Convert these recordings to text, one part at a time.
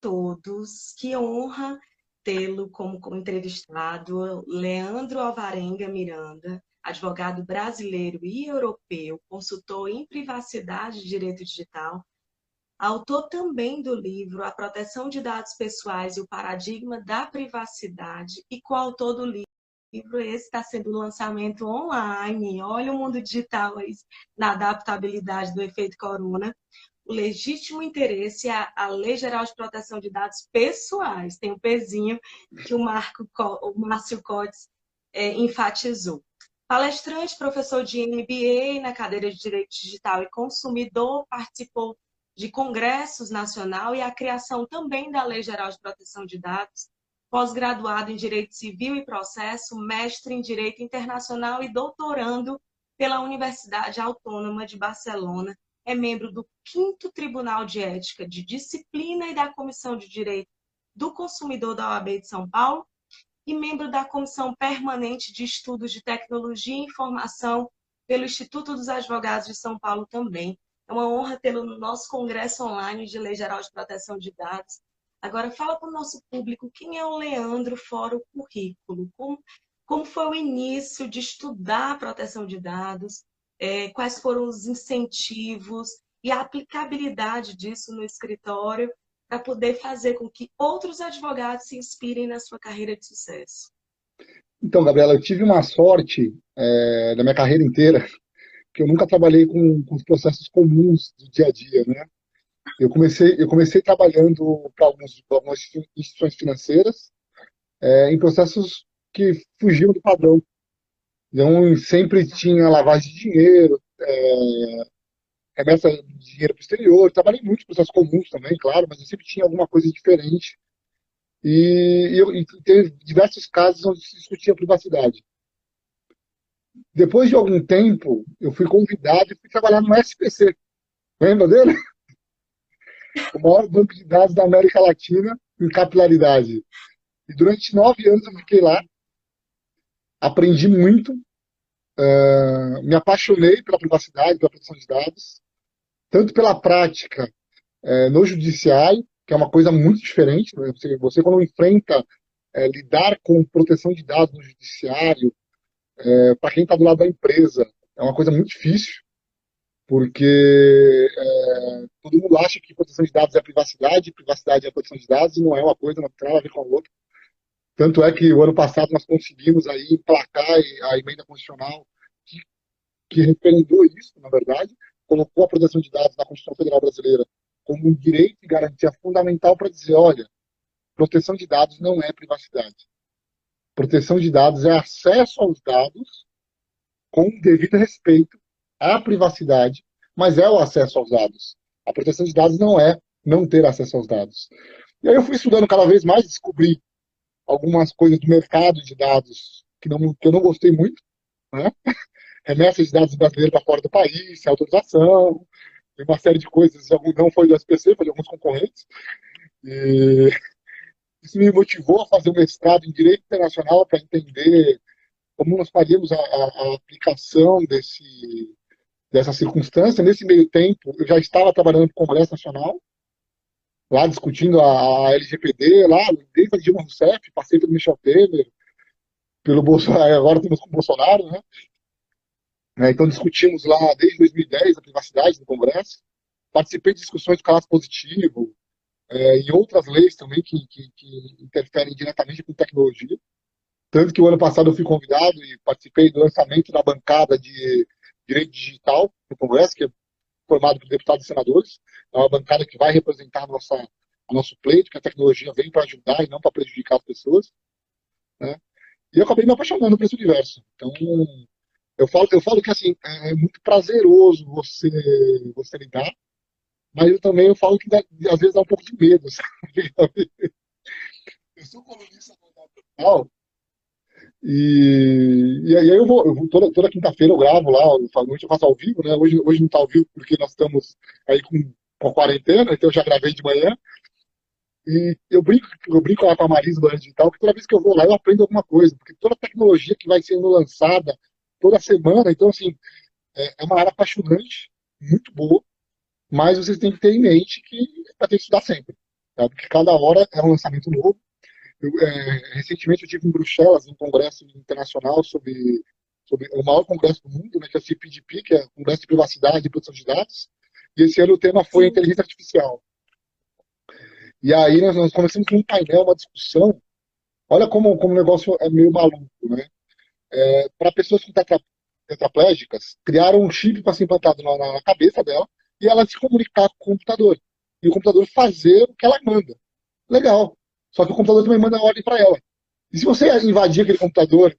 todos, que honra tê-lo como, como entrevistado, Leandro Alvarenga Miranda, advogado brasileiro e europeu, consultor em privacidade e direito digital, autor também do livro A Proteção de Dados Pessoais e o Paradigma da Privacidade e coautor do livro esse está sendo lançamento online. Olha o mundo digital aí, na adaptabilidade do efeito corona o legítimo interesse à, à Lei Geral de Proteção de Dados Pessoais. Tem um pezinho que o, Marco, o Márcio Cotes é, enfatizou. Palestrante, professor de MBA na cadeira de Direito Digital e Consumidor, participou de congressos nacional e a criação também da Lei Geral de Proteção de Dados, pós-graduado em Direito Civil e Processo, mestre em Direito Internacional e doutorando pela Universidade Autônoma de Barcelona é membro do 5 Tribunal de Ética de Disciplina e da Comissão de Direito do Consumidor da OAB de São Paulo e membro da Comissão Permanente de Estudos de Tecnologia e Informação pelo Instituto dos Advogados de São Paulo também. É uma honra tê-lo no nosso congresso online de Lei Geral de Proteção de Dados. Agora, fala para o nosso público quem é o Leandro fora o currículo, como, como foi o início de estudar a proteção de dados, é, quais foram os incentivos e a aplicabilidade disso no escritório para poder fazer com que outros advogados se inspirem na sua carreira de sucesso. Então, Gabriela, eu tive uma sorte é, minha carreira inteira, que eu nunca trabalhei com, com os processos comuns do dia a dia, né? Eu comecei, eu comecei trabalhando para algumas instituições financeiras é, em processos que fugiam do padrão. Então, sempre tinha lavagem de dinheiro, é, remessa de dinheiro para o exterior. Trabalhei muito em processos comuns também, claro, mas eu sempre tinha alguma coisa diferente. E, e, eu, e teve diversos casos onde se discutia privacidade. Depois de algum tempo, eu fui convidado e fui trabalhar no SPC. Lembra dele? O maior banco de dados da América Latina em capilaridade. E durante nove anos eu fiquei lá aprendi muito, uh, me apaixonei pela privacidade, pela proteção de dados, tanto pela prática uh, no judiciário, que é uma coisa muito diferente, né? você, você, quando enfrenta uh, lidar com proteção de dados no judiciário, para quem está do lado da empresa, é uma coisa muito difícil, porque todo mundo acha que proteção de dados é privacidade, privacidade é proteção de dados, e não é uma coisa, não tem nada a ver com a outra. Tanto é que o ano passado nós conseguimos aí emplacar a emenda constitucional que, que referendou isso, na verdade, colocou a proteção de dados na Constituição Federal Brasileira como um direito e garantia fundamental para dizer, olha, proteção de dados não é privacidade. Proteção de dados é acesso aos dados com devido respeito à privacidade, mas é o acesso aos dados. A proteção de dados não é não ter acesso aos dados. E aí eu fui estudando cada vez mais, descobri algumas coisas do mercado de dados que, não, que eu não gostei muito, né? remessa de dados brasileiros para fora do país, autorização, uma série de coisas, não foi do SPC, foi de alguns concorrentes. E isso me motivou a fazer um mestrado em Direito Internacional para entender como nós faríamos a, a, a, aplicação desse, dessa circunstância. Nesse meio tempo, eu já estava trabalhando no Congresso Nacional, lá discutindo a, LGPD, lá, desde a Dilma Rousseff, passei pelo Michel Temer, pelo Bolsonaro, agora estamos com o Bolsonaro, né? É, então discutimos lá desde 2010 a privacidade no Congresso, participei de discussões do caso positivo é, e outras leis também que, que, que, interferem diretamente com tecnologia. Tanto que o ano passado eu fui convidado e participei do lançamento da bancada de direito digital no Congresso, que é formado por deputados e senadores. É uma bancada que vai representar a nossa, a nosso pleito, que a tecnologia vem para ajudar e não para prejudicar as pessoas. Né? E eu acabei me apaixonando por esse universo. Então, eu falo, eu falo que assim, é muito prazeroso você, você lidar, mas eu também eu falo que dá, às vezes dá um pouco de medo. Sabe? Eu sou colunista no e, e aí eu vou, eu vou toda, toda quinta-feira eu gravo lá, faço, eu faço ao vivo, né? Hoje, hoje não está ao vivo porque nós estamos aí com, com a quarentena, então eu já gravei de manhã. E eu brinco, eu brinco lá com a Marisa do Digital, que toda vez que eu vou lá eu aprendo alguma coisa, porque toda tecnologia que vai sendo lançada toda semana, então assim, é, é uma área apaixonante, muito boa, mas vocês têm que ter em mente que vai ter que estudar sempre. porque cada hora é um lançamento novo. Eu, é, recentemente eu tive em Bruxelas um congresso internacional sobre, sobre o maior congresso do mundo, né, que é o CPDP, que é o Congresso de Privacidade e Proteção de Dados, e esse ano o tema foi Sim. inteligência artificial. E aí nós, nós começamos um painel, uma discussão. Olha como, como o negócio é meio maluco, né? É, para pessoas com tetra, tetraplégicas, criaram um chip para ser implantado na, na, cabeça dela e ela se comunicar com o computador. E o computador fazer o que ela manda. Legal. Só que o computador também manda ordem para ela. E se você invadir aquele computador,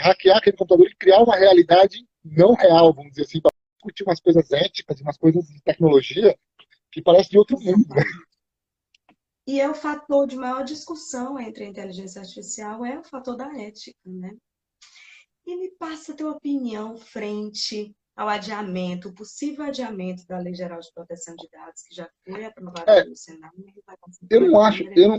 hackear aquele computador e criar uma realidade não real, vamos dizer assim, para discutir umas coisas éticas, umas coisas de tecnologia que parece de outro mundo. Né? E é o fator de maior discussão entre a inteligência artificial, é o fator da ética, né? E me passa a tua opinião frente ao adiamento, o possível adiamento da Lei Geral de Proteção de Dados, que já foi aprovada é, pelo Senado. Eu não acho, eu não,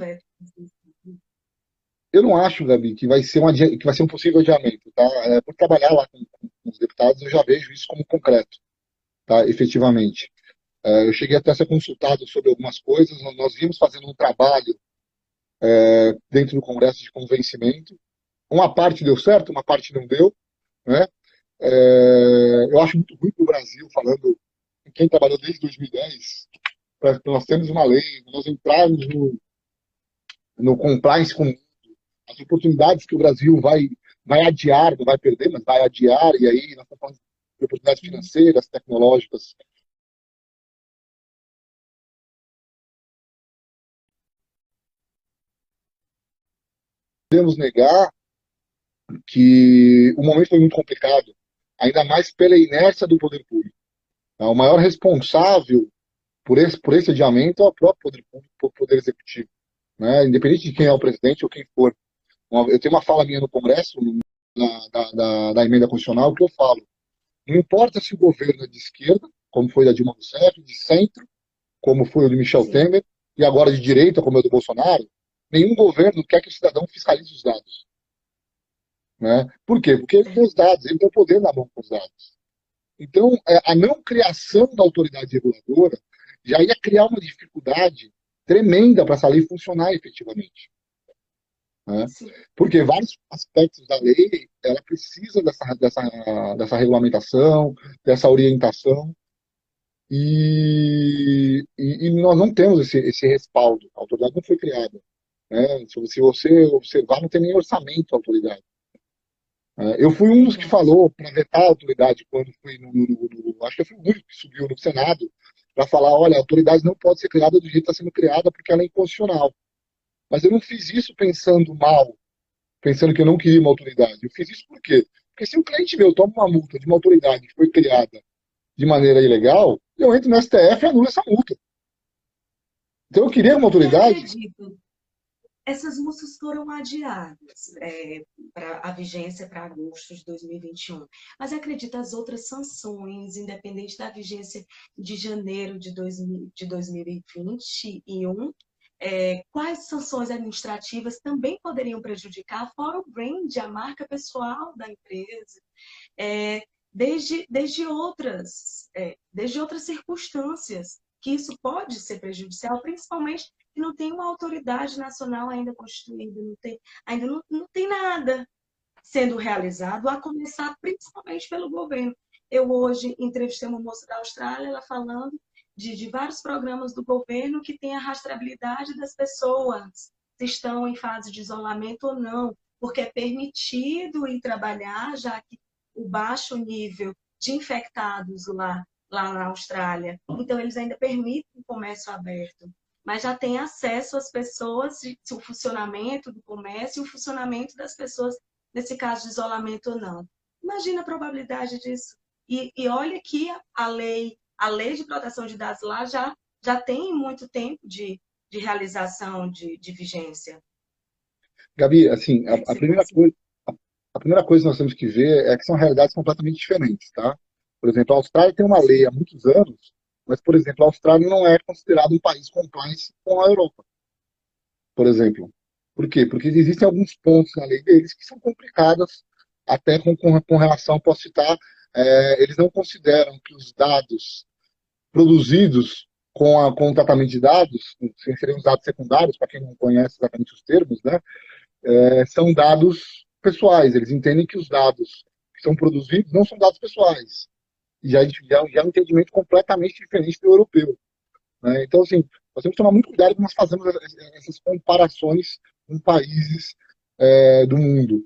eu não acho, Gabi, que vai ser, um que vai ser um possível adiamento, tá? É, por trabalhar lá com, com, os deputados, eu já vejo isso como concreto, tá? Efetivamente. É, eu cheguei até a ser consultado sobre algumas coisas, nós vimos fazendo um trabalho é, dentro do Congresso de convencimento. Uma parte deu certo, uma parte não deu. Né? É, eu acho muito ruim para o Brasil, falando quem trabalhou desde 2010, para nós temos uma lei, nós entrarmos no, no compliance com as oportunidades que o Brasil vai, vai adiar, não vai perder, mas vai adiar, e aí nós estamos falando de oportunidades financeiras, tecnológicas, podemos negar que o momento foi muito complicado, ainda mais pela inércia do poder público. O maior responsável por esse, por esse adiamento é o próprio poder público, o poder executivo. Né? Independente de quem é o presidente ou quem for. Eu tenho uma fala minha no Congresso, na, da, da, da, emenda constitucional, que eu falo. Não importa se o governo é de esquerda, como foi da Dilma Rousseff, de centro, como foi o de Michel Sim. Temer, e agora de direita, como é o do Bolsonaro, Nenhum governo quer que o cidadão fiscalize os dados. Né? Por quê? Porque ele tem os dados, ele tem o poder na mão com os dados. Então, é, a não criação da autoridade reguladora já ia criar uma dificuldade tremenda para essa lei funcionar efetivamente. Né? Porque vários aspectos da lei, ela precisa dessa, dessa, dessa regulamentação, dessa orientação, e, e, e nós não temos esse, esse respaldo. A autoridade não foi criada. Né? Se você observar, não tem nem orçamento a autoridade. É, eu fui um dos que falou para vetar a autoridade quando fui no, no, no, Acho que eu fui o único que subiu no Senado para falar: olha, a autoridade não pode ser criada do jeito que está sendo criada porque ela é inconstitucional. Mas eu não fiz isso pensando mal, pensando que eu não queria uma autoridade. Eu fiz isso por quê? Porque se um cliente meu toma uma multa de uma autoridade que foi criada de maneira ilegal, eu entro no STF e anulo essa multa. Então eu queria uma autoridade essas músicas foram adiadas é, para a vigência para agosto de 2021. Mas acredita as outras sanções, independente da vigência de janeiro de, de 2021, é, quais sanções administrativas também poderiam prejudicar, fora o brand, a marca pessoal da empresa, é, desde, desde, outras, é, desde outras circunstâncias, que isso pode ser prejudicial, principalmente que não tem uma autoridade nacional ainda constituída, não tem, ainda não, não tem nada sendo realizado, a começar principalmente pelo governo. Eu hoje entrevistei uma moça da Austrália, ela falando de, de vários programas do governo que tem a rastreabilidade das pessoas, se estão em fase de isolamento ou não, porque é permitido ir trabalhar, já que o baixo nível de infectados lá, lá na Austrália, então eles ainda permitem o comércio aberto mas já tem acesso às pessoas, o funcionamento do comércio e o funcionamento das pessoas, nesse caso de isolamento ou não. Imagina a probabilidade disso. E, e olha que a lei, a lei de proteção de dados lá já, já tem muito tempo de, de realização de, de vigência. Gabi, assim, a, a primeira coisa, a, a primeira coisa que nós temos que ver é que são realidades completamente diferentes, tá? Por exemplo, a Austrália tem uma lei há muitos anos mas, por exemplo, a Austrália não é considerada um país compliance com a Europa, por exemplo. Por quê? Porque existem alguns pontos na lei deles que são complicados, até com, com, com relação, posso citar, é, eles não consideram que os dados produzidos com, a, com o tratamento de dados, que seriam os dados secundários, para quem não conhece exatamente os termos, né, é, são dados pessoais. Eles entendem que os dados que são produzidos não são dados pessoais. Já, já, já é um entendimento completamente diferente do europeu. Né? Então, assim, nós temos que tomar muito cuidado quando nós fazemos essas comparações com países é, do mundo.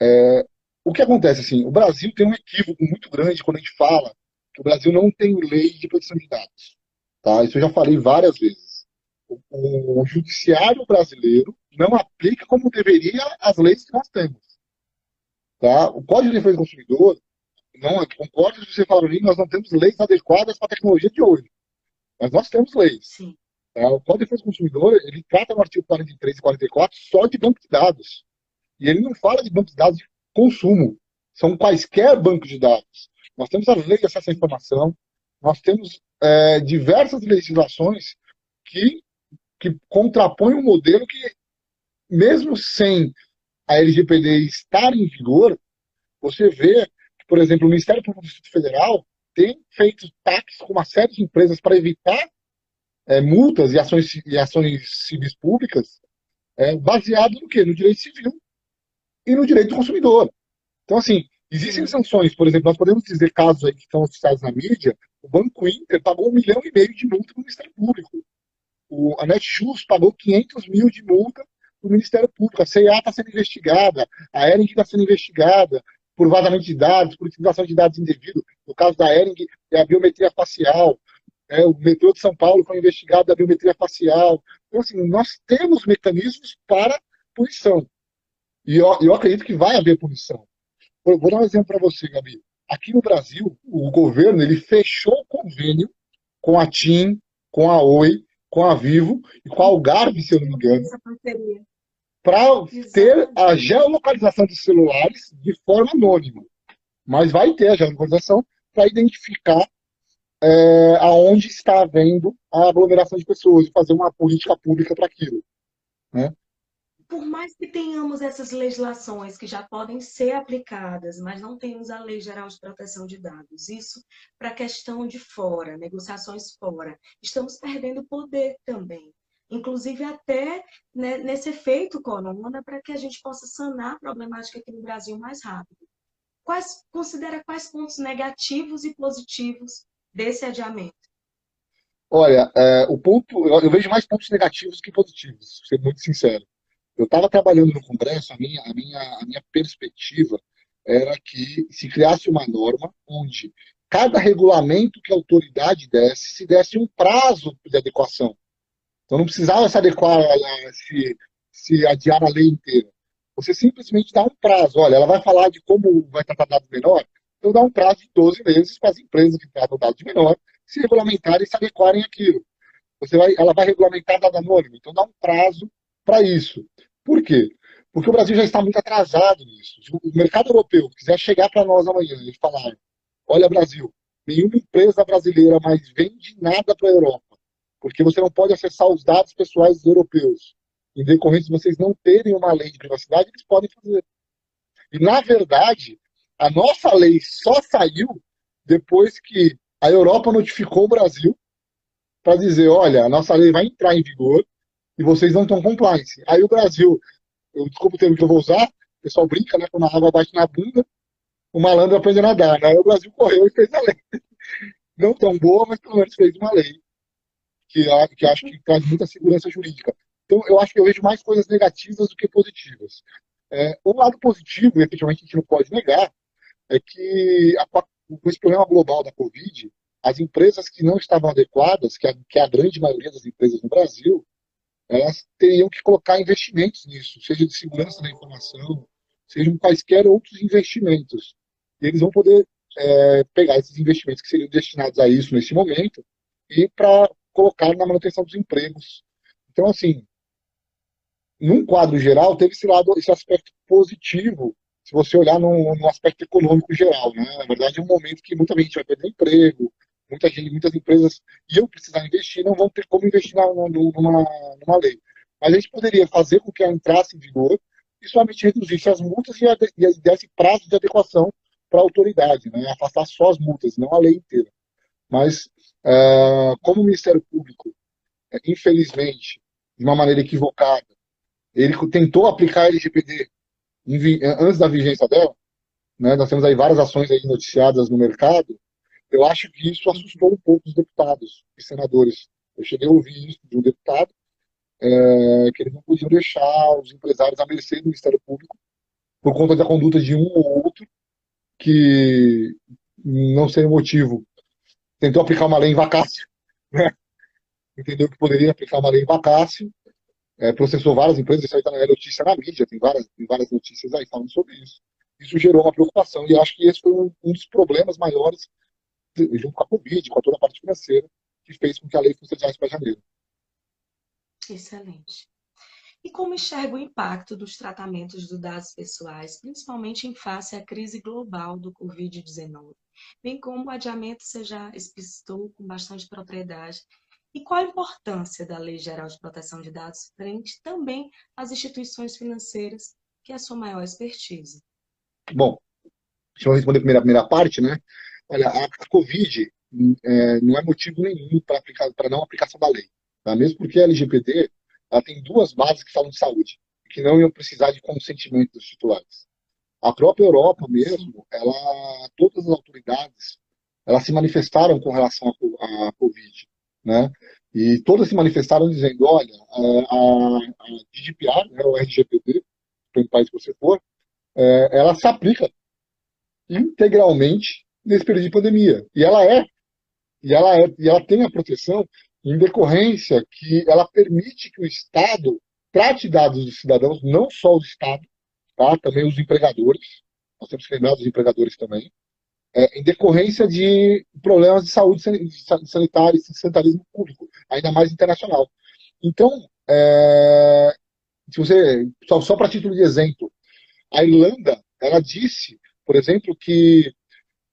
É, o que acontece, assim, o Brasil tem um equívoco muito grande quando a gente fala que o Brasil não tem lei de proteção de dados. Tá? Isso eu já falei várias vezes. O, o judiciário brasileiro não aplica como deveria as leis que nós temos. Tá? O Código de Defesa do Consumidor, não, concordo se você falar ali, nós não temos leis adequadas para a tecnologia de hoje. Mas nós temos leis. Sim. Tá? O Código de Defesa do Consumidor, ele trata no artigo 43 e 44 só de banco de dados. E ele não fala de banco de dados de consumo. São quaisquer bancos de dados. Nós temos a lei de acesso à informação, nós temos é, diversas legislações que, que contrapõem um modelo que, mesmo sem a LGPD estar em vigor, você vê por exemplo, o Ministério Público do Distrito Federal tem feito taxas com uma série de empresas para evitar é, multas e ações, e ações civis públicas é, baseado no quê? No direito civil e no direito do consumidor. Então, assim, existem sanções, por exemplo, nós podemos dizer casos aí que estão citados na mídia, o Banco Inter pagou um milhão e meio de multa para o Ministério Público. O, a Netshoes pagou 500 mil de multa para o Ministério Público. A CIA está sendo investigada, a Ering está sendo investigada por vazamento de dados, por utilização de dados indevido. No caso da Ering, é a biometria facial. É, o metrô de São Paulo foi investigado da biometria facial. Então, assim, nós temos mecanismos para punição. E eu, eu acredito que vai haver punição. Vou, vou dar um exemplo para você, Gabi. Aqui no Brasil, o governo ele fechou o convênio com a TIM, com a Oi, com a Vivo e com a Algarve, se eu não me engano, para ter a geolocalização dos celulares de forma anônima. Mas vai ter a geolocalização para identificar é, aonde está havendo a aglomeração de pessoas e fazer uma política pública para aquilo. Né? por mais que tenhamos essas legislações que já podem ser aplicadas, mas não temos a Lei Geral de Proteção de Dados, isso para questão de fora, negociações fora, estamos perdendo poder também. Inclusive até né, nesse efeito corona, para que a gente possa sanar a problemática aqui no Brasil mais rápido. Quais, considera quais pontos negativos e positivos desse adiamento? Olha, é, o ponto, eu, eu vejo mais pontos negativos que positivos, ser muito sincero. Eu estava trabalhando no Congresso, a minha, a, minha, a minha perspectiva era que se criasse uma norma onde cada regulamento que a autoridade desse, se desse um prazo de adequação. Então não precisava se adequar, se, se adiar a lei inteira. Você simplesmente dá um prazo. Olha, ela vai falar de como vai tratar dados menor, então dá um prazo de 12 meses para as empresas que tratam dados menor se regulamentarem e se adequarem àquilo. Você vai, ela vai regulamentar dado anônimo, então dá um prazo para isso. Por quê? Porque o Brasil já está muito atrasado nisso. Se o mercado europeu quiser chegar para nós amanhã e falar: olha, Brasil, nenhuma empresa brasileira mais vende nada para a Europa, porque você não pode acessar os dados pessoais dos europeus. Em decorrência de vocês não terem uma lei de privacidade, eles podem fazer. E, na verdade, a nossa lei só saiu depois que a Europa notificou o Brasil para dizer: olha, a nossa lei vai entrar em vigor e vocês não estão compliance. Aí o Brasil, eu desculpa o termo que eu vou usar, o pessoal brinca, né? Quando a água bate na bunda, o malandro aprende a nadar. Né? Aí o Brasil correu e fez a lei. Não tão boa, mas pelo menos fez uma lei que, que acho que traz muita segurança jurídica. Então, eu acho que eu vejo mais coisas negativas do que positivas. É, um lado positivo, efetivamente a gente não pode negar, é que a, com esse problema global da Covid, as empresas que não estavam adequadas, que a, que a grande maioria das empresas no Brasil, elas teriam que colocar investimentos nisso, seja de segurança da informação, sejam quaisquer outros investimentos. E eles vão poder é, pegar esses investimentos que seriam destinados a isso nesse momento e para colocar na manutenção dos empregos. Então, assim, num quadro geral, teve esse lado, esse aspecto positivo, se você olhar no, no aspecto econômico geral. Né? Na verdade, é um momento que muita gente vai perder emprego, muita gente, muitas empresas iam precisar investir, não vão ter como investir numa, numa, numa lei. Mas a gente poderia fazer com que ela entrasse em vigor e somente reduzisse as multas e, e desse prazo de adequação para a autoridade, né? afastar só as multas, não a lei inteira. Mas Uh, como o Ministério Público, infelizmente, de uma maneira equivocada, ele tentou aplicar a LGPD antes da vigência dela, né, nós temos aí várias ações aí noticiadas no mercado, eu acho que isso assustou um pouco os deputados e senadores. Eu cheguei a ouvir isso de um deputado, é, que eles não podiam deixar os empresários à mercê do Ministério Público por conta da conduta de um ou outro que, não sei o motivo, tentou aplicar uma lei em vacácio, né? entendeu que poderia aplicar uma lei em vacácio, é, processou várias empresas, isso aí está na notícia na mídia, tem várias, tem várias notícias aí falando sobre isso. Isso gerou uma preocupação, e acho que esse foi um, um dos problemas maiores, junto com a Covid, com toda a parte financeira, que fez com que a lei fosse adiada para janeiro. Excelente. E como enxerga o impacto dos tratamentos dos dados pessoais, principalmente em face à crise global do Covid-19, bem como o adiamento você já explicitou com bastante propriedade. E qual a importância da Lei Geral de Proteção de Dados frente também às instituições financeiras, que é a sua maior expertise? Bom, deixa eu responder a primeira, a primeira parte, né? Olha, a, a Covid é, não é motivo nenhum para não aplicação da lei. Tá? Mesmo porque a LGPD tem duas bases que falam de saúde, que não iam precisar de consentimento dos titulares. A própria Europa mesmo, ela, todas as autoridades, elas se manifestaram com relação à Covid, né? E todas se manifestaram dizendo, olha, a, a GDPR, né, o RGPD, para país que você for, é, ela se aplica integralmente nesse período de pandemia. E ela é, e ela é, e ela tem a proteção em decorrência que ela permite que o Estado trate dados dos cidadãos, não só o Estado, tá? também os empregadores, nós temos que lembrar dos empregadores também, é, em decorrência de problemas de saúde sanitária e sanitarismo público, ainda mais internacional. Então, é, se você, só, só para título de exemplo, a Irlanda, ela disse, por exemplo, que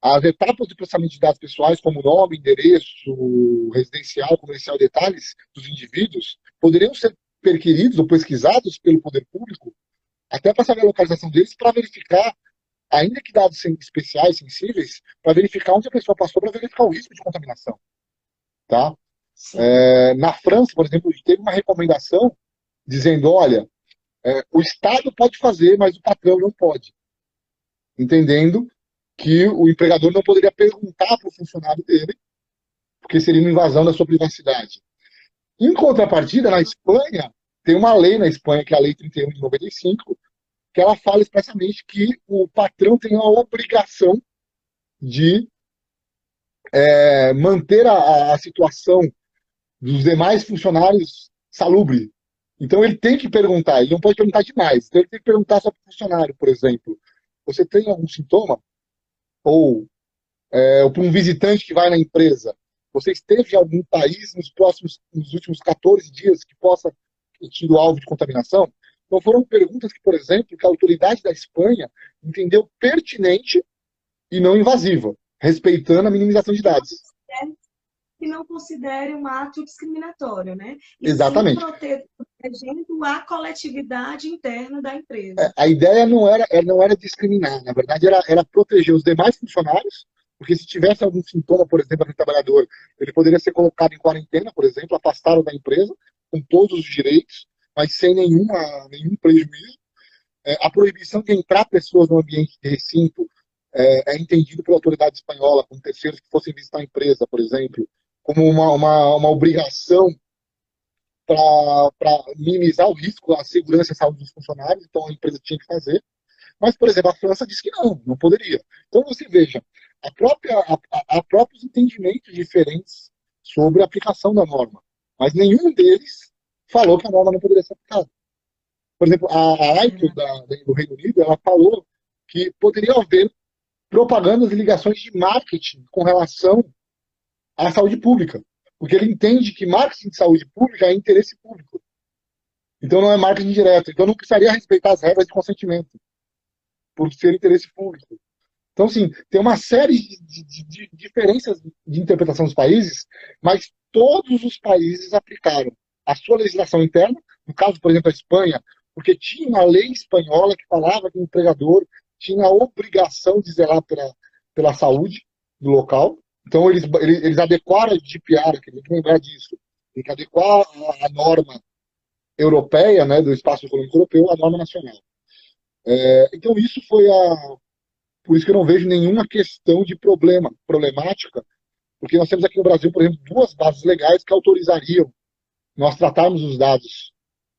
as etapas de processamento de dados pessoais, como nome, endereço, residencial, comercial, detalhes dos indivíduos, poderiam ser perquiridos ou pesquisados pelo poder público, até para saber a localização deles, para verificar, ainda que dados especiais, sensíveis, para verificar onde a pessoa passou, para verificar o risco de contaminação. Tá? É, na França, por exemplo, teve uma recomendação dizendo, olha, é, o Estado pode fazer, mas o patrão não pode. Entendendo que o empregador não poderia perguntar para o funcionário dele, porque seria uma invasão da sua privacidade. Em contrapartida, na Espanha, tem uma lei na Espanha, que é a Lei 31 de 95, que ela fala expressamente que o patrão tem a obrigação de é, manter a, a situação dos demais funcionários salubre. Então ele tem que perguntar, ele não pode perguntar demais. Então ele tem que perguntar só para o funcionário, por exemplo. Você tem algum sintoma? ou, é, ou para um visitante que vai na empresa, você esteve em algum país nos próximos, nos últimos 14 dias que possa tido alvo de contaminação? Então foram perguntas que, por exemplo, que a autoridade da Espanha entendeu pertinente e não invasiva, respeitando a minimização de dados. Que não considere um ato discriminatório, né? E Exatamente. Protegendo a coletividade interna da empresa. É, a ideia não era, não era discriminar, na verdade era, era proteger os demais funcionários, porque se tivesse algum sintoma, por exemplo, do trabalhador, ele poderia ser colocado em quarentena, por exemplo, afastado da empresa, com todos os direitos, mas sem nenhuma, nenhum prejuízo. É, a proibição de entrar pessoas no ambiente de recinto é, é entendido pela autoridade espanhola, como terceiros que fossem visitar a empresa, por exemplo, como uma, uma, uma obrigação para minimizar o risco, a segurança e saúde dos funcionários, então a empresa tinha que fazer. Mas, por exemplo, a França disse que não, não poderia. Então você veja, a próprios entendimentos diferentes sobre a aplicação da norma, mas nenhum deles falou que a norma não poderia ser aplicada. Por exemplo, a, a da, do Reino Unido, ela falou que poderia haver propagandas e ligações de marketing com relação à saúde pública. Porque ele entende que marketing de saúde pública é interesse público. Então não é marketing direto. Então não precisaria respeitar as regras de consentimento, por ser interesse público. Então, sim, tem uma série de, de, de diferenças de interpretação dos países, mas todos os países aplicaram a sua legislação interna, no caso, por exemplo, a Espanha, porque tinha uma lei espanhola que falava que o empregador tinha a obrigação de zelar pela, pela saúde do local, Então, eles, eles, eles adequaram a GDPR, que tem que lembrar disso, tem que adequar a, a norma europeia, né, do espaço econômico europeu, à norma nacional. É, então, isso foi a. Por isso que eu não vejo nenhuma questão de problema, problemática, porque nós temos aqui no Brasil, por exemplo, duas bases legais que autorizariam nós tratarmos os dados,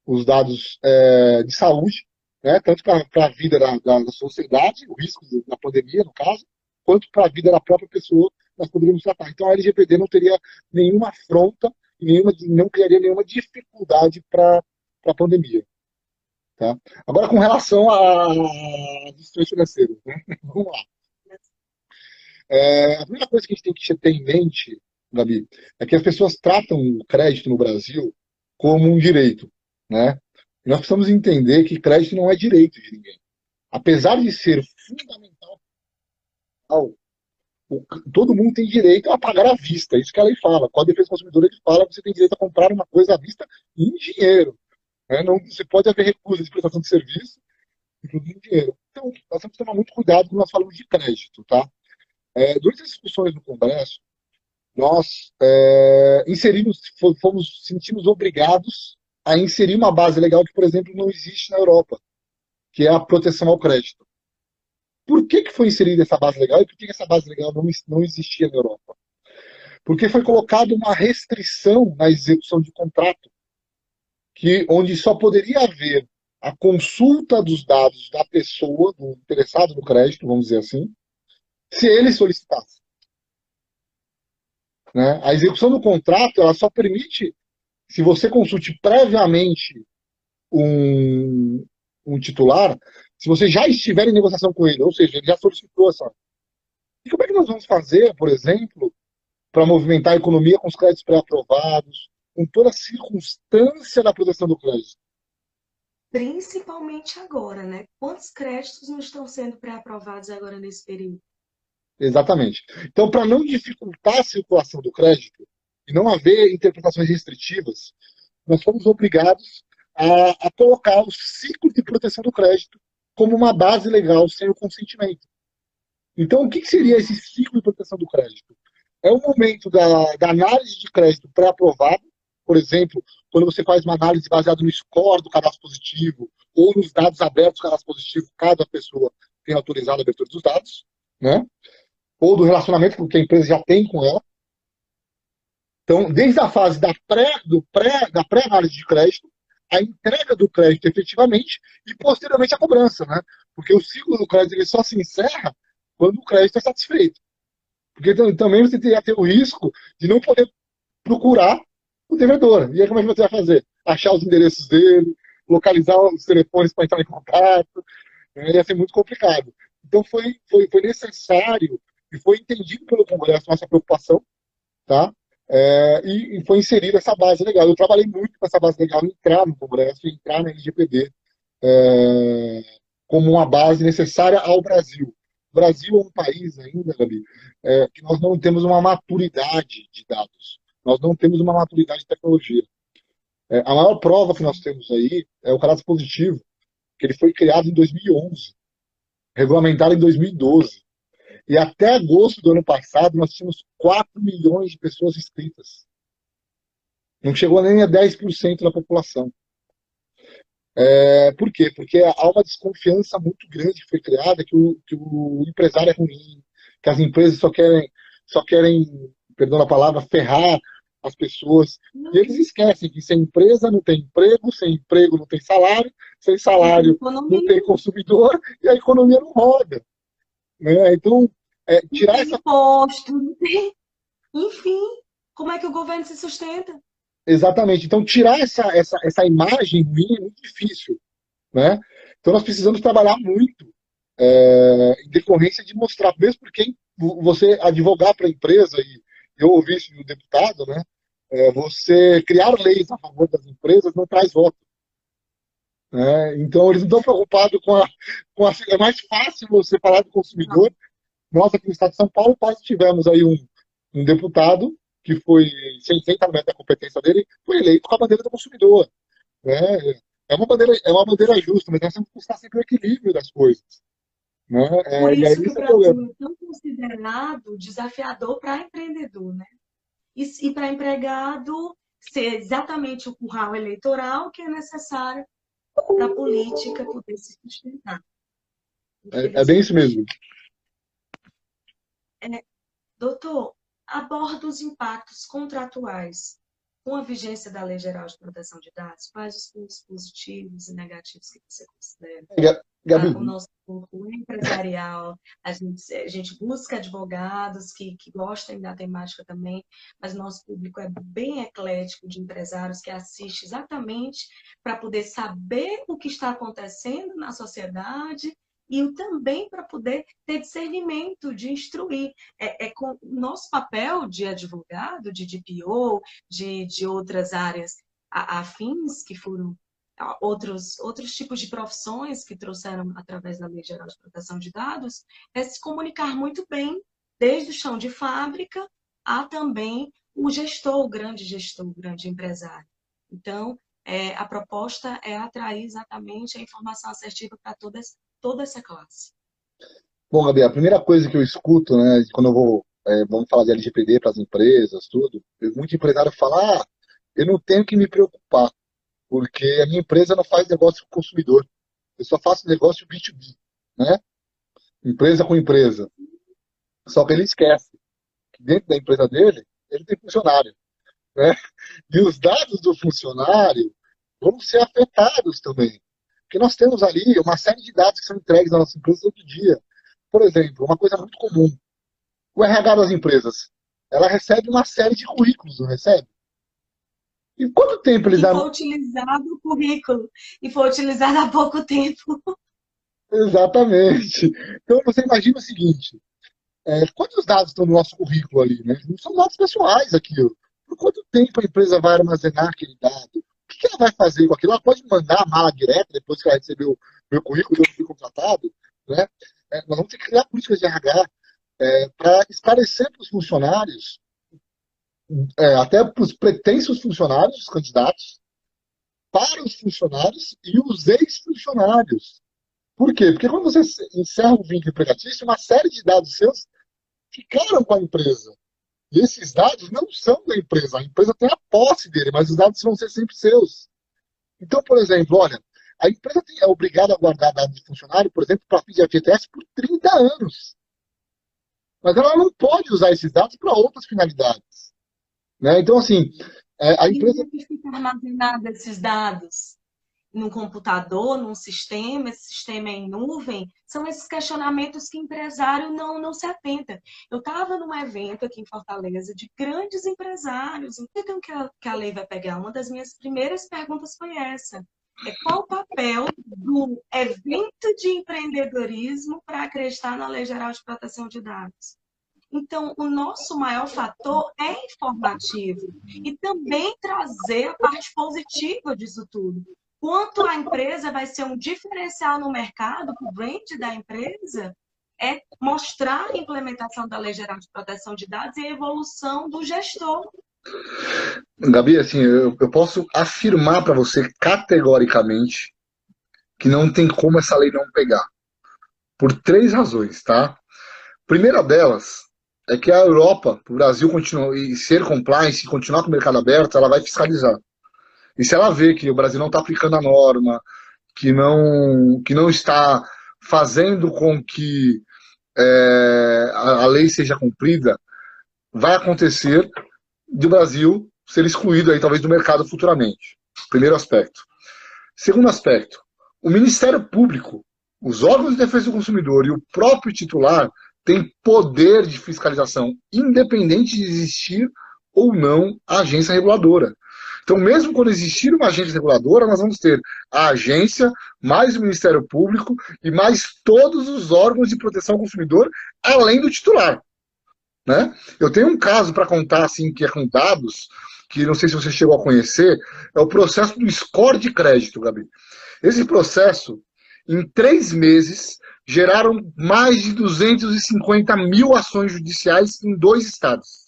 os dados é, de saúde, né, tanto para a vida da, da, sociedade, o risco da pandemia, no caso, quanto para a vida da própria pessoa, nós poderíamos tratar. Então, a LGPD não teria nenhuma afronta nenhuma, não criaria nenhuma dificuldade para a pandemia. Tá? Agora, com relação a instituições financeiras, né? vamos lá. É, a primeira coisa que a gente tem que ter em mente, Gabi, é que as pessoas tratam o crédito no Brasil como um direito. Né? E nós precisamos entender que crédito não é direito de ninguém. Apesar de ser fundamental, todo mundo tem direito a pagar à vista. Isso que a lei fala. Com a defesa do consumidor, ele fala você tem direito a comprar uma coisa à vista em dinheiro. Né? Não, você pode haver recusa de prestação de serviço, inclusive dinheiro. Então, nós temos que tomar muito cuidado quando nós falamos de crédito. Tá? É, durante as discussões no Congresso, nós é, inserimos, fomos, sentimos obrigados a inserir uma base legal que, por exemplo, não existe na Europa, que é a proteção ao crédito. Por que, que foi inserida essa base legal e por que, que essa base legal não, não existia na Europa? Porque foi colocada uma restrição na execução de contrato, que, onde só poderia haver a consulta dos dados da pessoa, do interessado no crédito, vamos dizer assim, se ele solicitasse. Né? A execução do contrato ela só permite se você consulte previamente um, um titular, se você já estiver em negociação com ele, ou seja, ele já solicitou essa. E como é que nós vamos fazer, por exemplo, para movimentar a economia com os créditos pré-aprovados, com toda a circunstância da proteção do crédito? Principalmente agora, né? Quantos créditos não estão sendo pré-aprovados agora nesse período? Exatamente. Então, para não dificultar a circulação do crédito, e não haver interpretações restritivas, nós fomos obrigados a, a colocar o ciclo de proteção do crédito como uma base legal sem o consentimento. Então, o que, seria esse ciclo de proteção do crédito? É o momento da, da análise de crédito pré-aprovado, por exemplo, quando você faz uma análise baseada no score do cadastro positivo ou nos dados abertos do cadastro positivo, caso a pessoa tenha autorizado a abertura dos dados, né? ou do relacionamento que a empresa já tem com ela. Então, desde a fase da pré, do pré, da pré-análise de crédito, a entrega do crédito efetivamente e posteriormente a cobrança, né? Porque o ciclo do crédito ele só se encerra quando o crédito é satisfeito. Porque também você teria ter o risco de não poder procurar o devedor. E aí como é que você vai fazer? Achar os endereços dele, localizar os telefones para entrar em contato. Né? Ia ser muito complicado. Então foi, foi, foi necessário e foi entendido pelo Congresso nossa preocupação, tá? É, e, e, foi inserida essa base legal. Eu trabalhei muito com essa base legal, entrar no Congresso, entrar na LGPD é, como uma base necessária ao Brasil. O Brasil é um país ainda, Gabi, é, que nós não temos uma maturidade de dados. Nós não temos uma maturidade de tecnologia. É, a maior prova que nós temos aí é o caráter positivo, que ele foi criado em 2011, regulamentado em 2012. E até agosto do ano passado, nós tínhamos 4 milhões de pessoas inscritas. Não chegou nem a 10% da população. É, por quê? Porque há uma desconfiança muito grande que foi criada que o, que o empresário é ruim, que as empresas só querem, só querem, perdão a palavra, ferrar as pessoas. E eles esquecem que sem empresa não tem emprego, sem emprego não tem salário, sem salário não tem consumidor e a economia não roda. Né? Então, é, tirar essa. Imposto, enfim, como é que o governo se sustenta? Exatamente. Então, tirar essa, essa, essa imagem ruim é muito difícil. Né? Então, nós precisamos trabalhar muito é, em decorrência de mostrar, mesmo porque você advogar para a empresa, e eu ouvi isso do deputado, né? É, você criar leis a favor das empresas não traz voto. Né? Então, eles não estão preocupados com a, com a. É mais fácil você falar do consumidor nós aqui no estado de São Paulo quase tivemos aí um, um deputado que foi, sem, sem da competência dele, foi eleito com a bandeira do consumidor. Né? É, uma bandeira, é uma bandeira justa, mas nós temos que buscar sempre o equilíbrio das coisas. Né? É, Por isso que o Brasil é tão considerado desafiador para empreendedor, né? E, e para empregado ser exatamente o curral eleitoral que é necessário para a política poder se sustentar. É, é bem isso mesmo. É, doutor, aborda os impactos contratuais com a vigência da Lei Geral de Proteção de Dados, quais os pontos positivos e negativos que você considera? Gabi. O nosso público empresarial, a gente, a gente busca advogados que, que gostem da temática também, mas nosso público é bem eclético de empresários que assiste exatamente para poder saber o que está acontecendo na sociedade e também para poder ter discernimento de instruir. É, é com nosso papel de advogado, de DPO, de, de outras áreas afins que foram outros, outros tipos de profissões que trouxeram através da Lei Geral de Proteção de Dados, é se comunicar muito bem, desde o chão de fábrica a também o gestor, o grande gestor, o grande empresário. Então, é, a proposta é atrair exatamente a informação assertiva para toda, toda essa classe. Bom, Gabi, a primeira coisa que eu escuto, né, quando eu vou, é, vamos falar de LGPD para as empresas, tudo, muito empresário fala, ah, eu não tenho que me preocupar, porque a minha empresa não faz negócio com o consumidor, eu só faço negócio B2B, né? Empresa com empresa. Só que ele esquece que dentro da empresa dele, ele tem funcionário, né? E os dados do funcionário vão ser afetados também. Porque nós temos ali uma série de dados que são entregues na nossa empresa todo dia. Por exemplo, uma coisa muito comum. O RH das empresas. Ela recebe uma série de currículos, não recebe? E quanto tempo eles... E foi utilizado o currículo. E foi utilizado há pouco tempo. Exatamente. Então, você imagina o seguinte. É, quantos dados estão no nosso currículo ali? Né? Não são dados pessoais aquilo. Por quanto tempo a empresa vai armazenar aquele dado? O que ela vai fazer com aquilo? Ela pode mandar a mala direta depois que ela recebeu meu currículo e eu fui contratado? Né? É, nós vamos ter que criar políticas de RH é, para esclarecer para os funcionários, é, até para os pretensos funcionários, os candidatos, para os funcionários e os ex-funcionários. Por quê? Porque quando você encerra o vínculo empregatício, uma série de dados seus ficaram com a empresa. E esses dados não são da empresa. A empresa tem a posse dele, mas os dados vão ser sempre seus. Então, por exemplo, olha, a empresa é obrigada a guardar dados de funcionário, por exemplo, para pedir FGTS por 30 anos. Mas ela não pode usar esses dados para outras finalidades. Né? Então, assim, é, a empresa. E fica armazenado esses dados? Num computador, num sistema, esse sistema é em nuvem, são esses questionamentos que empresário não, não se atenta. Eu estava num evento aqui em Fortaleza de grandes empresários, então que a, que a lei vai pegar? Uma das minhas primeiras perguntas foi essa. É qual o papel do evento de empreendedorismo para acreditar na Lei Geral de Proteção de Dados? Então, o nosso maior fator é informativo e também trazer a parte positiva disso tudo quanto a empresa vai ser um diferencial no mercado, o brand da empresa, é mostrar a implementação da Lei Geral de Proteção de Dados e a evolução do gestor. Gabi, assim, eu, eu posso afirmar para você categoricamente que não tem como essa lei não pegar. Por três razões, tá? Primeira delas é que a Europa, o Brasil continuar e ser compliance, continuar com o mercado aberto, ela vai fiscalizar. E se ela vê que o Brasil não está aplicando a norma, que não, que não está fazendo com que é, a, a, lei seja cumprida, vai acontecer de o Brasil ser excluído aí talvez do mercado futuramente. Primeiro aspecto. Segundo aspecto, o Ministério Público, os órgãos de defesa do consumidor e o próprio titular têm poder de fiscalização, independente de existir ou não a agência reguladora. Então, mesmo quando existir uma agência reguladora, nós vamos ter a agência, mais o Ministério Público e mais todos os órgãos de proteção ao consumidor, além do titular. Né? Eu tenho um caso para contar, assim, que é com dados, que não sei se você chegou a conhecer, é o processo do score de crédito, Gabi. Esse processo, em três meses, geraram mais de 250 mil ações judiciais em dois estados.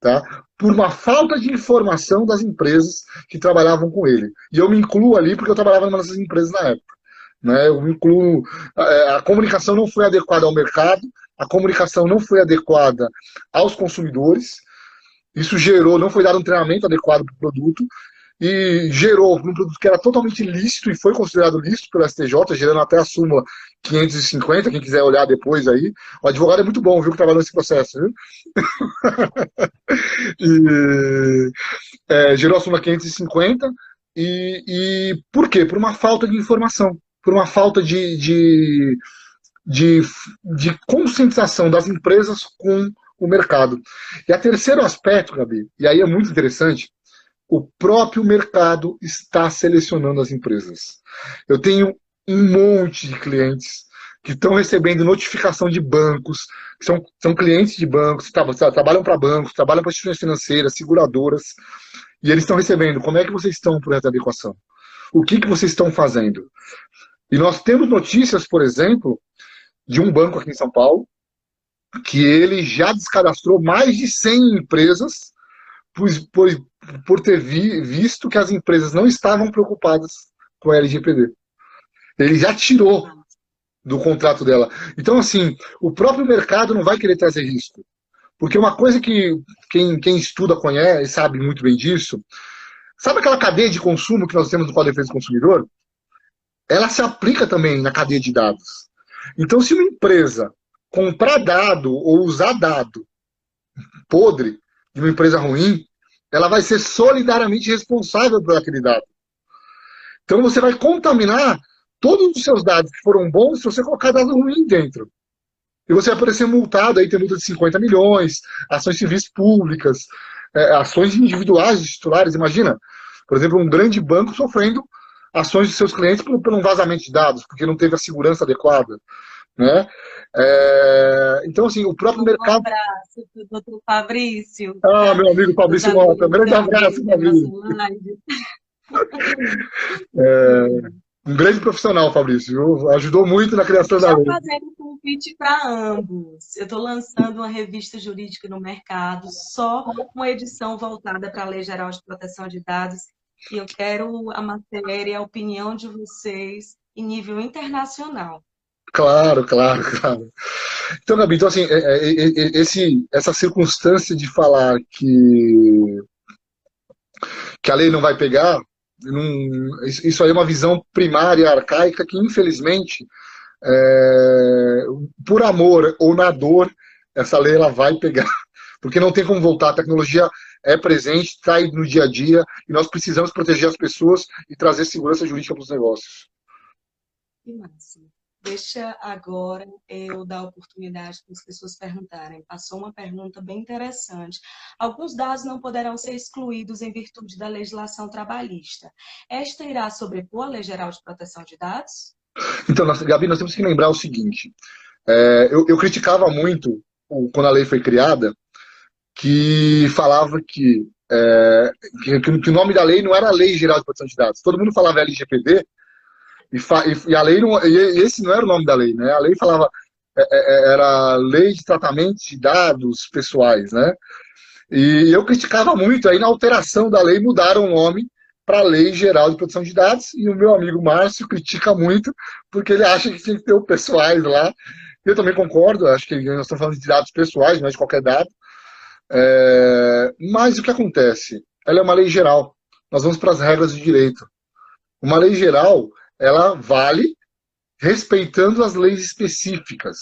Tá? por uma falta de informação das empresas que trabalhavam com ele. E eu me incluo ali porque eu trabalhava numa dessas empresas na época. Né? Eu incluo a, a comunicação não foi adequada ao mercado, a comunicação não foi adequada aos consumidores, isso gerou, não foi dado um treinamento adequado para o produto, e gerou um produto que era totalmente lícito e foi considerado lícito pelo STJ, gerando até a súmula 550, quem quiser olhar depois aí. O advogado é muito bom, viu, que trabalhou nesse processo, viu? e, é, gerou a súmula 550, e, e por quê? Por uma falta de informação, por uma falta de, de, de, de conscientização das empresas com o mercado. E a terceiro aspecto, Gabi, e aí é muito interessante, o próprio mercado está selecionando as empresas. Eu tenho um monte de clientes que estão recebendo notificação de bancos, que são, são clientes de bancos, trabalham para bancos, trabalham para instituições financeiras, seguradoras, e eles estão recebendo. Como é que vocês estão por essa adequação? O que, que vocês estão fazendo? E nós temos notícias, por exemplo, de um banco aqui em São Paulo, que ele já descadastrou mais de 100 empresas por, por, por ter vi, visto que as empresas não estavam preocupadas com a LGPD. Ele já tirou do contrato dela. Então, assim, o próprio mercado não vai querer trazer risco. Porque uma coisa que quem, quem estuda, conhece, sabe muito bem disso, sabe aquela cadeia de consumo que nós temos no Código de Defesa do Consumidor? Ela se aplica também na cadeia de dados. Então, se uma empresa comprar dado ou usar dado podre de uma empresa ruim, ela vai ser solidariamente responsável por aquele dado. Então você vai contaminar todos os seus dados que foram bons se você colocar dados ruins dentro. E você vai aparecer multado, aí tem multa de 50 milhões, ações civis públicas, é, ações individuais de titulares. Imagina, por exemplo, um grande banco sofrendo ações de seus clientes por, por um vazamento de dados, porque não teve a segurança adequada. Né? É, então, assim, o próprio mercado. Um abraço para o doutor Fabrício. Ah, meu amigo Fabrício Mota. Um grande abraço, Fabrício. É, um grande profissional, Fabrício. Ajudou muito na criação da lei. Estou fazendo um convite para ambos. Eu estou lançando uma revista jurídica no mercado, só uma edição voltada para a Lei Geral de Proteção de Dados. E eu quero a matéria, a opinião de vocês em nível internacional. Claro, claro, claro. Então, Gabi, então, assim, é, é, é, esse, essa circunstância de falar que, que a lei não vai pegar, não, isso aí é uma visão primária, arcaica, que infelizmente, é, por amor ou na dor, essa lei ela vai pegar. Porque não tem como voltar. A tecnologia é presente, está aí no dia a dia, e nós precisamos proteger as pessoas e trazer segurança jurídica para os negócios. Que massa. Deixa agora eu dar oportunidade para as pessoas perguntarem. Passou uma pergunta bem interessante. Alguns dados não poderão ser excluídos em virtude da legislação trabalhista. Esta irá sobrepor a Lei Geral de Proteção de Dados? Então, Gabi, nós temos que lembrar o seguinte. É, eu, eu, criticava muito, quando a lei foi criada, que falava que, é, que, que, o nome da lei não era Lei Geral de Proteção de Dados. Todo mundo falava LGPD, e, e, a lei não, e esse não era o nome da lei, né? A lei falava é, é, é, era lei de tratamento de dados pessoais, né? E eu criticava muito, aí na alteração da lei mudaram o nome para Lei Geral de Proteção de Dados, e o meu amigo Márcio critica muito, porque ele acha que tinha que ter o pessoais lá. Eu também concordo, acho que nós estamos falando de dados pessoais, não é de qualquer dado. É... Mas o que acontece? Ela é uma lei geral. Nós vamos para as regras de direito. Uma lei geral, ela vale respeitando as leis específicas.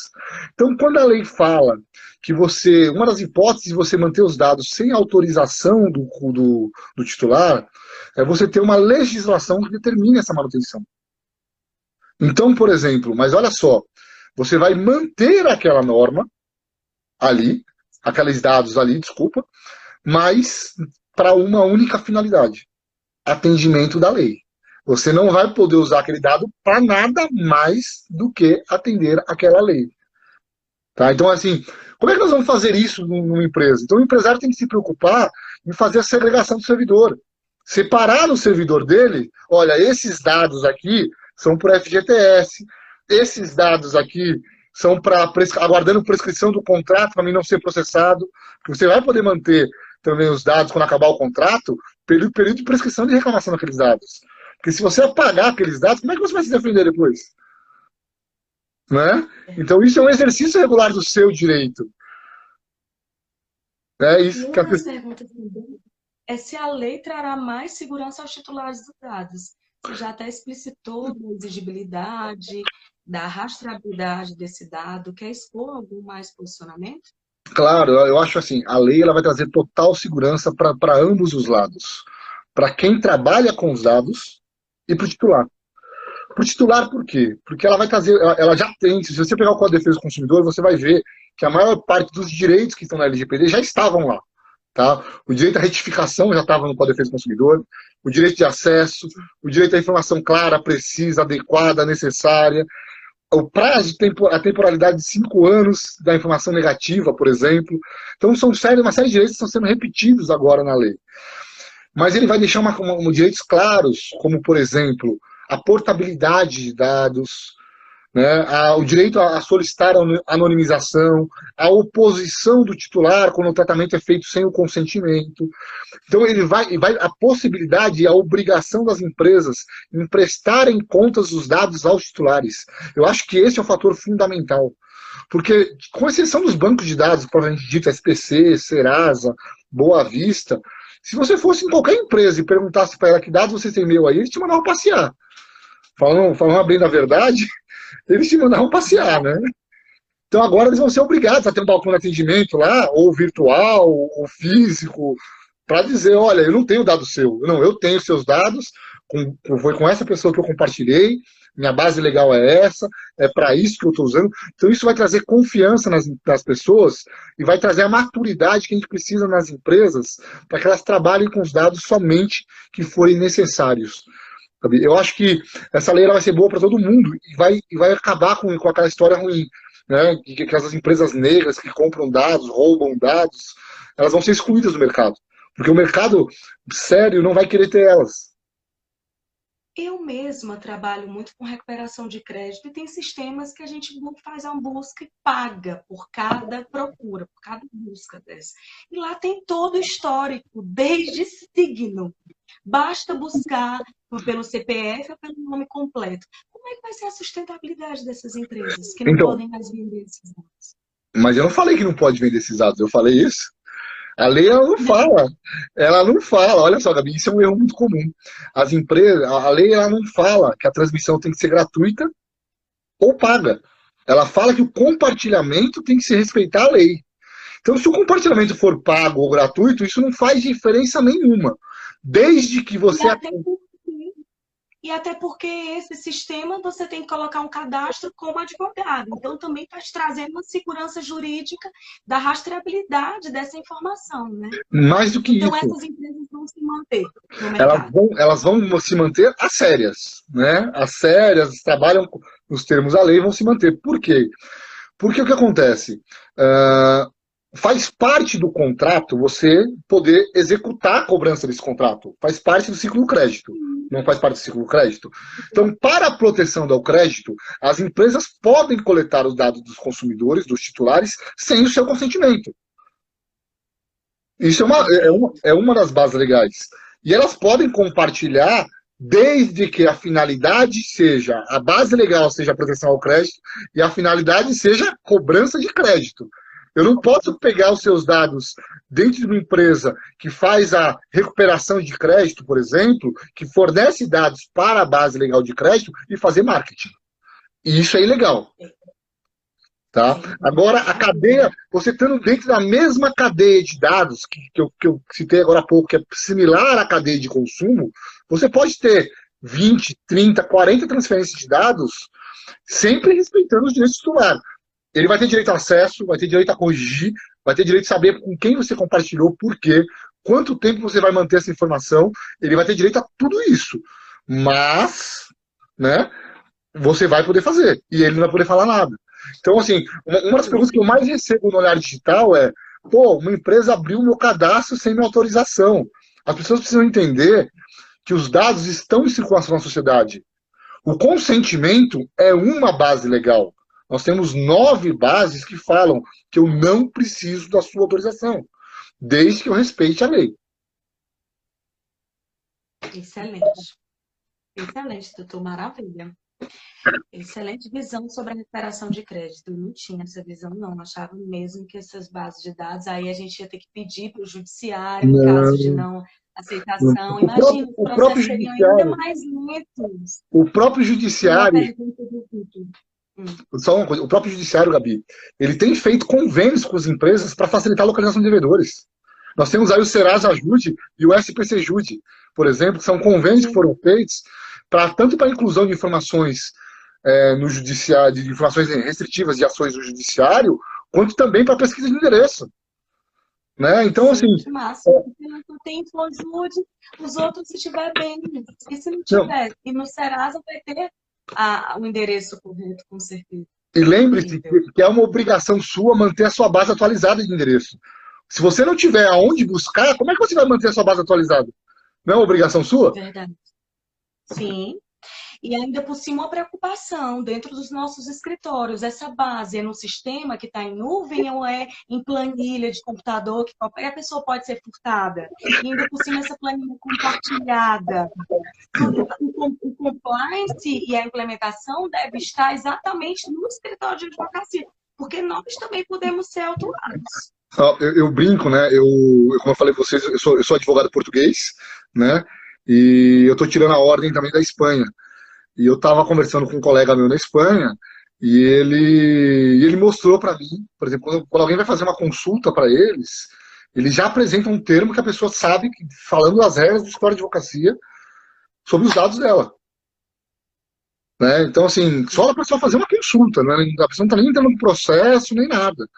Então, quando a lei fala que você, uma das hipóteses de você manter os dados sem autorização do, do, do titular, é você ter uma legislação que determine essa manutenção. Então, por exemplo, mas olha só, você vai manter aquela norma ali, aqueles dados ali, desculpa, mas para uma única finalidade: atendimento da lei. Você não vai poder usar aquele dado para nada mais do que atender aquela lei. Tá? Então, assim, como é que nós vamos fazer isso numa empresa? Então, o empresário tem que se preocupar em fazer a segregação do servidor. Separar o servidor dele, olha, esses dados aqui são para FGTS, esses dados aqui são para aguardando prescrição do contrato para mim não ser processado, você vai poder manter também os dados quando acabar o contrato, pelo período de prescrição de reclamação daqueles dados. Porque se você apagar aqueles dados, como é que você vai se defender depois? Né? Então, isso é um exercício regular do seu direito. É isso e das perguntas também é se a lei trará mais segurança aos titulares dos dados. Você já até explicitou a exigibilidade, da rastreabilidade desse dado. Quer expor algum mais posicionamento? Claro, eu acho assim, a lei ela vai trazer total segurança para ambos os lados. Para quem trabalha com os dados e para o titular. Para o titular, por quê? Porque ela vai trazer, ela já tem, se você pegar o Código de Defesa do Consumidor, você vai ver que a maior parte dos direitos que estão na LGPD já estavam lá. Tá? O direito à retificação já estava no Código de Defesa do Consumidor, o direito de acesso, o direito à informação clara, precisa, adequada, necessária, o prazo, a temporalidade de cinco anos da informação negativa, por exemplo. Então, são série, uma série de direitos que estão sendo repetidos agora na lei. Mas ele vai deixar uma, uma, direitos claros, como, por exemplo, a portabilidade de dados, né, a, o direito a, a, solicitar a anonimização, a oposição do titular quando o tratamento é feito sem o consentimento. Então ele vai, vai a possibilidade e a obrigação das empresas em prestarem contas dos dados aos titulares. Eu acho que esse é um fator fundamental. Porque, com exceção dos bancos de dados, provavelmente dito SPC, Serasa, Boa Vista, se você fosse em qualquer empresa e perguntasse para ela que dados você tem meu aí, eles te mandavam passear. Falando, falando bem da verdade, eles te mandavam passear, né? Então agora eles vão ser obrigados a ter um balcão de atendimento lá, ou virtual, ou físico, para dizer, olha, eu não tenho dado seu. Não, eu tenho seus dados, com, foi com essa pessoa que eu compartilhei, minha base legal é essa, é para isso que eu estou usando. Então isso vai trazer confiança nas, nas pessoas e vai trazer a maturidade que a gente precisa nas empresas para que elas trabalhem com os dados somente que forem necessários. Eu acho que essa lei vai ser boa para todo mundo e vai, e vai acabar com, com aquela história ruim, né? Que, que essas empresas negras que compram dados, roubam dados, elas vão ser excluídas do mercado. Porque o mercado sério não vai querer ter elas. Eu mesma trabalho muito com recuperação de crédito e tem sistemas que a gente faz uma busca e paga por cada procura, por cada busca dessa. E lá tem todo o histórico, desde signo. Basta buscar pelo CPF ou pelo nome completo. Como é que vai ser a sustentabilidade dessas empresas que não então, podem mais vender esses dados? Mas eu não falei que não pode vender esses dados, eu falei isso. A lei ela não fala. Ela não fala. Olha só, Gabi, isso é um erro muito comum. As empresas, a lei ela não fala que a transmissão tem que ser gratuita ou paga. Ela fala que o compartilhamento tem que se respeitar a lei. Então, se o compartilhamento for pago ou gratuito, isso não faz diferença nenhuma. Desde que você. E até porque esse sistema você tem que colocar um cadastro como advogado. Então, também está trazendo uma segurança jurídica da rastreabilidade dessa informação. Né? Mais do que então, isso. Então, essas empresas vão se manter. Elas vão, elas vão se manter as sérias. Né? As sérias, trabalham nos termos da lei, vão se manter. Por quê? Porque o que acontece? Uh, faz parte do contrato você poder executar a cobrança desse contrato. Faz parte do ciclo do crédito. Não faz parte do ciclo do crédito. Então, para a proteção do crédito, as empresas podem coletar os dados dos consumidores, dos titulares, sem o seu consentimento. Isso é uma, é uma, é uma das bases legais. E elas podem compartilhar desde que a finalidade seja, a base legal seja a proteção ao crédito e a finalidade seja cobrança de crédito. Eu não posso pegar os seus dados dentro de uma empresa que faz a recuperação de crédito, por exemplo, que fornece dados para a base legal de crédito e fazer marketing. E isso é ilegal. Tá? Agora, a cadeia, você estando dentro da mesma cadeia de dados que, que, eu, que eu citei agora há pouco, que é similar à cadeia de consumo, você pode ter 20, 30, 40 transferências de dados, sempre respeitando os direitos do titular. Ele vai ter direito a acesso, vai ter direito a corrigir, vai ter direito a saber com quem você compartilhou, por quê, quanto tempo você vai manter essa informação, ele vai ter direito a tudo isso. Mas, né, você vai poder fazer, e ele não vai poder falar nada. Então, assim, uma, das perguntas que eu mais recebo no Olhar Digital é, pô, uma empresa abriu meu cadastro sem minha autorização. As pessoas precisam entender que os dados estão em circulação na sociedade. O consentimento é uma base legal. Nós temos nove bases que falam que eu não preciso da sua autorização, desde que eu respeite a lei. Excelente. Excelente, doutor, maravilha. Excelente visão sobre a recuperação de crédito. Eu não tinha essa visão, não. Achava mesmo que essas bases de dados aí a gente ia ter que pedir para o judiciário, no caso de não aceitação. Imagina, o próprio, o próprio judiciário, ainda mais lentos. O próprio judiciário. Só uma coisa, o próprio judiciário, Gabi, ele tem feito convênios com as empresas para facilitar a localização de devedores. Nós temos aí o Serasa Ajude e o SPC Jude, por exemplo, que são convênios que foram feitos para tanto para a inclusão de informações é, no judiciário, de informações restritivas de ações do judiciário, quanto também para pesquisa de endereço. Né? Então, assim. Massa, é... não tem Flojude, os outros se estiver bem. E se não tiver, não. e no Serasa vai ter a, o endereço correto, com certeza. E lembre-se que é uma obrigação sua manter a sua base atualizada de endereço. Se você não tiver aonde buscar, como é que você vai manter a sua base atualizada? Não é uma obrigação sua? Verdade. Sim. E ainda por cima uma preocupação dentro dos nossos escritórios. Essa base é no sistema que está em nuvem ou é em planilha de computador que qualquer pessoa pode ser furtada? E ainda por cima essa planilha compartilhada. O, o, o compliance e a implementação deve estar exatamente no escritório de advocacia, porque nós também podemos ser autuados. Eu, eu, brinco, né? Eu, como eu falei para vocês, eu sou, eu sou advogado português, né? E eu estou tirando a ordem também da Espanha. E eu estava conversando com um colega meu na Espanha e ele, ele mostrou para mim, por exemplo, quando, quando, alguém vai fazer uma consulta para eles, eles já apresentam um termo que a pessoa sabe, falando as regras do escritório de advocacia, sobre os dados dela. Né? Então, assim, só a pessoa fazer uma consulta, né? a pessoa não está nem entrando no processo, nem nada.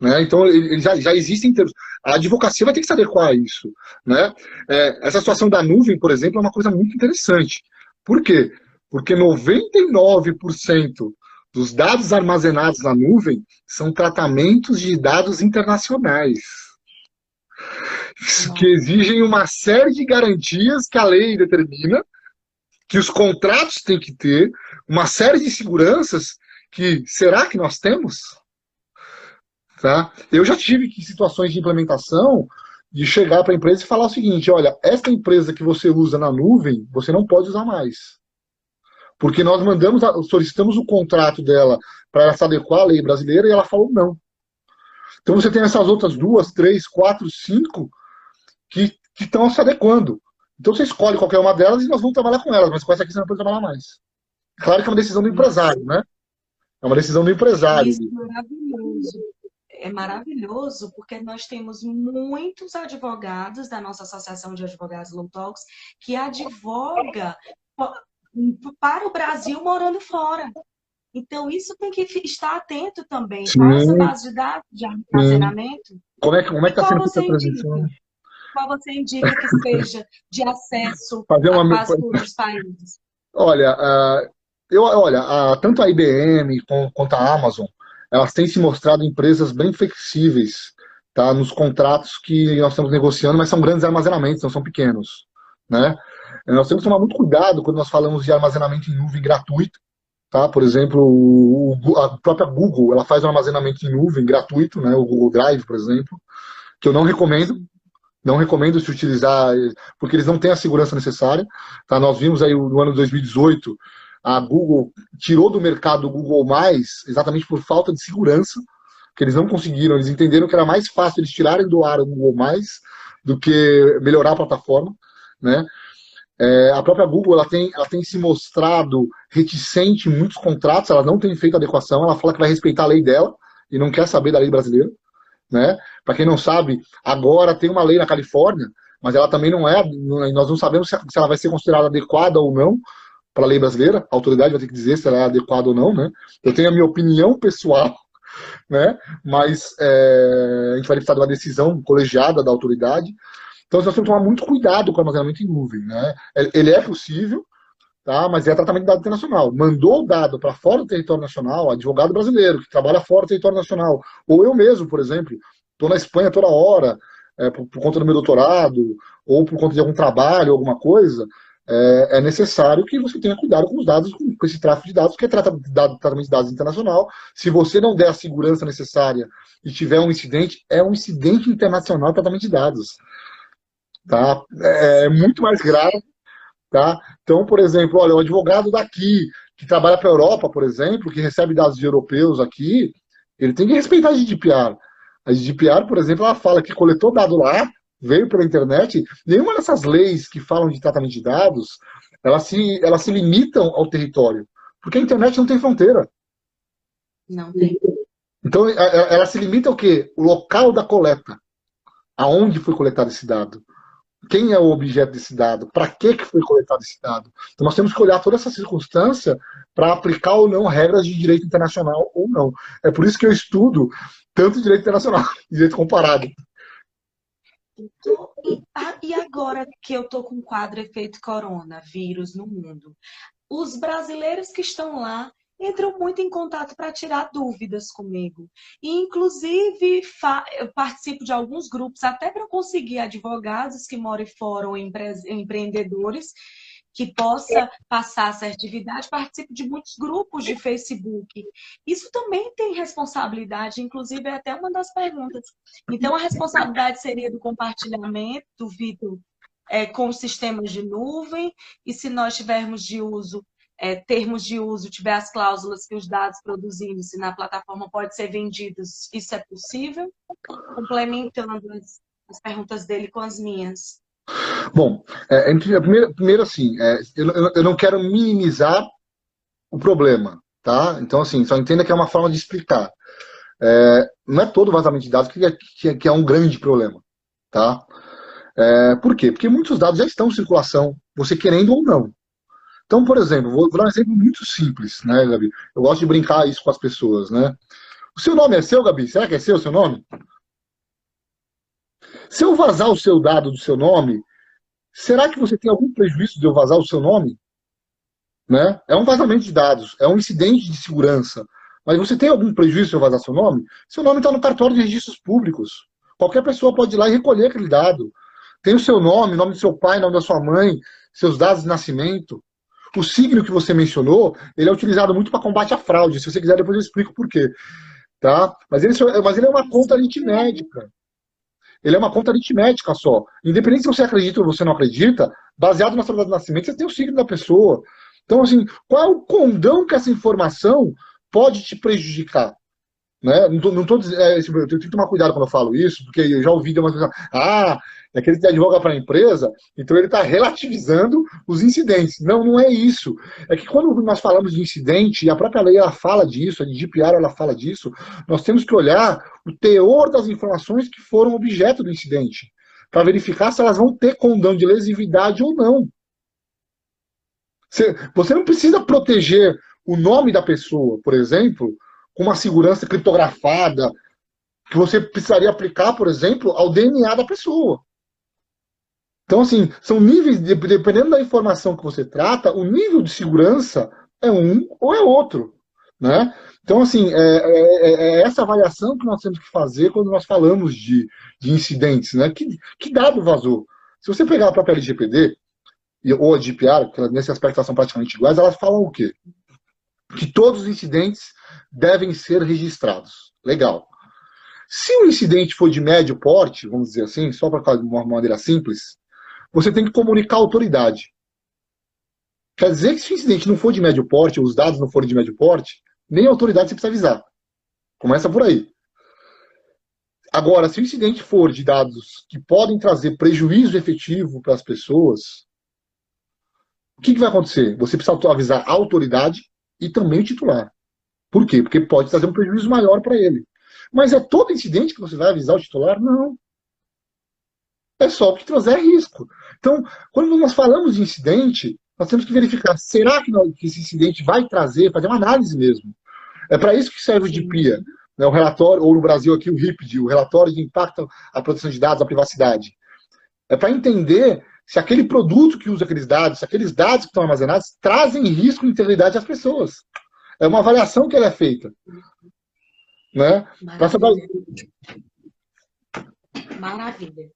Né? Então, ele, já, já existem termos. A advocacia vai ter que se adequar a isso. Né? É, essa situação da nuvem, por exemplo, é uma coisa muito interessante. Por quê? Porque 99% dos dados armazenados na nuvem são tratamentos de dados internacionais. Que exigem uma série de garantias que a lei determina, que os contratos têm que ter, uma série de seguranças que será que nós temos? Tá? Eu já tive situações de implementação de chegar para a empresa e falar o seguinte: olha, esta empresa que você usa na nuvem, você não pode usar mais. Porque nós mandamos, solicitamos o contrato dela para ela se adequar à lei brasileira e ela falou não. Então você tem essas outras duas, três, quatro, cinco que estão se adequando. Então você escolhe qualquer uma delas e nós vamos trabalhar com elas, mas com essa aqui você não pode trabalhar mais. Claro que é uma decisão do empresário, né? É uma decisão do empresário. Isso, maravilhoso. É maravilhoso porque nós temos muitos advogados da nossa Associação de Advogados Low Talks que advoga para o Brasil morando fora. Então, isso tem que estar atento também. Sim. Qual essa base de dados de armazenamento? Como é que como é está sendo essa transição? Qual você indica que seja de acesso Fazer uma... a outros países? Olha, uh, eu, olha tanto a IBM quanto a Amazon, elas têm se mostrado empresas bem flexíveis tá, nos contratos que nós estamos negociando, mas são grandes armazenamentos, não são pequenos. Né? Nós temos que tomar muito cuidado quando nós falamos de armazenamento em nuvem gratuito. Tá? Por exemplo, o, a própria Google ela faz um armazenamento em nuvem gratuito, né? o Google Drive, por exemplo, que eu não recomendo. Não recomendo se utilizar, porque eles não têm a segurança necessária. Tá? Nós vimos aí no ano de 2018, a Google tirou do mercado o Google Mais exatamente por falta de segurança, que eles não conseguiram, eles entenderam que era mais fácil eles tirarem do ar o Google Mais do que melhorar a plataforma, né? É, a própria Google ela tem, ela tem se mostrado reticente em muitos contratos, ela não tem feito adequação, ela fala que vai respeitar a lei dela e não quer saber da lei brasileira. Né? Para quem não sabe, agora tem uma lei na Califórnia, mas ela também não é, nós não sabemos se ela vai ser considerada adequada ou não para a lei brasileira, a autoridade vai ter que dizer se ela é adequada ou não. Né? Eu tenho a minha opinião pessoal, né? mas é, a gente vai precisar de uma decisão colegiada da autoridade. Então nós temos que tomar muito cuidado com o armazenamento em nuvem. Né? Ele é possível, tá? mas é tratamento de dado internacional. Mandou o dado para fora do território nacional, advogado brasileiro que trabalha fora do território nacional, ou eu mesmo, por exemplo, estou na Espanha toda hora, é, por, por, conta do meu doutorado, ou por conta de algum trabalho, alguma coisa, é, é, necessário que você tenha cuidado com os dados, com, com esse tráfego de dados, que é dado, tratamento de dados internacional. Se você não der a segurança necessária e tiver um incidente, é um incidente internacional tratamento de dados. Tá? É, é muito mais grave. Tá? Então, por exemplo, olha, o advogado daqui, que trabalha para a Europa, por exemplo, que recebe dados de europeus aqui, ele tem que respeitar a GDPR. A GDPR, por exemplo, ela fala que coletou dado lá, veio pela internet, nenhuma dessas leis que falam de tratamento de dados, elas se, elas se limitam ao território. Porque a internet não tem fronteira. Não tem. Então, ela se limita ao quê? O local da coleta. Aonde foi coletado esse dado? Quem é o objeto desse dado? Para que, que foi coletado esse dado? Então, nós temos que olhar toda essa circunstância para aplicar ou não regras de direito internacional ou não. É por isso que eu estudo tanto direito internacional, direito comparado. E, e agora que eu estou com o quadro efeito coronavírus no mundo, os brasileiros que estão lá entram muito em contato para tirar dúvidas comigo. E, inclusive, eu participo de alguns grupos até para conseguir advogados que moram fora ou empre empreendedores que possa passar assertividade, participo de muitos grupos de Facebook. Isso também tem responsabilidade, inclusive é até uma das perguntas. Então, a responsabilidade seria do compartilhamento, do Vitor, é, com sistemas de nuvem, e se nós tivermos de uso, é, termos de uso, tiver as cláusulas que os dados produzidos na plataforma podem ser vendidos, isso é possível? Complementando as, as perguntas dele com as minhas. Bom, é, primeiro, primeiro assim, é, eu, eu, não quero minimizar o problema, tá? Então, assim, só entenda que é uma forma de explicar. É, não é todo vazamento de dados que é, que é, que é um grande problema, tá? É, por quê? Porque muitos dados já estão em circulação, você querendo ou não. Então, por exemplo, vou, dar um exemplo muito simples, né, Gabi? Eu gosto de brincar isso com as pessoas, né? O seu nome é seu, Gabi? Será que é seu o seu nome? Se eu vazar o seu dado do seu nome, será que você tem algum prejuízo de eu vazar o seu nome? Né? É um vazamento de dados, é um incidente de segurança. Mas você tem algum prejuízo se eu vazar seu nome? Seu nome está no cartório de registros públicos. Qualquer pessoa pode ir lá e recolher aquele dado. Tem o seu nome, nome do seu pai, nome da sua mãe, seus dados de nascimento. O signo que você mencionou, ele é utilizado muito para combate à fraude. Se você quiser, depois eu explico por quê. Tá? Mas, ele, mas ele é uma conta aritmética. Ele é uma conta aritmética só. Independente se você acredita ou você não acredita, baseado na sua data de nascimento, você tem o signo da pessoa. Então, assim, qual é o condão que essa informação pode te prejudicar? Né? Não tô, não tô, é, eu tenho que tomar cuidado quando eu falo isso, porque eu já ouvi de uma pessoa, ah, é que ele advoga para a empresa, então ele está relativizando os incidentes. Não, não é isso. É que quando nós falamos de incidente, e a própria lei ela fala disso, a GDPR ela fala disso, nós temos que olhar o teor das informações que foram objeto do incidente, para verificar se elas vão ter condão de lesividade ou não. Você não precisa proteger o nome da pessoa, por exemplo, com uma segurança criptografada, que você precisaria aplicar, por exemplo, ao DNA da pessoa. Então, assim, são níveis, dependendo da informação que você trata, o nível de segurança é um ou é outro. Né? Então, assim, é, é, é, é essa avaliação que nós temos que fazer quando nós falamos de, de incidentes. Né? Que, que dado vazou? Se você pegar a própria LGPD, ou a GDPR, que nesse aspecto são praticamente iguais, elas falam o quê? Que todos os incidentes devem ser registrados. Legal. Se o incidente for de médio porte, vamos dizer assim, só para uma maneira simples, você tem que comunicar a autoridade. Quer dizer que se o incidente não for de médio porte, os dados não forem de médio porte, nem a autoridade você precisa avisar. Começa por aí. Agora, se o incidente for de dados que podem trazer prejuízo efetivo para as pessoas, o que, que vai acontecer? Você precisa avisar a autoridade e também o titular. Por quê? Porque pode trazer um prejuízo maior para ele. Mas é todo incidente que você vai avisar o titular? Não é só o que trouxer risco. Então, quando nós falamos de incidente, nós temos que verificar, será que, nós, que esse incidente vai trazer, fazer uma análise mesmo. É para isso que serve o DPIA, né, o relatório, ou no Brasil aqui o RIPD, o relatório de impacto à proteção de dados, à privacidade. É para entender se aquele produto que usa aqueles dados, se aqueles dados que estão armazenados, trazem risco de integridade às pessoas. É uma avaliação que ela é feita. Né? Maravilha. Maravilha.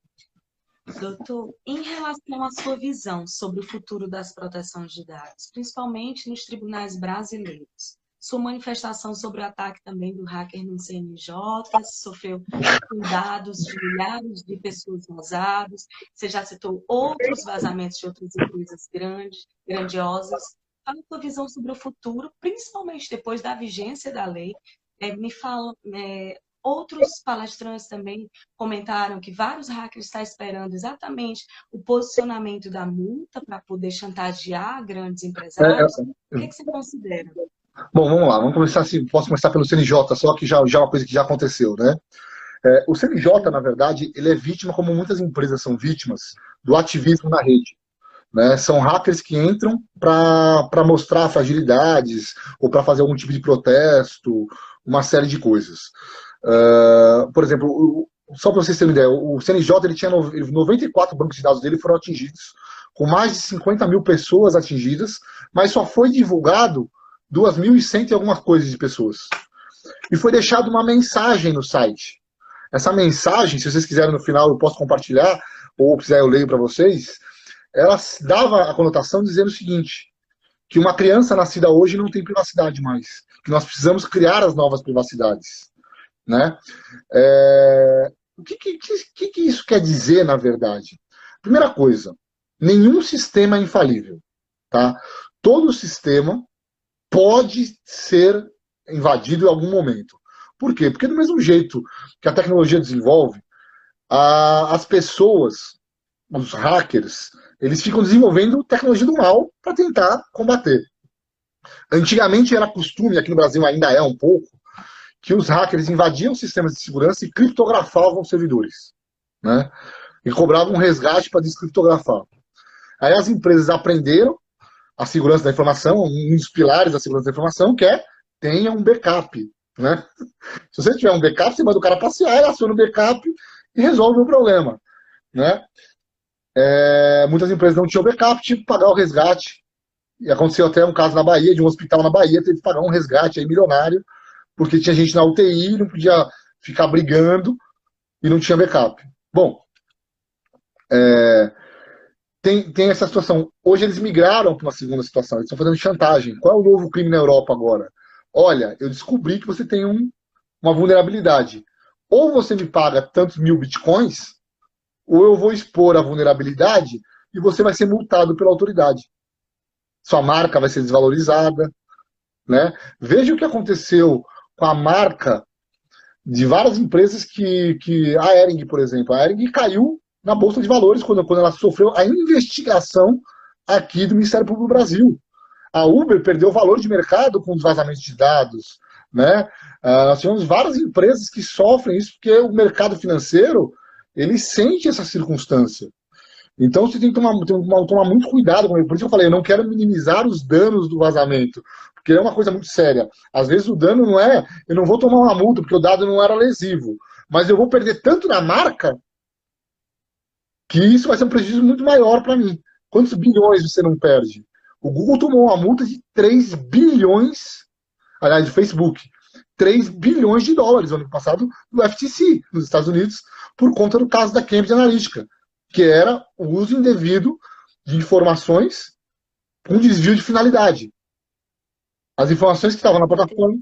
Doutor, em relação à sua visão sobre o futuro das proteções de dados, principalmente nos tribunais brasileiros, sua manifestação sobre o ataque também do hacker no CNJ, sofreu cuidados de milhares de pessoas vazadas, você já citou outros vazamentos de outras empresas grandes, grandiosas. Fala a sua visão sobre o futuro, principalmente depois da vigência da lei. É, me fala, é, outros palestrantes também comentaram que vários hackers estão esperando exatamente o posicionamento da multa para poder chantagear grandes empresários. É, é, o que, que você considera? Bom, vamos lá, vamos começar assim, posso começar pelo CNJ, só que já, já é uma coisa que já aconteceu, né? É, o CNJ, na verdade, ele é vítima, como muitas empresas são vítimas, do ativismo na rede. Né? São hackers que entram para mostrar fragilidades ou para fazer algum tipo de protesto, uma série de coisas. Uh, por exemplo, só para vocês terem uma ideia, o CNJ ele tinha 94 bancos de dados dele foram atingidos, com mais de 50 mil pessoas atingidas, mas só foi divulgado 2.100 e algumas coisas de pessoas. E foi deixada uma mensagem no site. Essa mensagem, se vocês quiserem no final, eu posso compartilhar, ou quiser eu leio para vocês, ela dava a conotação dizendo o seguinte, que uma criança nascida hoje não tem privacidade mais, que nós precisamos criar as novas privacidades. Né? É... O que, que, que, que isso quer dizer, na verdade? Primeira coisa, nenhum sistema é infalível. Tá? Todo sistema pode ser invadido em algum momento. Por quê? Porque do mesmo jeito que a tecnologia desenvolve, a, as pessoas, os hackers, eles ficam desenvolvendo tecnologia do mal para tentar combater. Antigamente era costume, aqui no Brasil ainda é um pouco, que os hackers invadiam sistemas de segurança e criptografavam servidores. Né? E cobravam um resgate para descriptografar. Aí as empresas aprenderam a segurança da informação, um dos pilares da segurança da informação, que é tenha um backup. Né? Se você tiver um backup, você manda o cara passear, ele aciona o backup e resolve o problema. Né? É, muitas empresas não tinham backup, tinham que pagar o resgate. E aconteceu até um caso na Bahia, de um hospital na Bahia, teve que pagar um resgate aí milionário, porque tinha gente na UTI, não podia ficar brigando e não tinha backup. Bom, é, tem, tem essa situação. Hoje eles migraram para uma segunda situação, eles estão fazendo chantagem. Qual é o novo crime na Europa agora? Olha, eu descobri que você tem um, uma vulnerabilidade. Ou você me paga tantos mil bitcoins, ou eu vou expor a vulnerabilidade e você vai ser multado pela autoridade. Sua marca vai ser desvalorizada. Né? Veja o que aconteceu com a marca de várias empresas que, que a Ering, por exemplo, a Ering caiu na Bolsa de Valores, quando, quando ela sofreu a investigação aqui do Ministério Público do Brasil. A Uber perdeu valor de mercado com os vazamentos de dados. Né? Uh, nós tivemos várias empresas que sofrem isso porque o mercado financeiro ele sente essa circunstância. Então você tem que tomar, tem que tomar muito cuidado com ele. Por isso eu falei, eu não quero minimizar os danos do vazamento, porque é uma coisa muito séria. Às vezes o dano não é, eu não vou tomar uma multa porque o dado não era lesivo, mas eu vou perder tanto na marca que isso vai ser um prejuízo muito maior para mim. Quantos bilhões você não perde? O Google tomou uma multa de 3 bilhões, aliás, de Facebook, 3 bilhões de dólares no ano passado do FTC, nos Estados Unidos, por conta do caso da Cambridge Analytica, que era o uso indevido de informações com desvio de finalidade. As informações que estavam na plataforma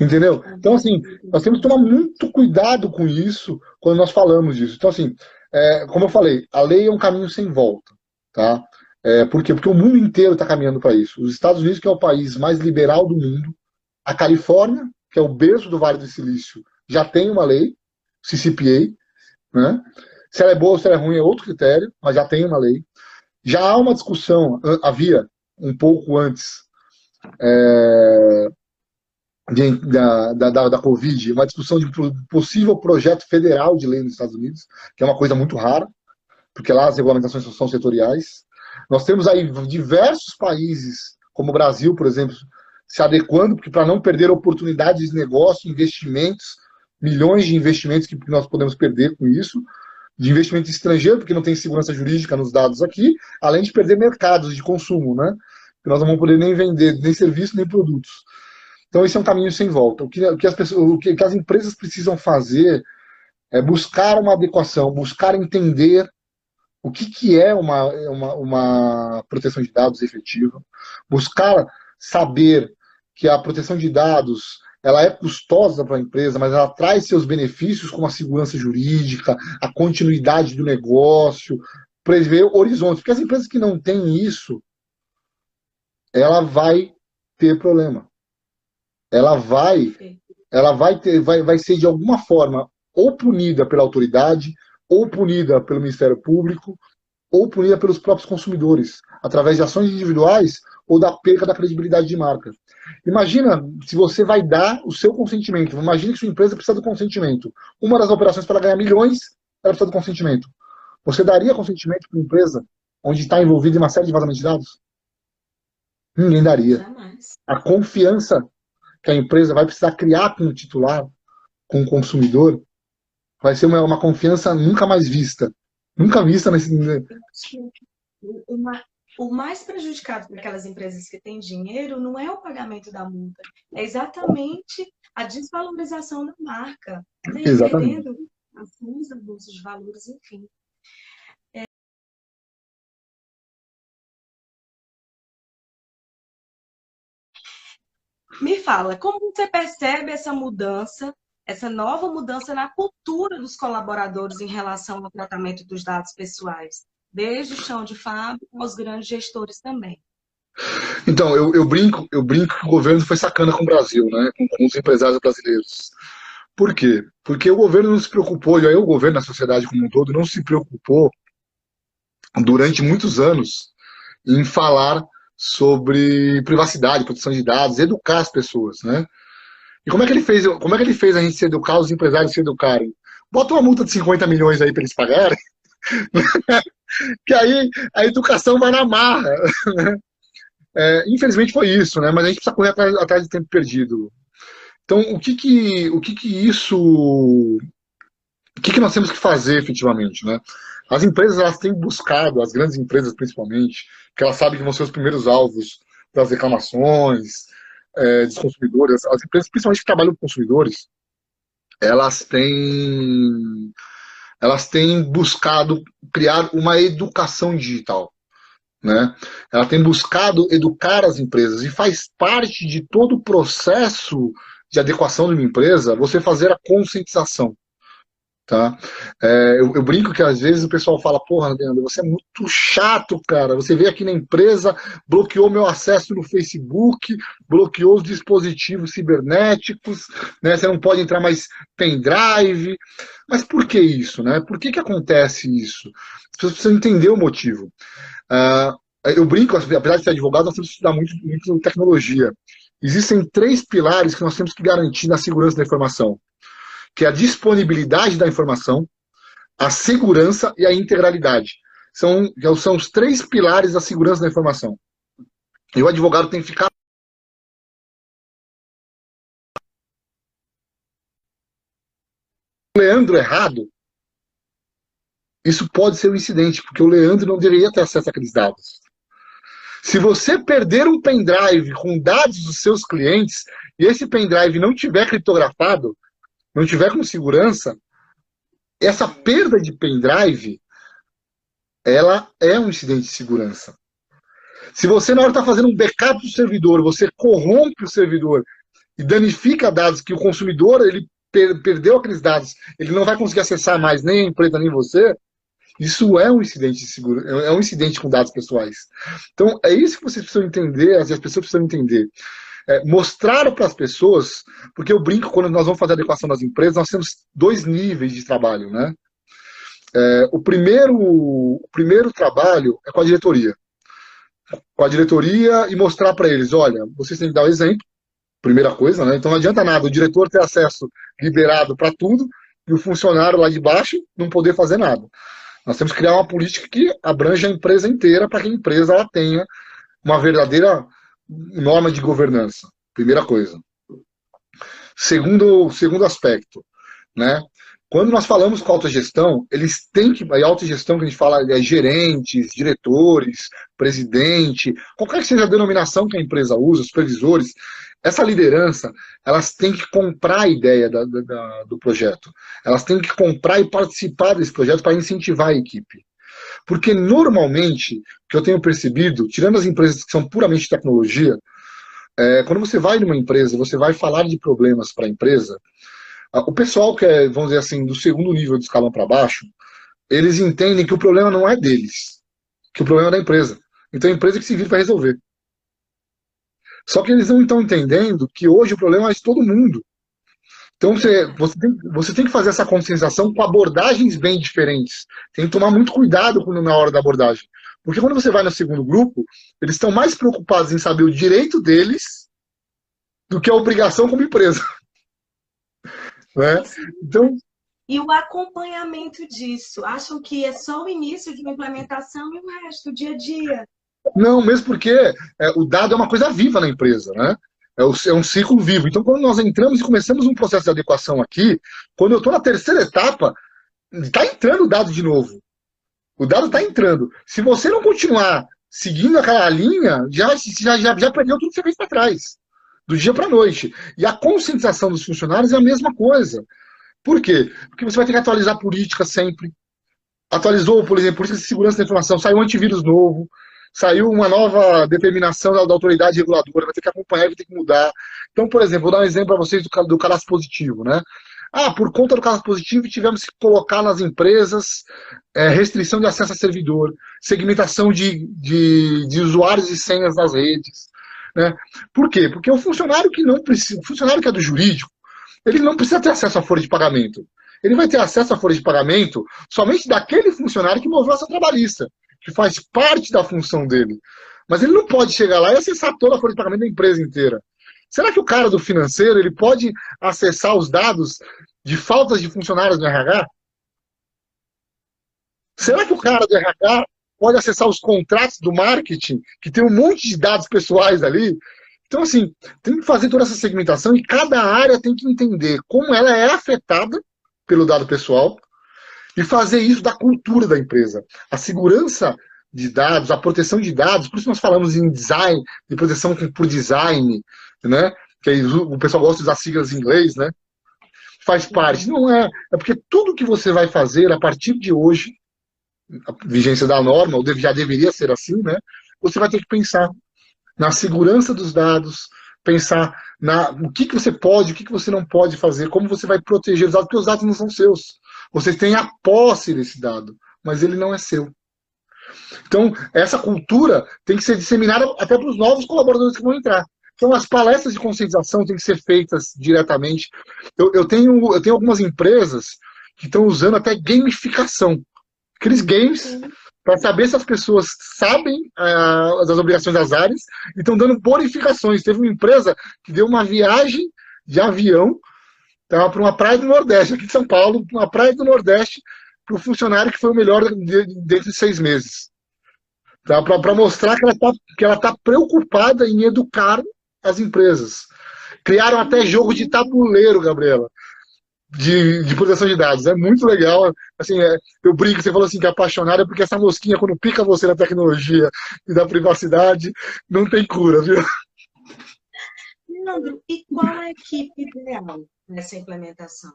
Entendeu? Então, assim, nós temos que tomar muito cuidado com isso quando nós falamos disso. Então, assim, é, como eu falei, a lei é um caminho sem volta. Tá? É, por quê? Porque o mundo inteiro está caminhando para isso. Os Estados Unidos, que é o país mais liberal do mundo, a Califórnia, que é o berço do Vale do Silício, já tem uma lei, CCPA. Né? Se ela é boa ou se ela é ruim é outro critério, mas já tem uma lei. Já há uma discussão, havia um pouco antes, é, de, da, da, da Covid, uma discussão de possível projeto federal de lei nos Estados Unidos, que é uma coisa muito rara, porque lá as regulamentações são setoriais. Nós temos aí diversos países, como o Brasil, por exemplo, se adequando, porque para não perder oportunidades de negócio, investimentos, milhões de investimentos que nós podemos perder com isso, de investimento estrangeiro, porque não tem segurança jurídica nos dados aqui, além de perder mercados de consumo, né? Que nós não vamos poder nem vender nem serviço nem produtos. Então, esse é um caminho sem volta. O que, o que, as, pessoas, o que, as empresas precisam fazer é buscar uma adequação, buscar entender o que, que é uma, uma, uma proteção de dados efetiva, buscar saber que a proteção de dados ela é custosa para a empresa, mas ela traz seus benefícios como a segurança jurídica, a continuidade do negócio, prever horizontes. Porque as empresas que não têm isso, ela vai ter problema. Ela vai, ela vai ter, vai, vai ser de alguma forma ou punida pela autoridade, ou punida pelo Ministério Público, ou punida pelos próprios consumidores, através de ações individuais ou da perda da credibilidade de marca. Imagina se você vai dar o seu consentimento. Imagina que sua empresa precisa do consentimento. Uma das operações para ganhar milhões, ela precisa do consentimento. Você daria consentimento para uma empresa onde está envolvida em uma série de vazamentos de dados? Ninguém daria. Jamais. A confiança que a empresa vai precisar criar com o titular, com o consumidor, vai ser uma, uma confiança nunca mais vista. Nunca vista nesse. Uma, o mais prejudicado para aquelas empresas que têm dinheiro não é o pagamento da multa, é exatamente a desvalorização da marca, né? exatamente. ações, bolsa de valores, enfim. É... Me fala, como você percebe essa mudança, essa nova mudança na cultura dos colaboradores em relação ao tratamento dos dados pessoais? Desde o chão de fábrica aos grandes gestores também. Então, eu, eu, brinco, eu brinco que o governo foi sacana com o Brasil, né? com, com os empresários brasileiros. Por quê? Porque o governo não se preocupou, e aí o governo, a sociedade como um todo, não se preocupou durante muitos anos em falar sobre privacidade, proteção de dados, educar as pessoas, né? E como é que ele fez, como é que ele fez a gente se educar, os empresários se educarem? Bota uma multa de 50 milhões aí para eles pagarem, que aí a educação vai na marra. É, infelizmente foi isso, né? Mas a gente precisa correr atrás, atrás de tempo perdido. Então, o que que, o que, que isso... O que, que nós temos que fazer efetivamente, né? As empresas, elas têm buscado, as grandes empresas principalmente, que elas sabem que vão ser os primeiros alvos das reclamações é, dos consumidores. As empresas, principalmente que trabalham com consumidores, elas têm elas têm buscado criar uma educação digital. Né? Ela tem buscado educar as empresas e faz parte de todo o processo de adequação de uma empresa você fazer a conscientização. Tá? É, eu, eu, brinco que às vezes o pessoal fala, porra, Leandro, você é muito chato, cara. Você veio aqui na empresa, bloqueou meu acesso no Facebook, bloqueou os dispositivos cibernéticos, né? Você não pode entrar mais pendrive. Mas por que isso, né? Por que, que acontece isso? Pessoas precisam entender o motivo. Uh, eu brinco, apesar de ser advogado, nós temos que estudar muito, muito tecnologia. Existem três pilares que nós temos que garantir na segurança da informação que é a disponibilidade da informação, a segurança e a integralidade. São, são os três pilares da segurança da informação. E o advogado tem que ficar. Leandro errado, isso pode ser um incidente, porque o Leandro não deveria ter acesso àqueles dados. Se você perder um pendrive com dados dos seus clientes e esse pendrive não tiver criptografado, não tiver com segurança, essa perda de pendrive, ela é um incidente de segurança. Se você, na hora de estar tá fazendo um backup do servidor, você corrompe o servidor e danifica dados que o consumidor ele per perdeu aqueles dados, ele não vai conseguir acessar mais nem a empresa nem você, isso é um incidente de segurança, é um incidente com dados pessoais. Então, é isso que vocês precisam entender, as pessoas precisam entender é, mostrar para as pessoas, porque eu brinco, quando nós vamos fazer a adequação das empresas, nós temos dois níveis de trabalho, né? É, o, primeiro, o primeiro trabalho é com a diretoria. Com a diretoria e mostrar para eles, olha, vocês têm que dar o exemplo, primeira coisa, né? Então não adianta nada o diretor ter acesso liberado para tudo e o funcionário lá de baixo não poder fazer nada. Nós temos que criar uma política que abrange a empresa inteira para que a empresa ela tenha uma verdadeira norma de governança, primeira coisa. Segundo, segundo aspecto, né? Quando nós falamos com autogestão, eles têm que. A autogestão que a gente fala é gerentes, diretores, presidente, qualquer que seja a denominação que a empresa usa, supervisores, essa liderança, elas têm que comprar a ideia da, da, do projeto. Elas têm que comprar e participar desse projeto para incentivar a equipe. Porque normalmente, o que eu tenho percebido, tirando as empresas que são puramente tecnologia, É, quando você vai numa empresa, você vai falar de problemas para a empresa, o pessoal que é, vamos dizer assim, do segundo nível de escalão para baixo, eles entendem que o problema não é deles, que o problema é da empresa. Então é a empresa que se vira para resolver. Só que eles não estão entendendo que hoje o problema é de todo mundo. Então você, você, tem, você tem que fazer essa conscientização com abordagens bem diferentes. Tem que tomar muito cuidado na hora da abordagem. Porque quando você vai no segundo grupo, eles estão mais preocupados em saber o direito deles do que a obrigação como empresa. né? Então, e o acompanhamento disso? Acham que é só o início de uma implementação e o resto, o dia a dia? Não, mesmo porque é, o dado é uma coisa viva na empresa, né? É, é, um ciclo vivo. Então, quando nós entramos e começamos um processo de adequação aqui, quando eu estou na terceira etapa, está entrando o dado de novo. O dado está entrando. Se você não continuar seguindo aquela linha, já, já, já, já perdeu tudo que você fez para trás. Do dia para a noite. E a conscientização dos funcionários é a mesma coisa. Por quê? Porque você vai ter que atualizar a política sempre. Atualizou, por exemplo, política de segurança da informação, saiu um antivírus novo, saiu uma nova determinação da, da, autoridade reguladora, vai ter que acompanhar, vai ter que mudar. Então, por exemplo, vou dar um exemplo para vocês do, do cadastro positivo, né? Ah, por conta do cadastro positivo, tivemos que colocar nas empresas é, restrição de acesso a servidor, segmentação de, de, de, usuários e senhas das redes. Né? Por quê? Porque o funcionário que não precisa, o funcionário que é do jurídico, ele não precisa ter acesso à folha de pagamento. Ele vai ter acesso à folha de pagamento somente daquele funcionário que moveu ação trabalhista que faz parte da função dele. Mas ele não pode chegar lá e acessar toda a folha de pagamento da empresa inteira. Será que o cara do financeiro ele pode acessar os dados de faltas de funcionários no RH? Será que o cara do RH pode acessar os contratos do marketing, que tem um monte de dados pessoais ali? Então, assim, tem que fazer toda essa segmentação e cada área tem que entender como ela é afetada pelo dado pessoal e fazer isso da cultura da empresa. A segurança de dados, a proteção de dados, por isso nós falamos em design, de proteção por design, né? Que o pessoal gosta de usar siglas em inglês, né? Faz parte. Não é. É porque tudo que você vai fazer a partir de hoje, a vigência da norma, ou já deveria ser assim, né? Você vai ter que pensar na segurança dos dados, pensar na o que, que você pode, o que, que você não pode fazer, como você vai proteger os dados, porque os dados não são seus. Você tem a posse desse dado, mas ele não é seu. Então, essa cultura tem que ser disseminada até para os novos colaboradores que vão entrar. Então, as palestras de conscientização têm que ser feitas diretamente. Eu, eu, tenho, eu tenho algumas empresas que estão usando até gamificação. Aqueles games para saber se as pessoas sabem uh, das obrigações das áreas e estão dando bonificações. Teve uma empresa que deu uma viagem de avião Estava para uma praia do Nordeste, aqui de São Paulo, uma praia do Nordeste, para o funcionário que foi o melhor dentro de seis meses. Tá? Para mostrar que ela está tá preocupada em educar as empresas. Criaram até jogo de tabuleiro, Gabriela, de, de proteção de dados. É muito legal. Assim, é, eu brinco, você falou assim que é apaixonada, porque essa mosquinha, quando pica você na tecnologia e da privacidade, não tem cura, viu? Leandro, e qual é a equipe ideal? Nessa implementação?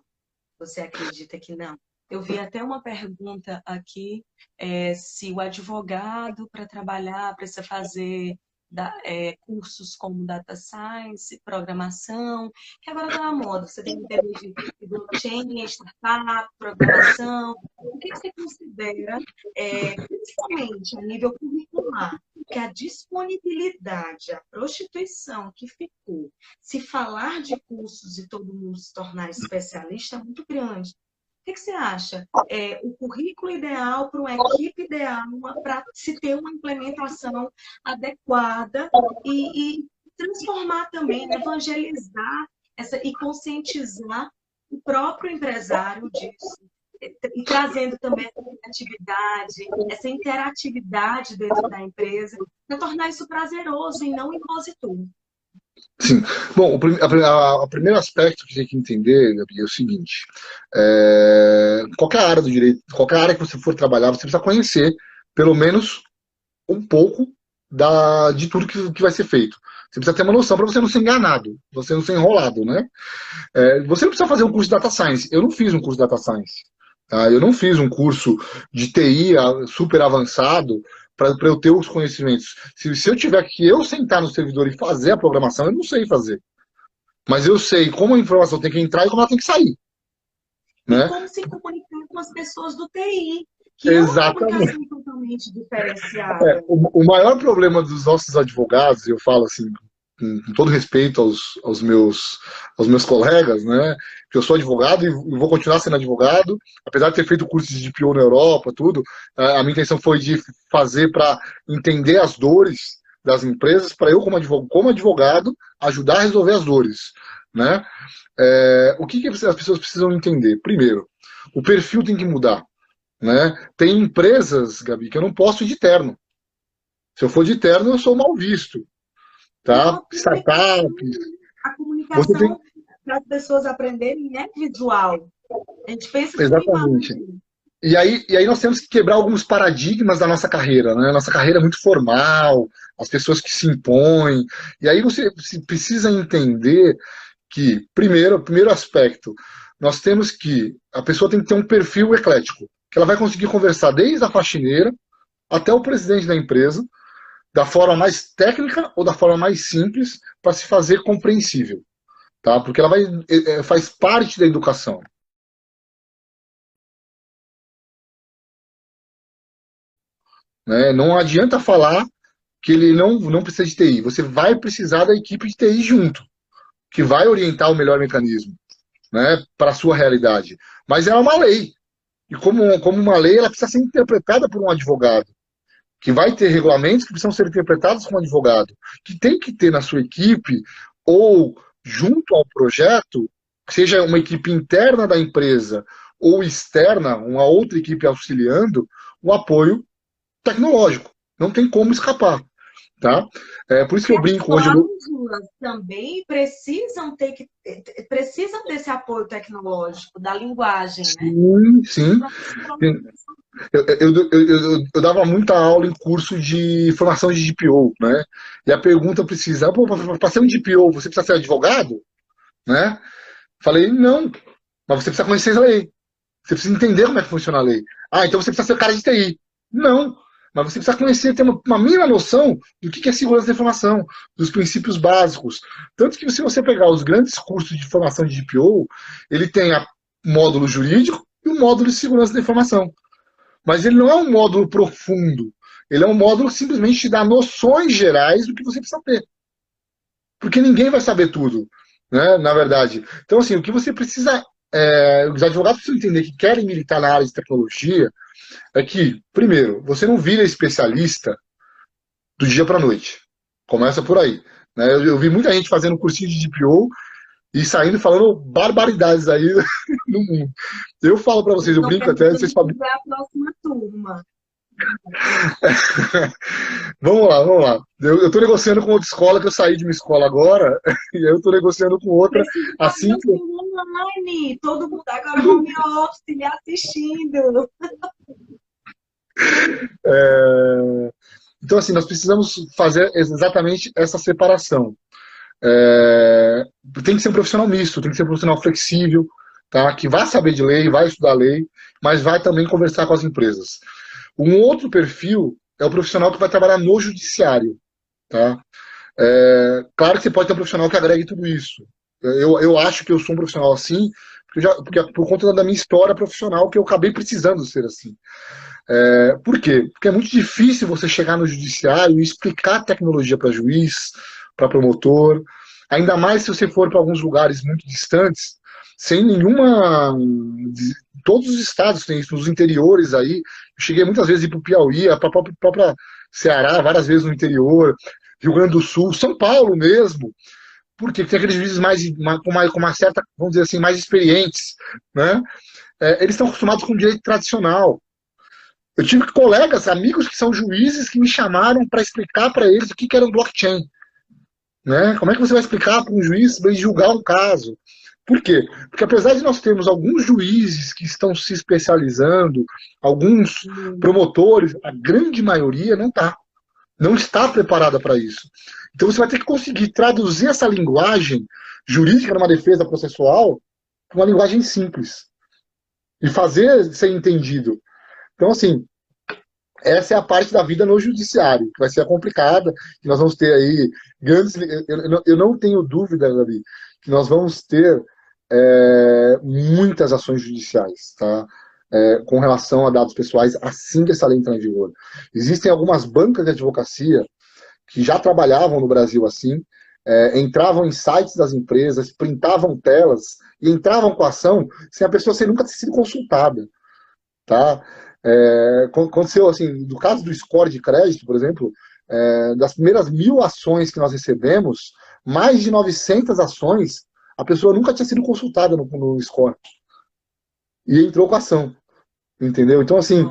Você acredita que não? Eu vi até uma pergunta aqui, é, se o advogado, para trabalhar, precisa fazer da, é, cursos como data science, programação, que agora está na moda. Você tem ter de blockchain, startup, programação. O que você considera, é, principalmente a nível curricular, que a disponibilidade, a prostituição que ficou, se falar de cursos e todo mundo se tornar especialista, é muito grande. Que, que você acha? É, o currículo ideal para uma equipe ideal para se ter uma implementação adequada e, e transformar também, evangelizar essa, e conscientizar o próprio empresário disso e trazendo também essa criatividade, essa interatividade dentro da empresa, para tornar isso prazeroso e não impositor. Sim. Bom, o, a, a, primeiro aspecto que tem que entender, Gabriel, é o seguinte: é, qualquer área do direito, qualquer área que você for trabalhar, você precisa conhecer, pelo menos, um pouco da, de tudo que, que vai ser feito. Você precisa ter uma noção para você não ser enganado, você não ser enrolado, né? É, você não precisa fazer um curso de data science. Eu não fiz um curso de data science. Tá? Eu não fiz um curso de TI super avançado para eu ter os conhecimentos. Se, se eu tiver que eu sentar no servidor e fazer a programação, eu não sei fazer. Mas eu sei como a informação tem que entrar e como ela tem que sair. Né? E como se comunicar com as pessoas do TI. Que Exatamente. é totalmente diferenciada. É, o, o, maior problema dos nossos advogados, eu falo assim, com, com todo respeito aos, aos, meus, aos meus colegas, né? Que eu sou advogado e vou continuar sendo advogado, apesar de ter feito cursos de DPO na Europa, tudo. A minha intenção foi de fazer para entender as dores das empresas, para eu, como advogado, como advogado, ajudar a resolver as dores. Né? É, o que, que as pessoas precisam entender? Primeiro, o perfil tem que mudar. Né? Tem empresas, Gabi, que eu não posso ir de terno. Se eu for de terno, eu sou mal visto. Tá? Startups. A comunicação tem... para as pessoas aprenderem é visual. A gente pensa Exatamente. E aí, e aí nós temos que quebrar alguns paradigmas da nossa carreira, né? Nossa carreira é muito formal, as pessoas que se impõem. E aí você precisa entender que, primeiro, primeiro aspecto, nós temos que, a pessoa tem que ter um perfil eclético, que ela vai conseguir conversar desde a faxineira até o presidente da empresa, da forma mais técnica ou da forma mais simples para se fazer compreensível, tá? Porque ela vai é, é, faz parte da educação. Né? Não adianta falar que ele não, não precisa de TI. Você vai precisar da equipe de TI junto, que vai orientar o melhor mecanismo né, para a sua realidade. Mas é uma lei. E como, como uma lei, ela precisa ser interpretada por um advogado que vai ter regulamentos que precisam ser interpretados com um advogado, que tem que ter na sua equipe ou junto ao projeto, seja uma equipe interna da empresa ou externa, uma outra equipe auxiliando, o apoio tecnológico. Não tem como escapar. Tá? É por isso que eu brinco hoje. Eu... também precisam ter que precisam desse apoio tecnológico da linguagem, sim, né? Sim, eu, eu, eu, eu, dava muita aula em curso de formação de DPO, né? E a pergunta precisa, para ser um DPO, você precisa ser advogado? Né? Falei, não, mas você precisa conhecer a lei. Você precisa entender como é que funciona a lei. Ah, então você precisa ser cara de TI. Não, mas você precisa conhecer, ter uma, uma mínima noção do que é segurança da informação, dos princípios básicos. Tanto que se você pegar os grandes cursos de formação de DPO, ele tem o módulo jurídico e o módulo de segurança da informação. Mas ele não é um módulo profundo. Ele é um módulo que simplesmente te dá noções gerais do que você precisa ter. Porque ninguém vai saber tudo, né, na verdade. Então, assim, o que você precisa. É, os advogados precisam entender que querem militar na área de tecnologia é que, primeiro, você não vira especialista do dia para a noite. Começa por aí. Né? Eu, eu, vi muita gente fazendo cursinho de DPO e saindo falando barbaridades aí no mundo. Eu falo para vocês, eu brinco até, vocês falam. É a próxima turma. vamos lá, vamos lá. Eu estou negociando com outra escola, que eu saí de uma escola agora, e eu estou negociando com outra assim que. Online, todo mundo agora home office, me assistindo. É... Então, assim, nós precisamos fazer exatamente essa separação. É... Tem que ser um profissional misto, tem que ser um profissional flexível, tá? que vai saber de lei, vai estudar lei, mas vai também conversar com as empresas. Um outro perfil é o profissional que vai trabalhar no judiciário. Tá? É, claro que você pode ter um profissional que agregue tudo isso. Eu, eu acho que eu sou um profissional assim, porque, já, porque por conta da minha história profissional que eu acabei precisando ser assim. É, por quê? Porque é muito difícil você chegar no judiciário e explicar tecnologia para juiz, para promotor, ainda mais se você for para alguns lugares muito distantes, sem nenhuma. Todos os estados têm isso, nos interiores aí. Eu cheguei muitas vezes para o Piauí, para própria Ceará, várias vezes no interior, Rio Grande do Sul, São Paulo mesmo. Porque tem aqueles juízes mais, com, uma, com uma certa, vamos dizer assim, mais experientes. Né? É, eles estão acostumados com o direito tradicional. Eu tive colegas, amigos que são juízes que me chamaram para explicar para eles o que, que era um blockchain. Né? Como é que você vai explicar para um juiz para julgar um caso? Por quê? Porque apesar de nós termos alguns juízes que estão se especializando, alguns promotores, a grande maioria não está. Não está preparada para isso. Então você vai ter que conseguir traduzir essa linguagem jurídica numa defesa processual para uma linguagem simples. E fazer ser entendido. Então, assim, essa é a parte da vida no judiciário, que vai ser complicada, que nós vamos ter aí grandes. Eu, não tenho dúvida, Gabi, que nós vamos ter é, muitas ações judiciais, tá? É, com relação a dados pessoais, assim que essa lei entrar em vigor. Existem algumas bancas de advocacia que já trabalhavam no Brasil assim, é, entravam em sites das empresas, printavam telas e entravam com a ação sem a pessoa ser nunca ter sido consultada. Tá? É, aconteceu assim, no caso do score de crédito, por exemplo, é, das primeiras mil ações que nós recebemos, mais de 900 ações, a pessoa nunca tinha sido consultada no, no score. E entrou com a ação. Entendeu? Então, assim,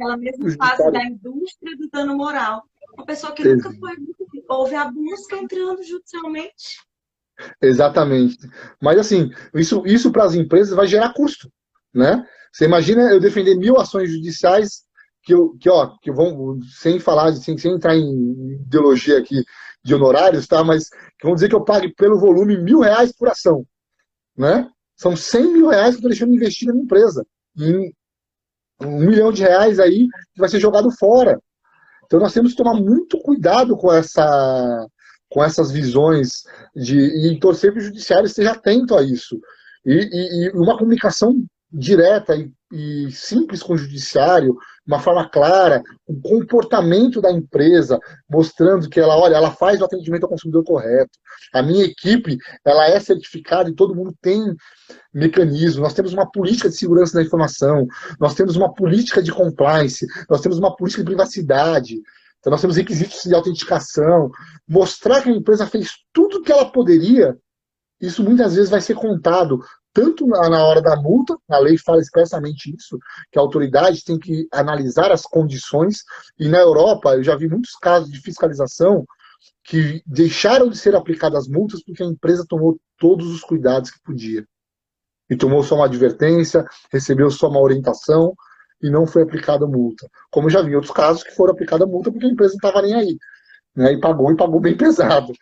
aquela mesma fase da indústria do dano moral. Uma pessoa que nunca foi, houve a busca entrando judicialmente. Exatamente. Mas assim, isso, isso para as empresas vai gerar custo, né? Você imagina eu defender mil ações judiciais que eu, que, ó, que vão, sem falar, sem, sem entrar em ideologia aqui de honorários, tá? Mas que vão dizer que eu pague pelo volume mil reais por ação, né? São 100 mil reais que eu estou deixando investir na minha empresa. Em um milhão de reais aí que vai ser jogado fora. Então nós temos que tomar muito cuidado com essa com essas visões de, e torcer que o judiciário esteja atento a isso. E, e, e uma comunicação direta e, e, simples com o judiciário, uma forma clara, o comportamento da empresa, mostrando que ela, olha, ela faz o atendimento ao consumidor correto. A minha equipe, ela é certificada e todo mundo tem mecanismo. Nós temos uma política de segurança da informação, nós temos uma política de compliance, nós temos uma política de privacidade. Então, nós temos requisitos de autenticação, mostrar que a empresa fez tudo o que ela poderia, isso muitas vezes vai ser contado, tanto na hora da multa, a lei fala expressamente isso, que a autoridade tem que analisar as condições, e na Europa eu já vi muitos casos de fiscalização que deixaram de ser aplicadas multas porque a empresa tomou todos os cuidados que podia. E tomou só uma advertência, recebeu só uma orientação, e não foi aplicada multa. Como já vi outros casos que foram aplicada multa porque a empresa não estava nem aí. Né, e pagou, e pagou bem pesado.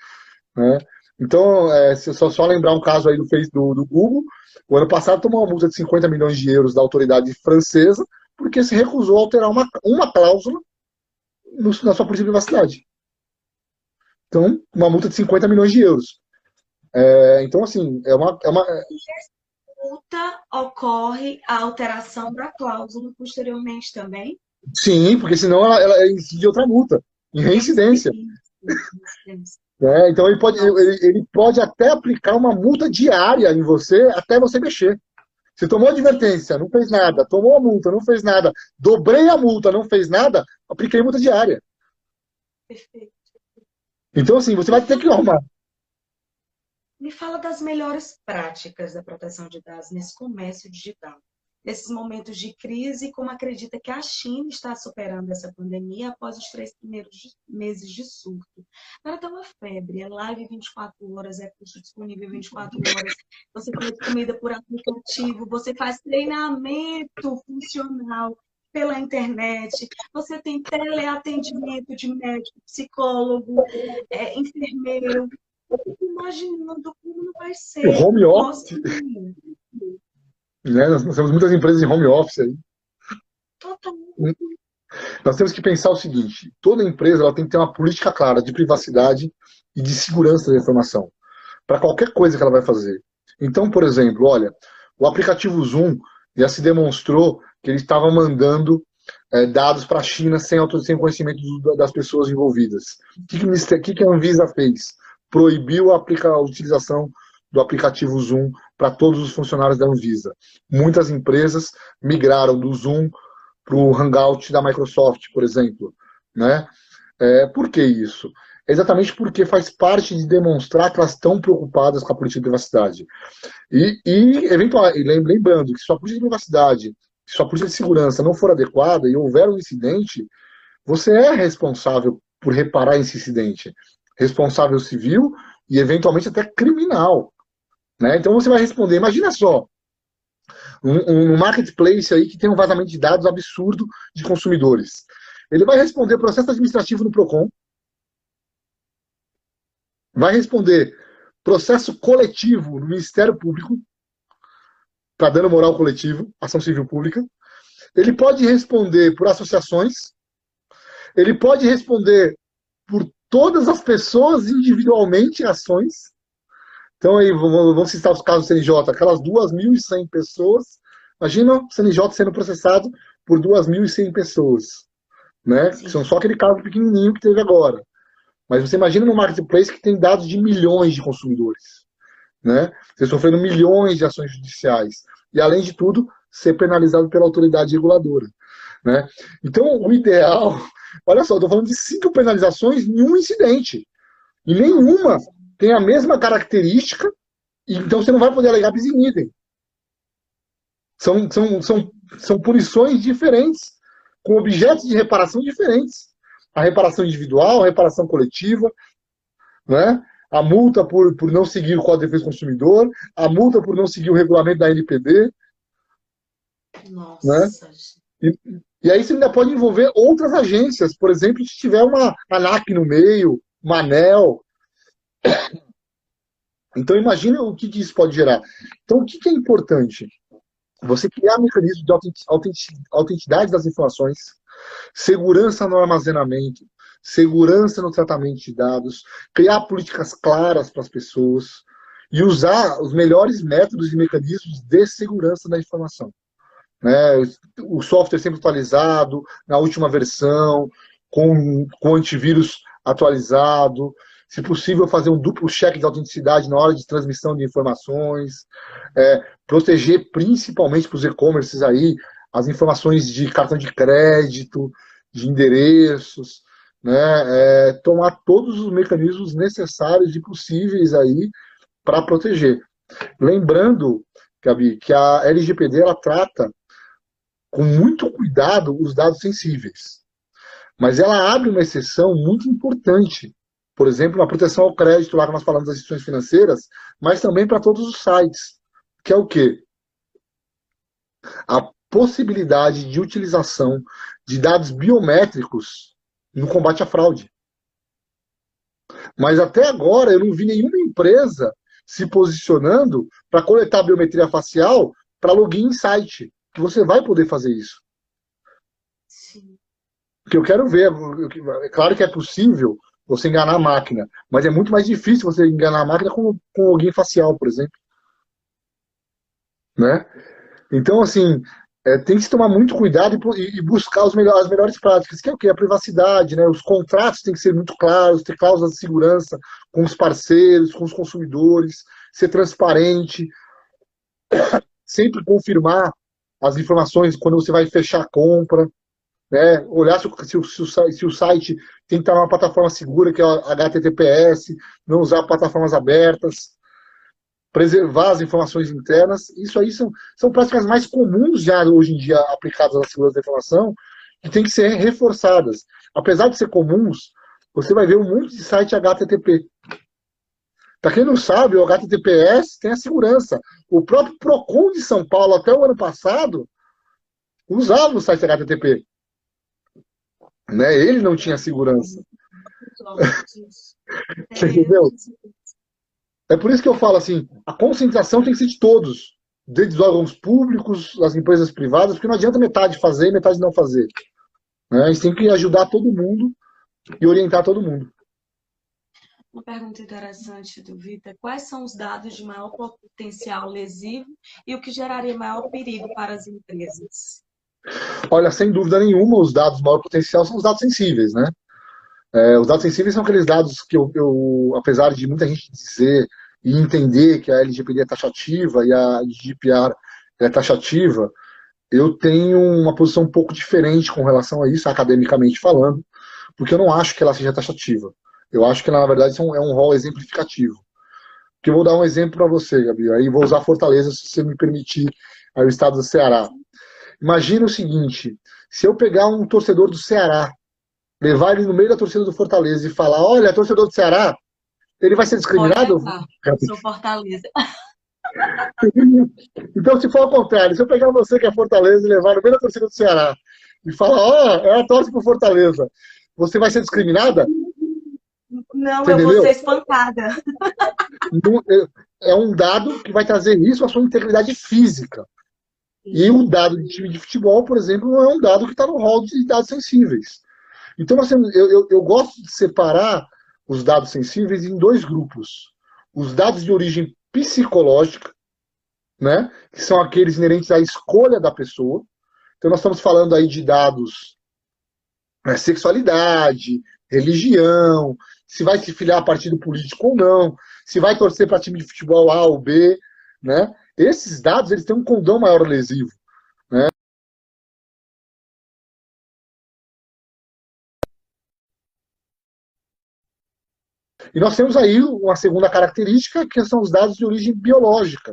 Né? Então, é, só, só lembrar um caso aí do, do, do Google, o ano passado tomou uma multa de 50 milhões de euros da autoridade francesa porque se recusou a alterar uma, uma cláusula no, na sua política de privacidade. Então, uma multa de 50 milhões de euros. É, então, assim, é uma, é uma, multa ocorre a alteração da cláusula posteriormente também? Sim, porque senão ela, ela incide outra multa, em reincidência. É, então ele pode, ele, ele, pode até aplicar uma multa diária em você até você mexer. Você tomou advertência, não fez nada, tomou a multa, não fez nada, dobrei a multa, não fez nada, apliquei multa diária. Perfeito. Então, assim, você vai ter que arrumar me fala das melhores práticas da proteção de dados nesse comércio digital. Nesses momentos de crise, como acredita que a China está superando essa pandemia após os três primeiros meses de surto? Agora está uma febre, é live 24 horas, é curso disponível 24 horas, você pede comida por aplicativo, você faz treinamento funcional pela internet, você tem teleatendimento de médico, psicólogo, é, enfermeiro, imaginando como não vai ser. O home office. Né? Nós temos muitas empresas em home office aí. Nós temos que pensar o seguinte: toda empresa ela tem que ter uma política clara de privacidade e de segurança da informação para qualquer coisa que ela vai fazer. Então, por exemplo, olha, o aplicativo Zoom já se demonstrou que ele estava mandando é, dados para a China sem, sem conhecimento das pessoas envolvidas. O que, que, que a Anvisa fez? proibiu a, aplica, a utilização do aplicativo Zoom para todos os funcionários da Anvisa. Muitas empresas migraram do Zoom para o Hangout da Microsoft, por exemplo. Né? É, por que isso? Exatamente porque faz parte de demonstrar que elas estão preocupadas com a política de privacidade. E, e eventual, lembrando que se a política de privacidade, se a política de segurança não for adequada e houver um incidente, você é responsável por reparar esse incidente responsável civil e eventualmente até criminal. Né? Então você vai responder, imagina só, um, um, marketplace aí que tem um vazamento de dados absurdo de consumidores. Ele vai responder processo administrativo no PROCON, vai responder processo coletivo no Ministério Público, para dano moral coletivo, ação civil pública. Ele pode responder por associações. Ele pode responder por todas as pessoas individualmente ações. Então, aí, vamos citar os casos do CNJ, aquelas 2.100 pessoas. Imagina o CNJ sendo processado por 2.100 pessoas. Né? São só aquele caso pequenininho que teve agora. Mas você imagina no marketplace que tem dados de milhões de consumidores. Né? Você sofrendo milhões de ações judiciais. E, além de tudo, ser penalizado pela autoridade reguladora. Né? Então, o ideal. Olha só, estou falando de cinco penalizações em um incidente. E nenhuma tem a mesma característica, então você não vai poder alegar bis in idem. São, são, são, são punições diferentes, com objetos de reparação diferentes a reparação individual, a reparação coletiva, né? a multa por, por não seguir o Código de Defesa do Consumidor, a multa por não seguir o regulamento da NPD. Nossa. Né? E, e aí você ainda pode envolver outras agências, por exemplo, se tiver uma ANAC no meio, uma ANEL. Então imagina o que, isso pode gerar. Então o que, que é importante? Você criar mecanismos de autenticidade das informações, segurança no armazenamento, segurança no tratamento de dados, criar políticas claras para as pessoas e usar os melhores métodos e mecanismos de segurança da informação. Né? O software sempre atualizado, na última versão, com, com antivírus atualizado, se possível fazer um duplo cheque de autenticidade na hora de transmissão de informações, é, proteger principalmente para os e-commerces aí as informações de cartão de crédito, de endereços, né, é, tomar todos os mecanismos necessários e possíveis aí para proteger. Lembrando, Gabi, que a LGPD ela trata com muito cuidado os dados sensíveis. Mas ela abre uma exceção muito importante, por exemplo, na proteção ao crédito, lá que nós falamos das instituições financeiras, mas também para todos os sites, que é o quê? A possibilidade de utilização de dados biométricos no combate à fraude. Mas até agora eu não vi nenhuma empresa se posicionando para coletar biometria facial para login em site. Que você vai poder fazer isso. Sim. Porque eu quero ver. É claro que é possível você enganar a máquina, mas é muito mais difícil você enganar a máquina com, com login facial, por exemplo. Né? Então, assim, é, tem que se tomar muito cuidado e, e buscar melhores, as melhores práticas, que é o que? A privacidade, né? Os contratos têm que ser muito claros, ter cláusulas de segurança com os parceiros, com os consumidores, ser transparente, sempre confirmar as informações quando você vai fechar a compra, né? olhar se, se, se, se o site tem que estar numa plataforma segura, que é o HTTPS, não usar plataformas abertas preservar as informações internas. Isso aí são, são práticas mais comuns já hoje em dia aplicadas à segurança da informação, que tem que ser reforçadas. Apesar de ser comuns, você vai ver um monte de site HTTP. Para quem não sabe, o HTTPS tem a segurança. O próprio PROCON de São Paulo, até o ano passado, usava o site HTTP. Né? Ele não tinha segurança. Você entendeu? É por isso que eu falo assim, a conscientização tem que ser de todos, desde os órgãos públicos, das empresas privadas, porque não adianta metade fazer e metade não fazer. Né? A gente tem que ajudar todo mundo e orientar todo mundo. Uma pergunta interessante do Vitor. Quais são os dados de maior potencial lesivo e o que geraria maior perigo para as empresas? Olha, sem dúvida nenhuma, os dados de maior potencial são os dados sensíveis, né? É, os dados sensíveis são aqueles dados que eu, eu, apesar de muita gente dizer e entender que a LGPD é taxativa e a GDPR é taxativa, eu tenho uma posição um pouco diferente com relação a isso, academicamente falando, porque eu não acho que ela seja taxativa. Eu acho que ela, na verdade, é um, é um rol exemplificativo. Que eu vou dar um exemplo para você, Gabi, aí vou usar Fortaleza, se você me permitir, aí o estado do Ceará. Imagina o seguinte, se eu pegar um torcedor do Ceará levar ele no meio da torcida do Fortaleza e falar, olha, torcedor do Ceará, ele vai ser discriminado? Eu sou Fortaleza. então, se for ao contrário, se eu pegar você que é Fortaleza e levar no meio da torcida do Ceará e falar, ó, oh, ela torce pro Fortaleza, você vai ser discriminada? Não, Você eu entendeu? vou ser espantada. É, é um dado que vai trazer risco à sua integridade física. E um dado de time de futebol, por exemplo, não é um dado que está no rol de dados sensíveis. Então, temos, eu, eu, eu gosto de separar os dados sensíveis em dois grupos. Os dados de origem psicológica, né, que são aqueles inerentes à escolha da pessoa. Então, nós estamos falando aí de dados né, sexualidade, religião, se vai se filiar a partido político ou não, se vai torcer para time de futebol A ou B, né? Esses dados eles têm um condão maior lesivo, né? E nós temos aí uma segunda característica, que são os dados de origem biológica.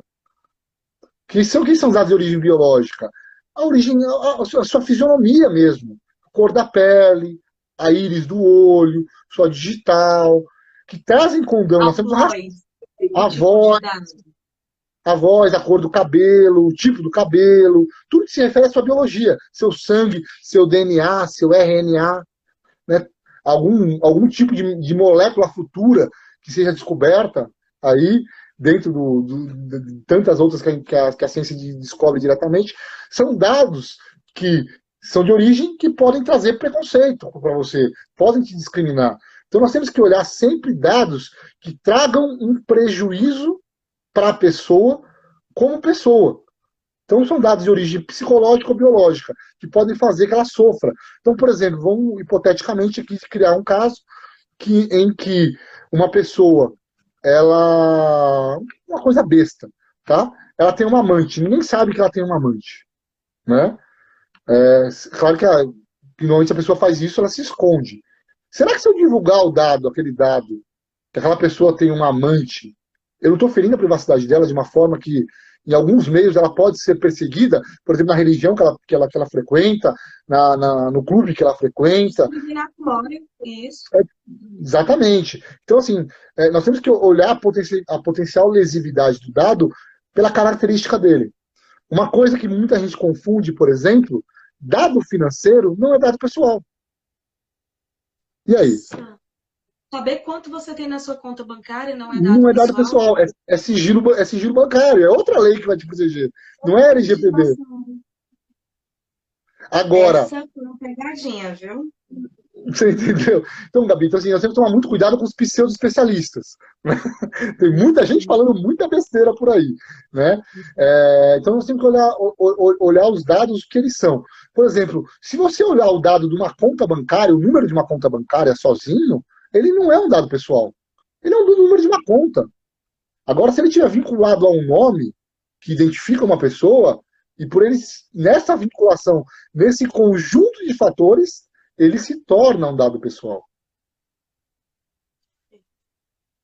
Que são, que são os dados de origem biológica? A origem, a, a sua fisionomia mesmo. Cor da pele, a íris do olho, sua digital, que trazem condão. A nós temos voz, a, a voz, a voz, a cor do cabelo, o tipo do cabelo, tudo que se refere à sua biologia, seu sangue, seu DNA, seu RNA, né? algum, algum tipo de, de molécula futura que seja descoberta aí dentro do, do, de tantas outras que a, que a ciência descobre diretamente, são dados que são de origem que podem trazer preconceito para você, podem te discriminar. Então nós temos que olhar sempre dados que tragam um prejuízo para a pessoa como pessoa. Então são dados de origem psicológica ou biológica, que podem fazer que ela sofra. Então, por exemplo, vamos hipoteticamente aqui criar um caso que, em que uma pessoa, ela. Uma coisa besta, tá? Ela tem uma amante, ninguém sabe que ela tem uma amante. Né? É, claro que, a, normalmente a pessoa faz isso, ela se esconde. Será que se eu divulgar o dado, aquele dado, que aquela pessoa tem uma amante, eu não estou ferindo a privacidade dela de uma forma que, em alguns meios, ela pode ser perseguida, por exemplo, na religião que ela, que ela, que ela frequenta, na, na no clube que ela frequenta. Isso. É, exatamente. Então, assim, é, nós temos que olhar a, potenci a potencial lesividade do dado pela característica dele. Uma coisa que muita gente confunde, por exemplo, Dado financeiro não é dado pessoal. E aí? Saber quanto você tem na sua conta bancária não é dado Não é dado pessoal, é, é, sigilo, é sigilo bancário, é outra lei que vai te proteger. Não é LGPD. Agora. Essa é uma pegadinha, viu? Você entendeu? Então, Gabi, então, assim, nós temos que tomar muito cuidado com os pseudo-especialistas. Né? Tem muita gente falando muita besteira por aí. Né? É, então, nós temos que olhar, olhar os dados que eles são. Por exemplo, se você olhar o dado de uma conta bancária, o número de uma conta bancária sozinho, ele não é um dado pessoal. Ele é um número de uma conta. Agora, se ele estiver vinculado a um nome que identifica uma pessoa, e por eles, nessa vinculação, nesse conjunto de fatores, ele se torna um dado pessoal.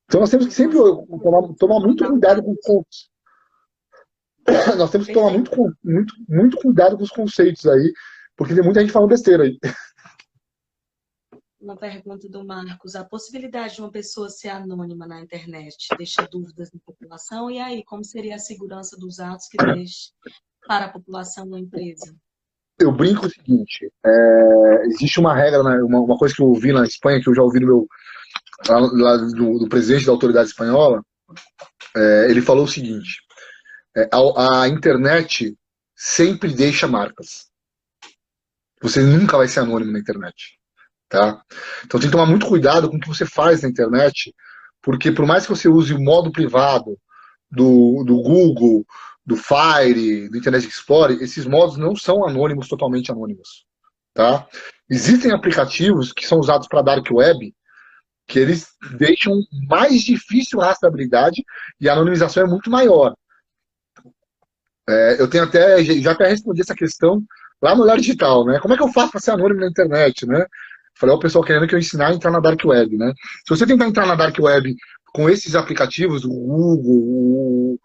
Então nós temos que sempre tomar, tomar muito cuidado com os nós temos que tomar muito, muito, muito cuidado com os conceitos aí, porque tem muita gente falando besteira aí. Uma pergunta do Marcos. A possibilidade de uma pessoa ser anônima na internet deixa dúvidas na população? E aí, como seria a segurança dos atos que deixa para a população ou empresa? eu brinco o seguinte: é, existe uma regra, né, uma, uma, coisa que eu ouvi na Espanha, que eu já ouvi no meu, lá do, do, presidente da autoridade espanhola, é, ele falou o seguinte: é, a, a, internet sempre deixa marcas. Você nunca vai ser anônimo na internet. Tá? Então tem que tomar muito cuidado com o que você faz na internet, porque por mais que você use o modo privado do, do Google, do Fire, do Internet Explorer, esses modos não são anônimos, totalmente anônimos. Tá? Existem aplicativos que são usados para Dark Web que eles deixam mais difícil a rastreabilidade e a anonimização é muito maior. É, eu tenho até, já até respondi essa questão lá no Olhar Digital, né? Como é que eu faço para ser anônimo na internet, né? Falei, o pessoal querendo que eu ensinar a entrar na Dark Web, né? Se você tentar entrar na Dark Web com esses aplicativos, o Google,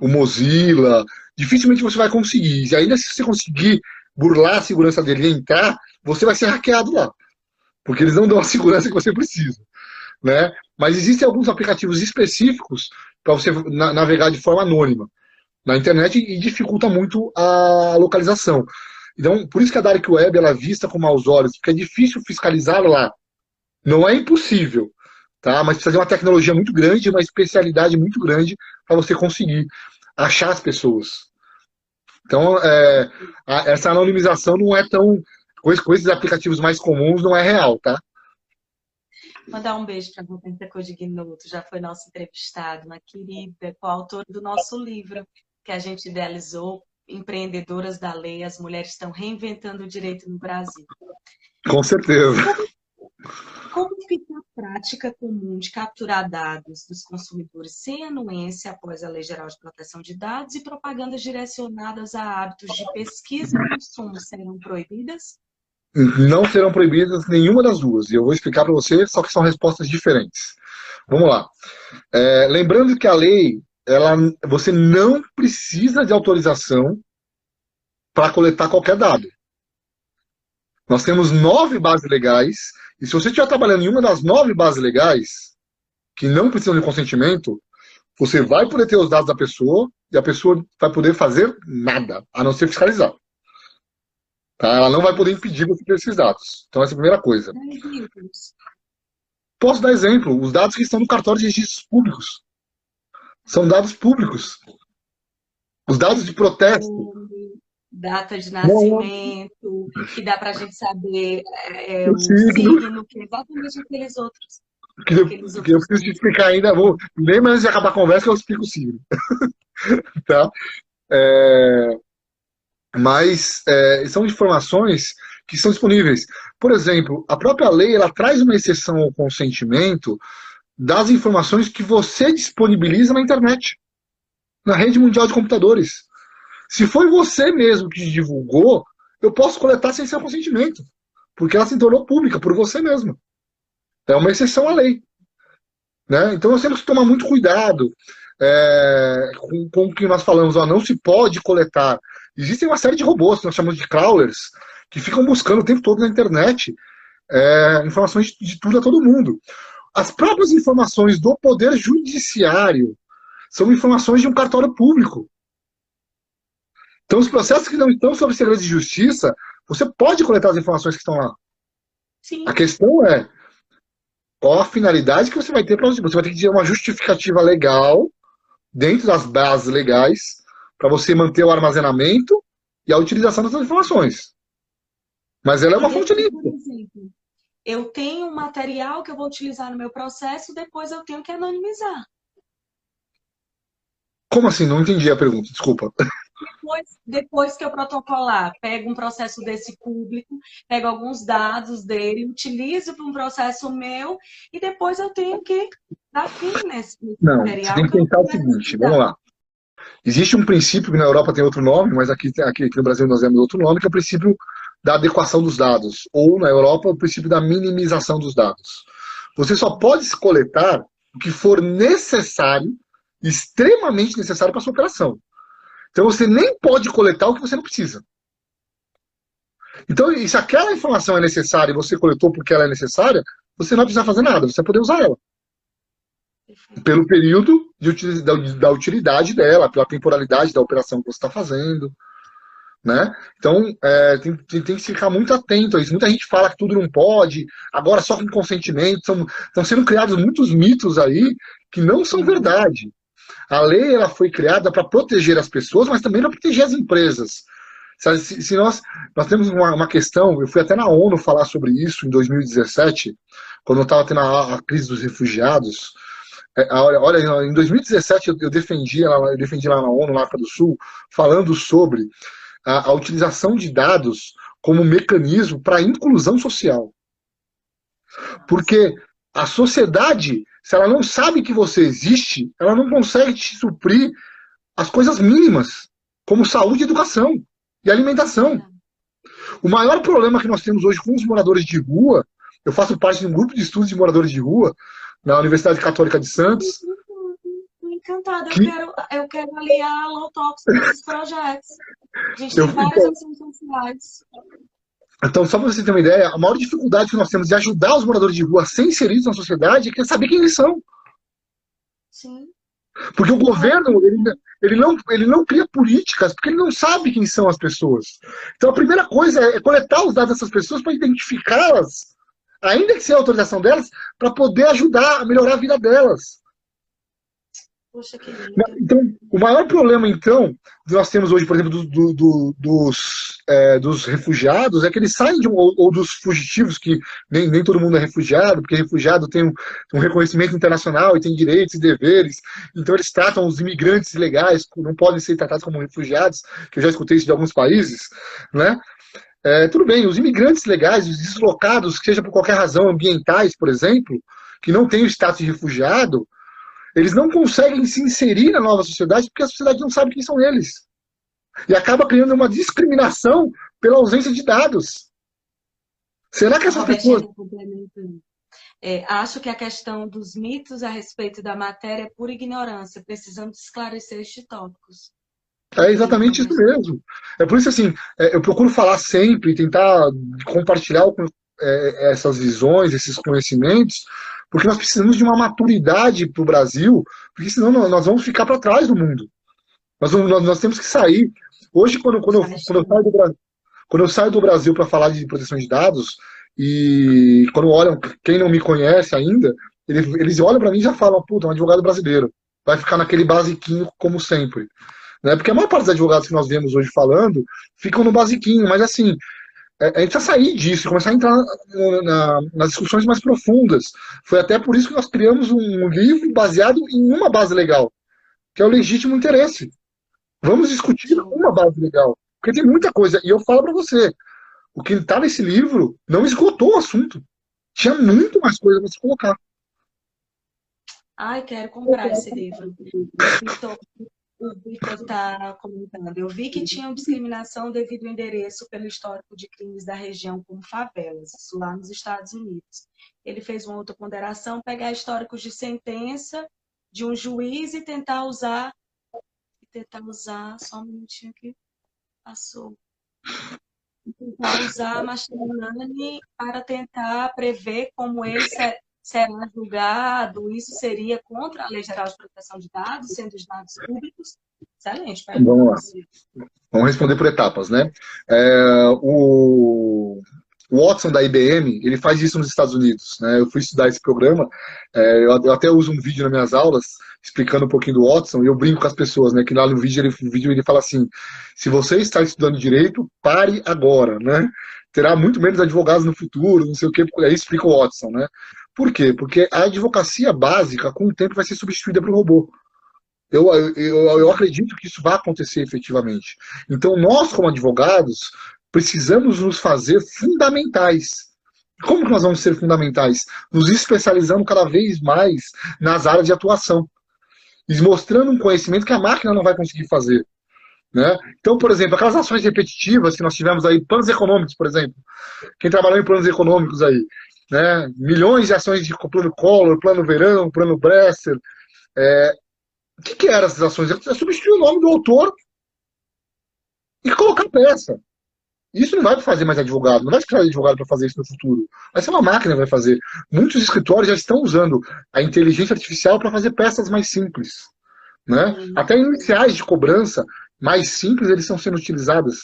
o Mozilla, dificilmente você vai conseguir. E ainda se você conseguir burlar a segurança dele e entrar, você vai ser hackeado lá. Porque eles não dão a segurança que você precisa. Né? Mas existem alguns aplicativos específicos para você navegar de forma anônima na internet e dificulta muito a localização. Então, por isso que a Dark Web ela é vista com maus olhos, porque é difícil fiscalizar lá. Não é impossível, tá? Mas precisa de uma tecnologia muito grande, uma especialidade muito grande para você conseguir achar as pessoas. Então, é, a, essa anonimização não é tão. Com esses aplicativos mais comuns, não é real, tá? Mandar um beijo para a Rubenta Codignuto, já foi nosso entrevistado, uma querida, coautora do nosso livro, que a gente idealizou, Empreendedoras da Lei, as mulheres estão reinventando o direito no Brasil. Com certeza. Como fica a prática comum de capturar dados dos consumidores sem anuência após a Lei Geral de Proteção de Dados e propagandas direcionadas a hábitos de pesquisa e consumo serão proibidas? Não serão proibidas nenhuma das duas. E eu vou explicar para você, só que são respostas diferentes. Vamos lá. É, lembrando que a lei, ela, você não precisa de autorização para coletar qualquer dado. Nós temos nove bases legais, e se você estiver trabalhando em uma das nove bases legais, que não precisam de consentimento, você vai poder ter os dados da pessoa e a pessoa vai poder fazer nada, a não ser fiscalizar. Tá? Ela não vai poder impedir você ter esses dados. Então, essa é a primeira coisa. Posso dar exemplo? Os dados que estão no cartório de registros públicos. São dados públicos. Os dados de protesto data de nascimento, que dá para a gente saber é, é o signo. signo, que é exatamente aqueles outros. Que eu, que eu preciso te explicar ainda, vou, nem antes de acabar a conversa eu explico o signo. tá? É, mas é, são informações que são disponíveis. Por exemplo, a própria lei ela traz uma exceção ao consentimento das informações que você disponibiliza na internet, na rede mundial de computadores. Se foi você mesmo que divulgou, eu posso coletar sem seu consentimento, porque ela se tornou pública por você mesmo. É uma exceção à lei. Né? Então nós temos que tomar muito cuidado é, com, com o que nós falamos. Ó, não se pode coletar. Existem uma série de robôs, que nós chamamos de crawlers, que ficam buscando o tempo todo na internet é, informações de, de tudo a todo mundo. As próprias informações do Poder Judiciário são informações de um cartório público. Então, os processos que não estão sob segredo de justiça, você pode coletar as informações que estão lá. Sim. A questão é qual a finalidade que você vai ter para você. Você vai ter que ter uma justificativa legal dentro das bases legais para você manter o armazenamento e a utilização dessas informações. Mas ela é uma fonte livre. Eu tenho um material que eu vou utilizar no meu processo, depois eu tenho que anonimizar. Como assim? Não entendi a pergunta, desculpa. Depois, depois que eu protocolar, pego um processo desse público, pego alguns dados dele, utilizo para um processo meu e depois eu tenho que dar fim nesse, Não, material. Tem que pensar o seguinte, vamos lá. Existe um princípio que na Europa tem outro nome, mas aqui, aqui, aqui no Brasil nós temos outro nome, que é o princípio da adequação dos dados. Ou na Europa, o princípio da minimização dos dados. Você só pode coletar o que for necessário, extremamente necessário para a sua operação. Então você nem pode coletar o que você não precisa. Então, se aquela informação é necessária e você coletou porque ela é necessária, você não vai precisar fazer nada, você vai poder usar ela. Pelo período de, da, da utilidade dela, pela temporalidade da operação que você está fazendo. Né? Então, é, tem, tem, tem, que ficar muito atento a isso. Muita gente fala que tudo não pode, agora só com consentimento. São, estão sendo criados muitos mitos aí que não são verdade. A lei ela foi criada para proteger as pessoas, mas também para proteger as empresas. Se, se, nós, nós temos uma, uma, questão, eu fui até na ONU falar sobre isso em 2017, quando eu estava tendo a, a, crise dos refugiados. É, olha, olha, em 2017 eu, eu, defendi, eu defendi lá na ONU, na África do Sul, falando sobre a, a utilização de dados como mecanismo para a inclusão social. Porque a sociedade se ela não sabe que você existe, ela não consegue te suprir as coisas mínimas, como saúde, educação e alimentação. O maior problema que nós temos hoje com os moradores de rua, eu faço parte de um grupo de estudos de moradores de rua na Universidade Católica de Santos. Encantada, que... eu, quero, eu quero aliar a Talks nesses projetos. A gente eu, tem várias então, ações sociais. Então, só para você ter uma ideia, a maior dificuldade que nós temos de ajudar os moradores de rua a ser inseridos na sociedade é saber quem eles são. Sim. Porque o governo, ele, ele, não, ele não cria políticas, porque ele não sabe quem são as pessoas. Então, a primeira coisa é coletar os dados dessas pessoas para identificá-las ainda que sem a autorização delas, para poder ajudar a melhorar a vida delas. Poxa, que lindo. Então, o maior problema, então, que nós temos hoje, por exemplo, do, do, do, dos, é, dos refugiados, é que eles saem de um, ou, ou, dos fugitivos, que nem, nem todo mundo é refugiado, porque refugiado tem um, um, reconhecimento internacional e tem direitos e deveres, então eles tratam os imigrantes ilegais, não podem ser tratados como refugiados, que eu já escutei isso de alguns países, né? É, tudo bem, os imigrantes legais, os deslocados, seja por qualquer razão, ambientais, por exemplo, que não têm o status de refugiado, eles não conseguem se inserir na nova sociedade porque a sociedade não sabe quem são eles. E acaba criando uma discriminação pela ausência de dados. Será que essas pessoas. É, acho que a questão dos mitos a respeito da matéria é pura ignorância. Precisamos esclarecer estes tópicos. É exatamente isso mesmo. É por isso assim, é, eu procuro falar sempre, tentar compartilhar é, essas visões, esses conhecimentos, porque nós precisamos de uma maturidade para o Brasil, porque senão nós vamos ficar para trás do mundo. Nós, nós, nós, temos que sair. Hoje, quando, quando, eu, quando, eu, saio do Brasil, quando eu saio do Brasil para falar de proteção de dados, e quando olham, quem não me conhece ainda, eles, eles olham para mim e já falam, puta, é um advogado brasileiro. Vai ficar naquele basiquinho como sempre. Né? Porque a maior parte dos advogados que nós vemos hoje falando ficam no basiquinho, mas assim, a gente precisa sair disso, começar a entrar na, na, nas discussões mais profundas. Foi até por isso que nós criamos um livro baseado em uma base legal, que é o legítimo interesse. Vamos discutir uma base legal, porque tem muita coisa. E eu falo para você, o que está nesse livro não esgotou o assunto. Tinha muito mais coisa para se colocar. Ai, quero comprar esse livro. Então, o Vitor está comentando. Eu vi que tinha discriminação devido ao endereço pelo histórico de crimes da região como favelas, isso lá nos Estados Unidos. Ele fez uma outra ponderação, pegar históricos de sentença de um juiz e tentar usar, tentar usar, só um minutinho aqui, passou. Tentar usar machine learning para tentar prever como ele será julgado, isso seria contra a Lei Geral de Proteção de Dados, sendo os dados públicos? Excelente. Vamos lá. Vamos responder por etapas, né? É, o Watson da IBM, ele faz isso nos Estados Unidos. Né? Eu fui estudar esse programa, é, eu, eu, até uso um vídeo nas minhas aulas explicando um pouquinho do Watson, e eu brinco com as pessoas, né? Que lá no vídeo ele, no vídeo ele fala assim: se você está estudando direito, pare agora, né? Terá muito menos advogados no futuro, não sei o quê, aí explica o Watson, né? Por quê? Porque a advocacia básica, com o tempo, vai ser substituída por robô. Eu, eu, eu acredito que isso vai acontecer efetivamente. Então, nós, como advogados, precisamos nos fazer fundamentais. Como que nós vamos ser fundamentais? Nos especializando cada vez mais nas áreas de atuação. E mostrando um conhecimento que a máquina não vai conseguir fazer. Né? Então, por exemplo, aquelas ações repetitivas que nós tivemos aí, planos econômicos, por exemplo. Quem trabalhou em planos econômicos aí, né? milhões de ações de plano Collor, plano Verão, plano Bresser. É... O que, que eram essas ações? É substituir o nome do autor e colocar peça. Isso não vai fazer mais advogado, não vai precisar de advogado para fazer isso no futuro. Vai ser uma máquina que vai fazer. Muitos escritórios já estão usando a inteligência artificial para fazer peças mais simples. Né? Uhum. Até iniciais de cobrança mais simples eles estão sendo utilizadas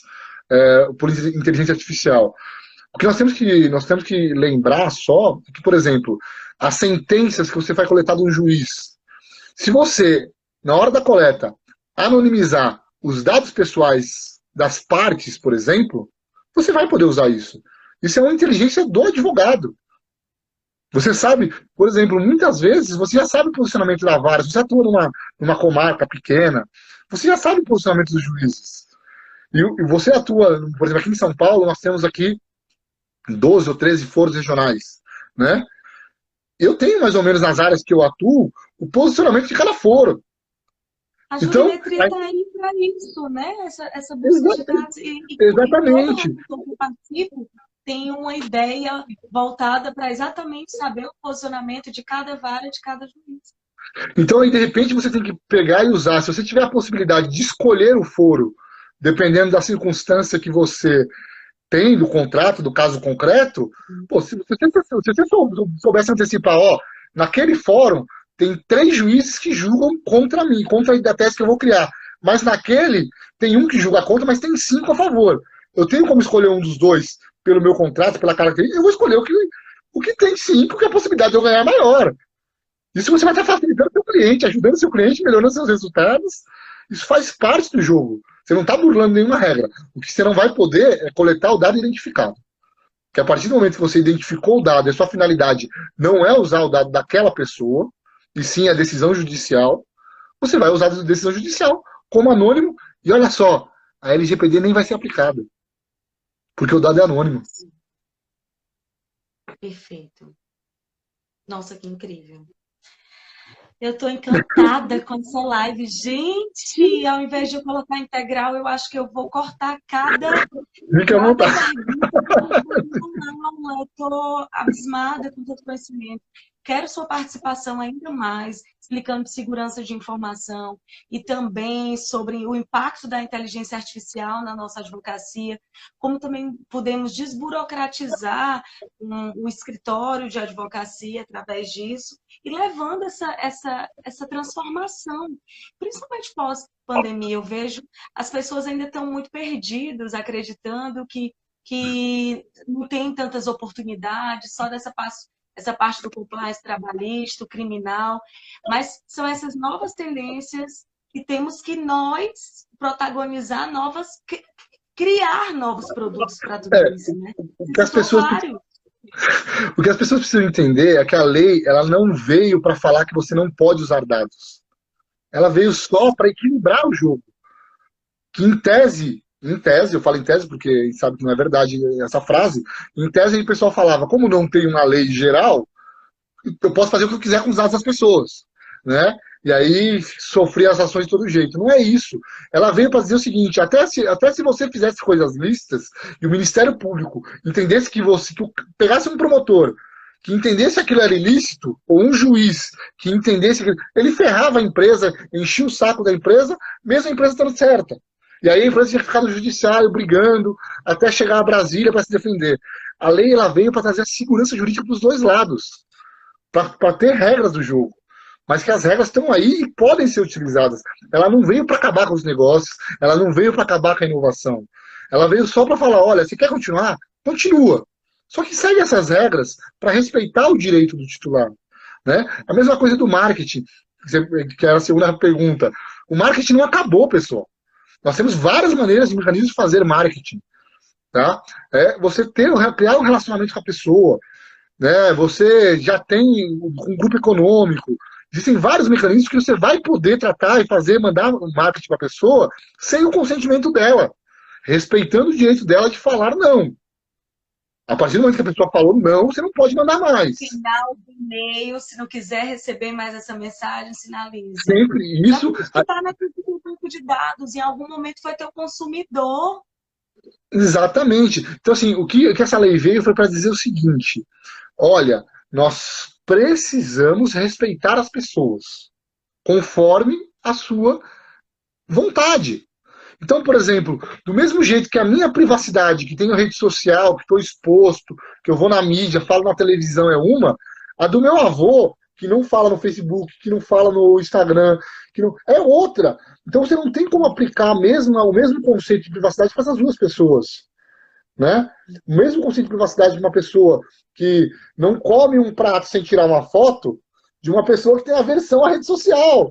é, por inteligência artificial. O que nós temos que, nós temos que lembrar só é que, por exemplo, as sentenças que você vai coletar de um juiz, se você, na hora da coleta, anonimizar os dados pessoais das partes, por exemplo, você vai poder usar isso. Isso é uma inteligência do advogado. Você sabe, por exemplo, muitas vezes você já sabe o posicionamento da vara, você atua numa, numa comarca pequena, você já sabe o posicionamento dos juízes. E, e você atua, por exemplo, aqui em São Paulo, nós temos aqui 12 ou 13 foros regionais, né? Eu tenho mais ou menos nas áreas que eu atuo o posicionamento de cada foro. A então, está aí para isso, né? Essa, essa busca de dados. E, exatamente. E todo que participo tem uma ideia voltada para exatamente saber o posicionamento de cada vara, de cada juiz. Então, aí, de repente, você tem que pegar e usar. Se você tiver a possibilidade de escolher o foro, dependendo da circunstância que você tem do contrato, do caso concreto, pô, se, você, se você soubesse antecipar, ó, naquele fórum tem três juízes que julgam contra mim, contra a tese que eu vou criar. Mas naquele tem um que julga contra, mas tem cinco a favor. Eu tenho como escolher um dos dois pelo meu contrato, pela característica, eu vou escolher o que, O que tem sim, porque a possibilidade de eu ganhar é maior. Isso você vai estar facilitando o seu cliente, ajudando o seu cliente, melhorando seus resultados. Isso faz parte do jogo. Você não está burlando nenhuma regra. O que você não vai poder é coletar o dado identificado. Que a partir do momento que você identificou o dado, a sua finalidade não é usar o dado daquela pessoa, e sim a decisão judicial, você vai usar a decisão judicial como anônimo, e olha só, a LGPD nem vai ser aplicada. Porque o dado é anônimo. Perfeito. Nossa, que incrível. Eu estou encantada com essa live. Gente, ao invés de eu colocar integral, eu acho que eu vou cortar cada. Fica à vontade. Eu estou abismada com todo conhecimento. Quero sua participação ainda mais, explicando segurança de informação e também sobre o impacto da inteligência artificial na nossa advocacia, como também podemos desburocratizar um, o escritório de advocacia através disso e levando essa, essa, essa transformação, principalmente pós-pandemia. Eu vejo as pessoas ainda estão muito perdidas, acreditando que que não tem tantas oportunidades, só dessa essa parte do compliance trabalhista, criminal, mas são essas novas tendências que temos que nós protagonizar novas, criar novos produtos para tudo é, isso, né? O que, as pessoas, o que as pessoas precisam entender é que a lei ela não veio para falar que você não pode usar dados. Ela veio só para equilibrar o jogo. Que em tese em tese, eu falo em tese porque sabe que não é verdade essa frase, em tese o pessoal falava, como não tem uma lei geral, eu posso fazer o que eu quiser com os dados das pessoas, né? E aí sofrer as ações de todo jeito. Não é isso. Ela veio para dizer o seguinte: até se, até se você fizesse coisas listas e o Ministério Público entendesse que você que pegasse um promotor que entendesse aquilo era ilícito, ou um juiz que entendesse que ele ferrava a empresa, enchia o saco da empresa, mesmo a empresa estando certa. E aí a empresa tinha que ficar no judiciário brigando até chegar a Brasília para se defender. A lei ela veio para trazer a segurança jurídica para os dois lados, para ter regras do jogo. Mas que as regras estão aí e podem ser utilizadas. Ela não veio para acabar com os negócios, ela não veio para acabar com a inovação. Ela veio só para falar: olha, você quer continuar? Continua. Só que segue essas regras para respeitar o direito do titular. Né? A mesma coisa do marketing, que era a segunda pergunta. O marketing não acabou, pessoal. Nós temos várias maneiras e mecanismos de fazer marketing. Tá? É você ter, criar um relacionamento com a pessoa. Né? Você já tem um grupo econômico. Existem vários mecanismos que você vai poder tratar e fazer, mandar um marketing para a pessoa sem o consentimento dela, respeitando o direito dela de falar não. A partir do momento que a pessoa falou não, você não pode mandar mais. Final do e-mail, se não quiser receber mais essa mensagem, sinalize. Sempre. Isso. está naquele banco de dados, em algum momento foi teu consumidor. Exatamente. Então, assim, o que, o que essa lei veio foi para dizer o seguinte: olha, nós precisamos respeitar as pessoas conforme a sua vontade. Então, por exemplo, do mesmo jeito que a minha privacidade, que tenho rede social, que estou exposto, que eu vou na mídia, falo na televisão é uma, a do meu avô, que não fala no Facebook, que não fala no Instagram, que não é outra. Então você não tem como aplicar mesmo, o mesmo conceito de privacidade para essas duas pessoas. Né? O mesmo conceito de privacidade de uma pessoa que não come um prato sem tirar uma foto, de uma pessoa que tem aversão à rede social.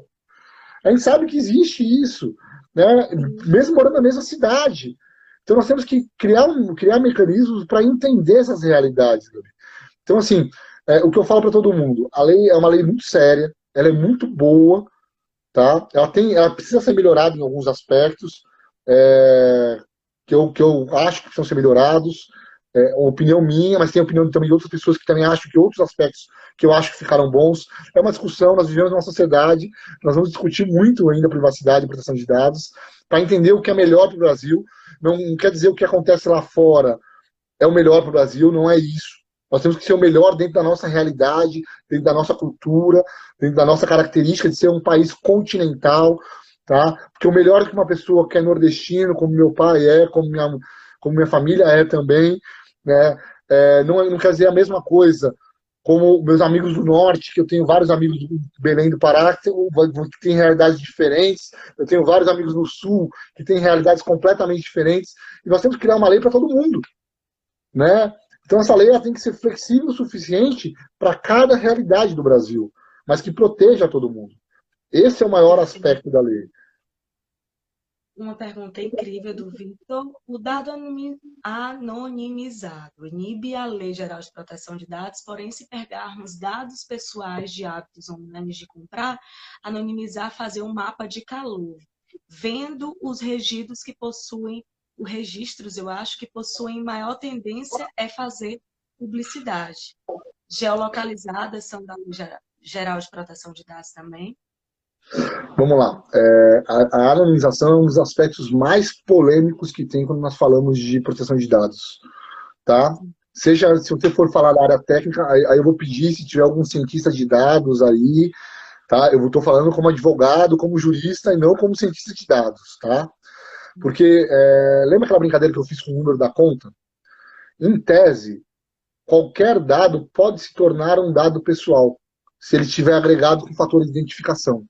A gente sabe que existe isso né? mesmo morando na mesma cidade. Então nós temos que criar, criar mecanismos para entender essas realidades. Então, assim, é, o que eu falo para todo mundo, a lei é uma lei muito séria, ela é muito boa, tá? Ela, tem, ela precisa ser melhorada em alguns aspectos, é, que, eu, que eu acho que precisam ser melhorados, é opinião minha, mas tem a opinião também de outras pessoas que também acham que outros aspectos que eu acho que ficaram bons. É uma discussão, nós vivemos numa sociedade, nós vamos discutir muito ainda privacidade e proteção de dados, para entender o que é melhor para o Brasil. Não quer dizer o que acontece lá fora é o melhor para o Brasil, não é isso. Nós temos que ser o melhor dentro da nossa realidade, dentro da nossa cultura, dentro da nossa característica de ser um país continental, tá? Porque o melhor que uma pessoa que é nordestino, como meu pai é, como minha, como minha família é também, né? É, não, não quer dizer a mesma coisa como meus amigos do norte, que eu tenho vários amigos do Belém do Pará que têm realidades diferentes, eu tenho vários amigos no sul que têm realidades completamente diferentes, e nós temos que criar uma lei para todo mundo, né? Então essa lei tem que ser flexível o suficiente para cada realidade do Brasil, mas que proteja todo mundo. Esse é o maior aspecto da lei. Uma pergunta incrível do Vitor. O dado anonimizado inibe a Lei Geral de Proteção de Dados, porém, se pegarmos dados pessoais de hábitos online de comprar, anonimizar, fazer um mapa de calor, vendo os registros que possuem, os registros, eu acho, que possuem maior tendência é fazer publicidade. Geolocalizadas são da Lei Geral de Proteção de Dados também. Vamos lá. É, a, a, anonimização é um dos aspectos mais polêmicos que tem quando nós falamos de proteção de dados. Tá? Seja, se você for falar da área técnica, aí, aí eu vou pedir, se tiver algum cientista de dados aí, tá? Eu estou falando como advogado, como jurista e não como cientista de dados, tá? Porque, é, lembra aquela brincadeira que eu fiz com o número da conta? Em tese, qualquer dado pode se tornar um dado pessoal, se ele estiver agregado com fator de identificação.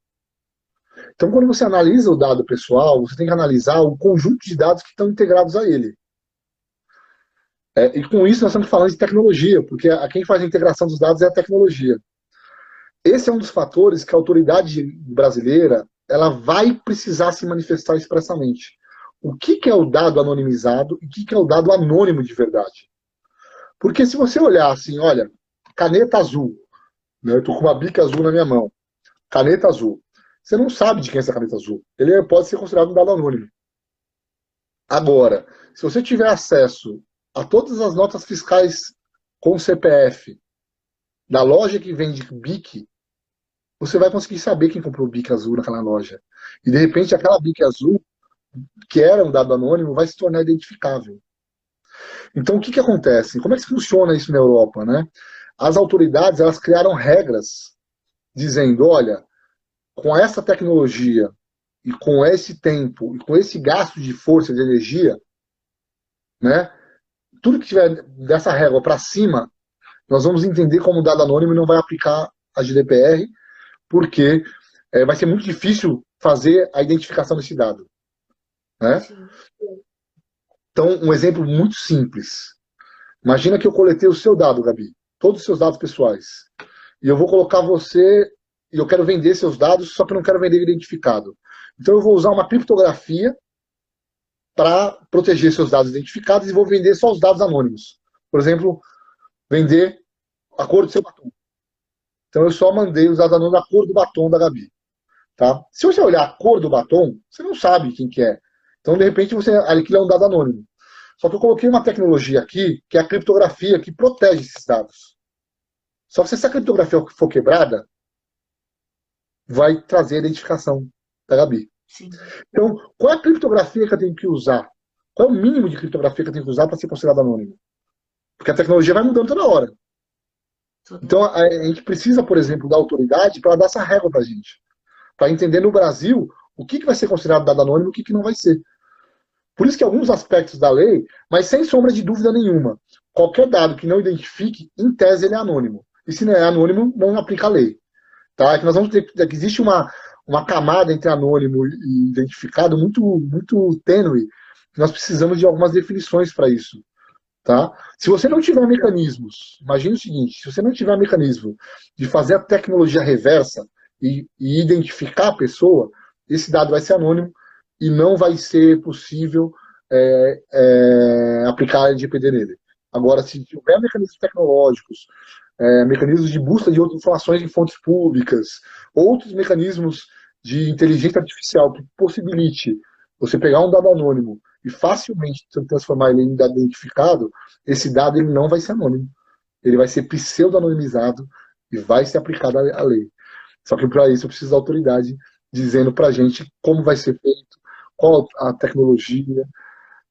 Então, quando você analisa o dado pessoal, você tem que analisar o conjunto de dados que estão integrados a ele. É, e com isso nós estamos falando de tecnologia, porque a, quem faz a integração dos dados é a tecnologia. Esse é um dos fatores que a autoridade brasileira ela vai precisar se manifestar expressamente. O que, que é o dado anonimizado e o que, que é o dado anônimo de verdade? Porque se você olhar assim, olha, caneta azul, né, eu estou com uma bica azul na minha mão, caneta azul. Você não sabe de quem é essa caneta azul. Ele pode ser considerado um dado anônimo. Agora, se você tiver acesso a todas as notas fiscais com CPF da loja que vende BIC, você vai conseguir saber quem comprou BIC azul naquela loja. E de repente aquela BIC azul, que era um dado anônimo, vai se tornar identificável. Então o que, que acontece? Como é que funciona isso na Europa? Né? As autoridades elas criaram regras dizendo, olha, com essa tecnologia e com esse tempo e com esse gasto de força de energia, né, tudo que tiver dessa régua para cima, nós vamos entender como dado anônimo não vai aplicar a GDPR, porque é, vai ser muito difícil fazer a identificação desse dado. Né? Então, um exemplo muito simples. Imagina que eu coletei o seu dado, Gabi, todos os seus dados pessoais, e eu vou colocar você e eu quero vender seus dados, só que eu não quero vender identificado. Então eu vou usar uma criptografia para proteger seus dados identificados e vou vender só os dados anônimos. Por exemplo, vender a cor do seu batom. Então eu só mandei os dados anônimos da cor do batom da Gabi. Tá? Se você olhar a cor do batom, você não sabe quem que é. Então, de repente, você aquilo é um dado anônimo. Só que eu coloquei uma tecnologia aqui, que é a criptografia, que protege esses dados. Só que se essa criptografia for quebrada, vai trazer a identificação da Gabi. Sim. Então, qual é a criptografia que eu tenho que usar? Qual é o mínimo de criptografia que eu tenho que usar para ser considerado anônimo? Porque a tecnologia vai mudando toda hora. Então, a, a gente precisa, por exemplo, da autoridade para dar essa régua para a gente. Para entender no Brasil o que, que vai ser considerado dado anônimo e o que, que não vai ser. Por isso que alguns aspectos da lei, mas sem sombra de dúvida nenhuma, qualquer dado que não identifique, em tese, ele é anônimo. E se não é anônimo, não aplica a lei. Tá? É que nós vamos ter que existe uma, uma camada entre anônimo e identificado muito, muito tênue. Nós precisamos de algumas definições para isso. Tá? Se você não tiver mecanismos, imagine o seguinte: se você não tiver mecanismo de fazer a tecnologia reversa e, e identificar a pessoa, esse dado vai ser anônimo e não vai ser possível é, é, aplicar LGPD nele. Agora, se tiver mecanismos tecnológicos, é, mecanismos de busca de outras informações em fontes públicas, outros mecanismos de inteligência artificial que possibilite você pegar um dado anônimo e facilmente transformar ele em dado identificado, esse dado ele não vai ser anônimo. Ele vai ser pseudo-anonimizado e vai ser aplicado à lei. Só que para isso eu preciso da autoridade dizendo para a gente como vai ser feito, qual a tecnologia,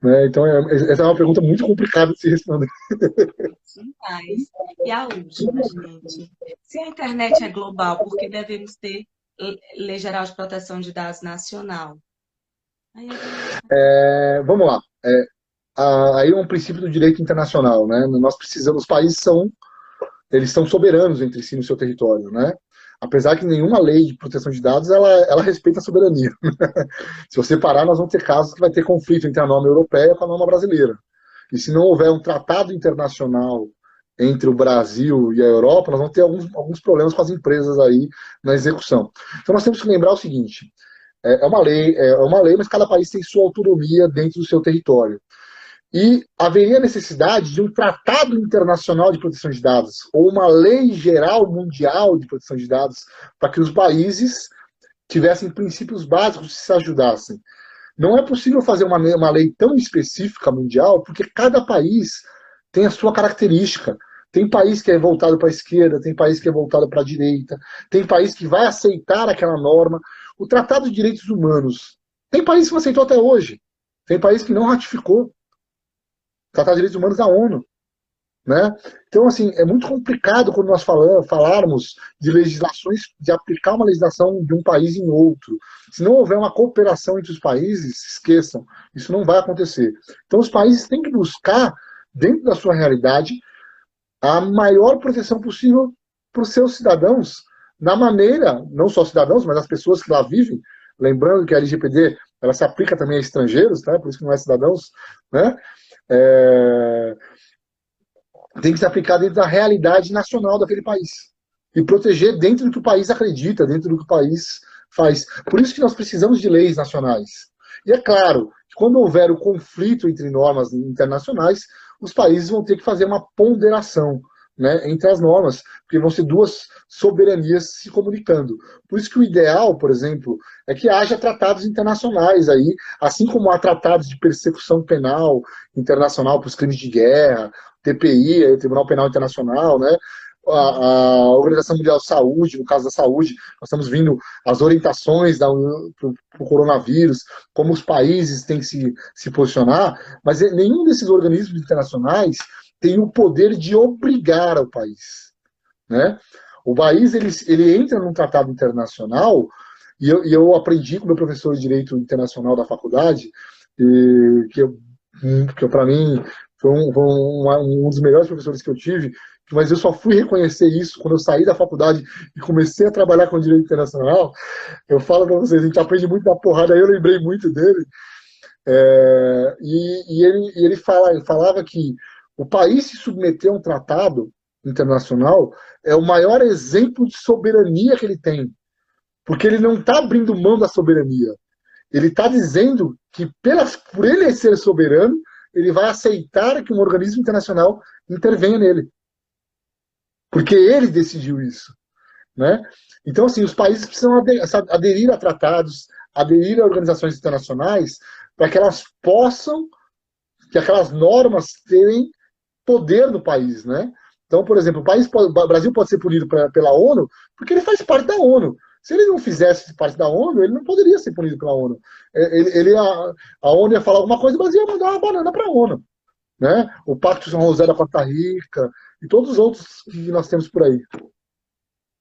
né? Então, é, essa é uma pergunta muito complicada de se responder. Demais. E a última, gente. Se a internet é global, por que devemos ter Lei Geral de Proteção de Dados Nacional? É, vamos lá. É, aí é um princípio do direito internacional. Né? Nós precisamos, os países são, eles são soberanos entre si no seu território. Né? Apesar que nenhuma lei de proteção de dados ela, ela respeita a soberania. Se você parar, nós vamos ter casos que vai ter conflito entre a norma europeia com a norma brasileira. E se não houver um tratado internacional entre o Brasil e a Europa, nós vamos ter alguns, alguns problemas com as empresas aí na execução. Então nós temos que lembrar o seguinte: é, é uma lei, é uma lei, mas cada país tem sua autonomia dentro do seu território. E haveria necessidade de um tratado internacional de proteção de dados, ou uma lei geral mundial de proteção de dados, para que os países tivessem princípios básicos e se ajudassem. Não é possível fazer uma, uma lei tão específica mundial, porque cada país tem a sua característica. Tem país que é voltado para a esquerda, tem país que é voltado para a direita, tem país que vai aceitar aquela norma. O Tratado de Direitos Humanos, tem país que não aceitou até hoje, tem país que não ratificou. Tratado de Direitos Humanos da ONU. Né? Então, assim, é muito complicado quando nós falamos, falarmos de legislações, de aplicar uma legislação de um país em outro. Se não houver uma cooperação entre os países, esqueçam, isso não vai acontecer. Então, os países têm que buscar, dentro da sua realidade, a maior proteção possível para os seus cidadãos, na maneira, não só cidadãos, mas as pessoas que lá vivem. Lembrando que a LGPD ela se aplica também a estrangeiros, tá? por isso que não é cidadãos, né? É tem que se aplicar dentro da realidade nacional daquele país. E proteger dentro do que o país acredita, dentro do que o país faz. Por isso que nós precisamos de leis nacionais. E é claro que quando houver o conflito entre normas internacionais, os países vão ter que fazer uma ponderação né, entre as normas, porque vão ser duas soberanias se comunicando. Por isso que o ideal, por exemplo, é que haja tratados internacionais aí, assim como há tratados de persecução penal internacional para os crimes de guerra, TPI, Tribunal Penal Internacional, né? A, a, Organização Mundial de Saúde, no caso da saúde, nós estamos vindo as orientações para o coronavírus, como os países têm que se, se posicionar, mas nenhum desses organismos internacionais tem o poder de obrigar ao país. Né? O país ele, ele entra num tratado internacional, e eu, e eu aprendi com meu professor de Direito Internacional da faculdade, e, que, eu, que para mim foi, um, foi um, um, dos melhores professores que eu tive, mas eu só fui reconhecer isso quando eu saí da faculdade e comecei a trabalhar com direito internacional. Eu falo para vocês, a gente aprende muito da porrada, eu lembrei muito dele. É, e, e, ele, ele, fala, ele falava que o país se submeter a um tratado internacional é o maior exemplo de soberania que ele tem. Porque ele não está abrindo mão da soberania. Ele está dizendo que, pelas, por ele ser soberano, ele vai aceitar que um organismo internacional intervenha nele. Porque ele decidiu isso. Né? Então, assim, os países precisam aderir a tratados, aderir a organizações internacionais, para que elas possam, que aquelas normas tenham poder no país, né? Então, por exemplo, o, país o Brasil pode ser punido pra, pela ONU porque ele faz parte da ONU. Se ele não fizesse parte da ONU, ele não poderia ser punido pela ONU. É, ele, ele a, a, ONU ia falar alguma coisa, mas ia mandar uma banana para a ONU. Né? O Pacto São José da Costa Rica e todos os outros que nós temos por aí.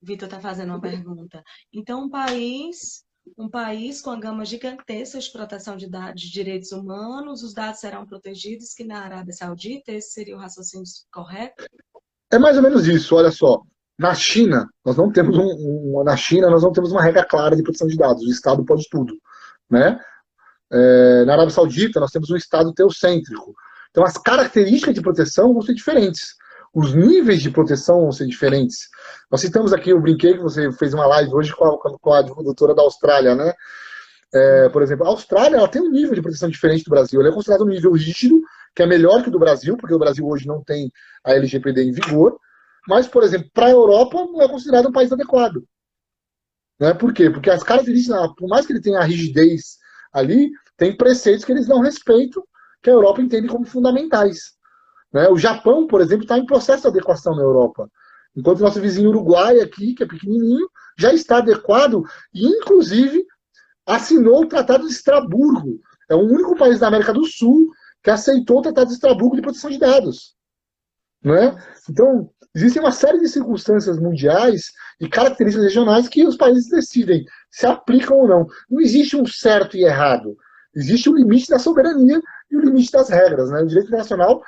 Vitor está fazendo uma pergunta. Então, um país, um país com a gama gigantesca de proteção de dados de direitos humanos, os dados serão protegidos, que na Arábia Saudita, esse seria o raciocínio correto? É mais ou menos isso, olha só. Na China, nós não temos um, um, na China nós não temos uma regra clara de proteção de dados. O Estado pode tudo, né? É, na Arábia Saudita nós temos um Estado teocêntrico. Então as características de proteção vão ser diferentes. Os níveis de proteção vão ser diferentes. Nós citamos aqui, eu brinquei que você fez uma live hoje com a, com a doutora da Austrália, né? É, por exemplo, a Austrália ela tem um nível de proteção diferente do Brasil. Ele é considerado um nível rígido, que é melhor que o do Brasil, porque o Brasil hoje não tem a LGPD em vigor. Mas, por exemplo, para a Europa não é considerado um país adequado. Né? Por quê? Porque as características, por mais que ele tenha a rigidez ali, tem preceitos que eles não respeitam, que a Europa entende como fundamentais. Né? O Japão, por exemplo, está em processo de adequação na Europa. Enquanto nosso vizinho Uruguai aqui, que é pequenininho, já está adequado e, inclusive, assinou o Tratado de Estraburgo. É o único país da América do Sul que aceitou o Tratado de Estraburgo de proteção de dados. Né? Então, existem uma série de circunstâncias mundiais e características regionais que os países decidem se aplicam ou não. Não existe um certo e errado. Existe o limite da soberania e o limite das regras. Né? O direito internacional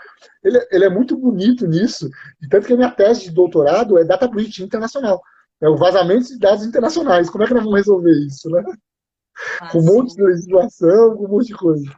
ele, ele é muito bonito nisso, e tanto que a minha tese de doutorado é data breach internacional. É o vazamento de dados internacionais. Como é que nós vamos resolver isso? Né? Ah, com um monte de legislação, com um monte de coisa.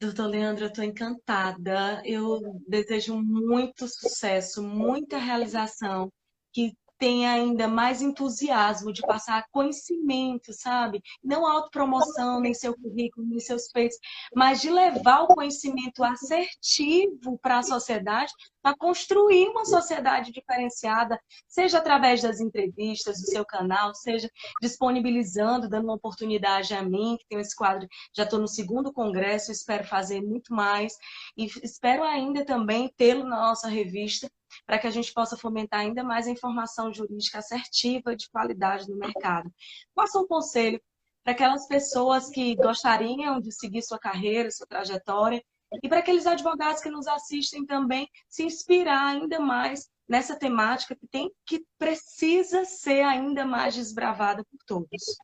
Doutor Leandro, eu estou encantada. Eu desejo muito sucesso, muita realização, que tenha ainda mais entusiasmo de passar conhecimento, sabe? Não autopromoção, nem seu currículo, nem seus feitos, mas de levar o conhecimento assertivo para a sociedade, para construir uma sociedade diferenciada, seja através das entrevistas do seu canal, seja disponibilizando, dando uma oportunidade a mim, que tenho esse quadro, já estou no segundo congresso, espero fazer muito mais, e espero ainda também tê-lo na nossa revista, para que a gente possa fomentar ainda mais a informação jurídica assertiva de qualidade no mercado. Faça um conselho para aquelas pessoas que gostariam de seguir sua carreira, sua trajetória, e para aqueles advogados que nos assistem também se inspirar ainda mais nessa temática que tem que precisa ser ainda mais desbravada por todos.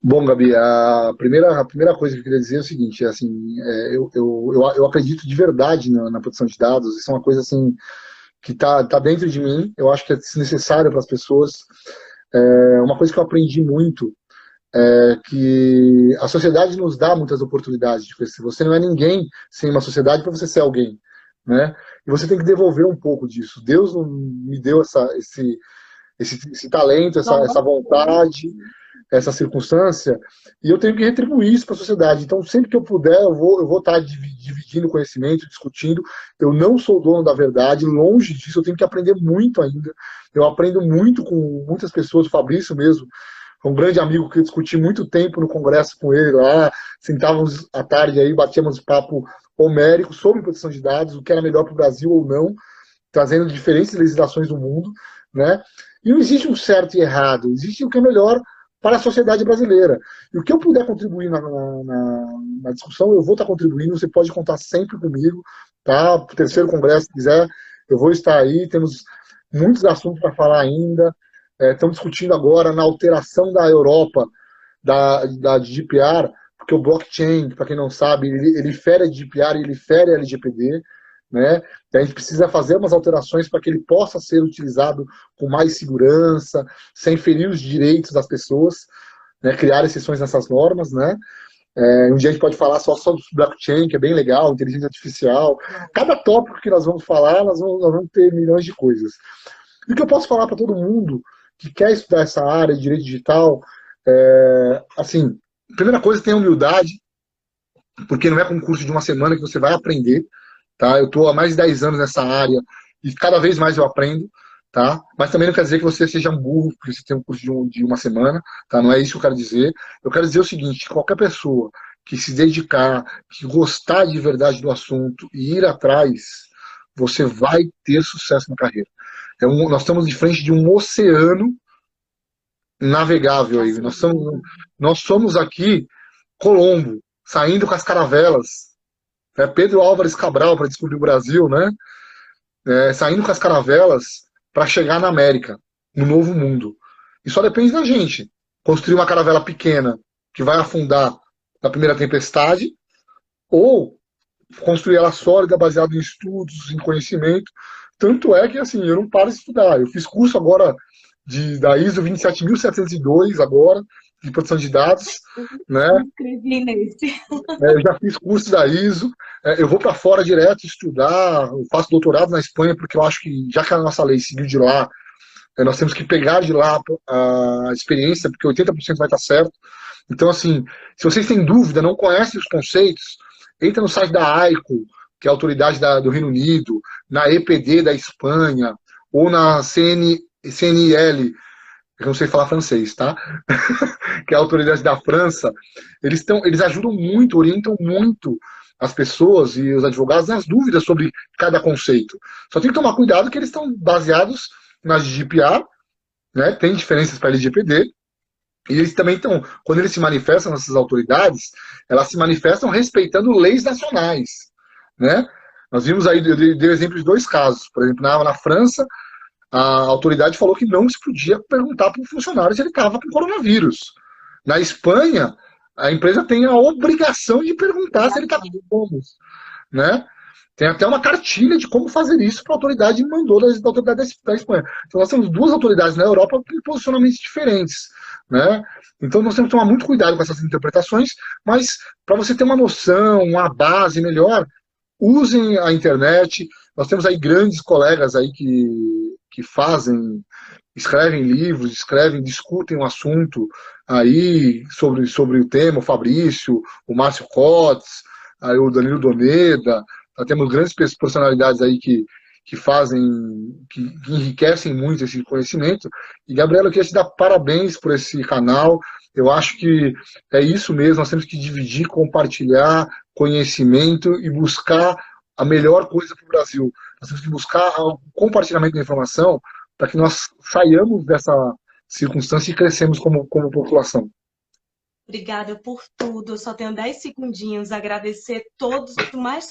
Bom, Gabi, a primeira, a primeira coisa que eu queria dizer é o seguinte, é assim, é, eu, eu, eu, acredito de verdade na, na produção de dados, isso é uma coisa assim que está tá dentro de mim, eu acho que é necessário para as pessoas. É uma coisa que eu aprendi muito é que a sociedade nos dá muitas oportunidades de crescer. Você não é ninguém sem uma sociedade para você ser alguém, né? E você tem que devolver um pouco disso. Deus me deu essa, esse, esse, esse talento, essa, essa vontade essa circunstância, e eu tenho que retribuir isso para a sociedade. Então, sempre que eu puder, eu vou, eu vou estar dividindo conhecimento, discutindo. Eu não sou dono da verdade, longe disso, eu tenho que aprender muito ainda. Eu aprendo muito com muitas pessoas, o Fabrício mesmo, um grande amigo que eu discuti muito tempo no congresso com ele lá, sentávamos à tarde aí, batíamos papo homérico sobre proteção de dados, o que era melhor para o Brasil ou não, trazendo diferentes legislações do mundo, né? E não existe um certo e errado, existe o que é melhor para a sociedade brasileira. E o que eu puder contribuir na, na, na, discussão, eu vou estar contribuindo, você pode contar sempre comigo, tá? O terceiro congresso, se quiser, eu vou estar aí, temos muitos assuntos para falar ainda, é, estamos discutindo agora na alteração da Europa, da, da GDPR, porque o blockchain, para quem não sabe, ele, ele fere a GDPR e ele fere a LGPD, né? Então, a gente precisa fazer umas alterações para que ele possa ser utilizado com mais segurança, sem ferir os direitos das pessoas, né? criar exceções nessas normas, né? É, um dia a gente pode falar só sobre blockchain, que é bem legal, inteligência artificial. Cada tópico que nós vamos falar, nós vamos, nós vamos ter milhões de coisas. E o que eu posso falar para todo mundo que quer estudar essa área de direito digital, é, assim, primeira coisa, tenha humildade, porque não é concurso de uma semana que você vai aprender. Tá? Eu estou há mais de 10 anos nessa área e cada vez mais eu aprendo. Tá? Mas também não quer dizer que você seja um burro porque você tem um curso de, um, de uma semana. Tá? Não é isso que eu quero dizer. Eu quero dizer o seguinte: qualquer pessoa que se dedicar, que gostar de verdade do assunto e ir atrás, você vai ter sucesso na carreira. É um, nós estamos de frente de um oceano navegável aí. Nós somos, nós somos aqui Colombo, saindo com as caravelas é Pedro Álvares Cabral para descobrir o Brasil, né? É, saindo com as caravelas para chegar na América, no novo mundo. E só depende da gente. Construir uma caravela pequena que vai afundar na primeira tempestade, ou construir ela sólida, baseada em estudos, em conhecimento. Tanto é que assim, eu não paro de estudar. Eu fiz curso agora de, da ISO 27702 agora, de produção de dados, né? Escrevi nesse. É, eu já fiz curso da ISO, é, eu vou para fora direto estudar, eu faço doutorado na Espanha porque eu acho que já que a nossa lei seguiu de lá, é, nós temos que pegar de lá a experiência, porque 80% vai estar certo. Então, assim, se vocês têm dúvida, não conhecem os conceitos, entra no site da AICO, que é a autoridade da, do Reino Unido, na EPD da Espanha, ou na CN, CNL, eu não sei falar francês, tá? que é a autoridade da França, eles, estão, eles ajudam muito, orientam muito as pessoas e os advogados nas dúvidas sobre cada conceito. Só tem que tomar cuidado que eles estão baseados na GDPR, né? tem diferenças para a LGPD, e eles também estão, quando eles se manifestam, essas autoridades, elas se manifestam respeitando leis nacionais, né? Nós vimos aí, eu dei exemplo de dois casos. Por exemplo, na, na França, a autoridade falou que não se podia perguntar para o funcionário se ele estava com coronavírus. Na Espanha, a empresa tem a obrigação de perguntar se ele está com coronavírus. Né? Tem até uma cartilha de como fazer isso para a autoridade mandou da, autoridade da Espanha. Então nós temos duas autoridades na Europa com posicionamentos diferentes. Né? Então nós temos que tomar muito cuidado com essas interpretações, mas para você ter uma noção, uma base melhor, usem a internet. Nós temos aí grandes colegas aí que, que fazem, escrevem livros, escrevem, discutem um assunto aí sobre, sobre o tema, o Fabrício, o Márcio Cotts, aí o Danilo Doneda, nós temos grandes personalidades aí que, que fazem, que, que, enriquecem muito esse conhecimento. E, Gabriela, eu queria te dar parabéns por esse canal. Eu acho que é isso mesmo, nós temos que dividir, compartilhar conhecimento e buscar a melhor coisa para o Brasil. Nós temos que buscar o compartilhamento da informação para que nós saiamos dessa circunstância e crescemos como, como população. Obrigada por tudo. Eu só tenho 10 segundinhos. Agradecer todos, mais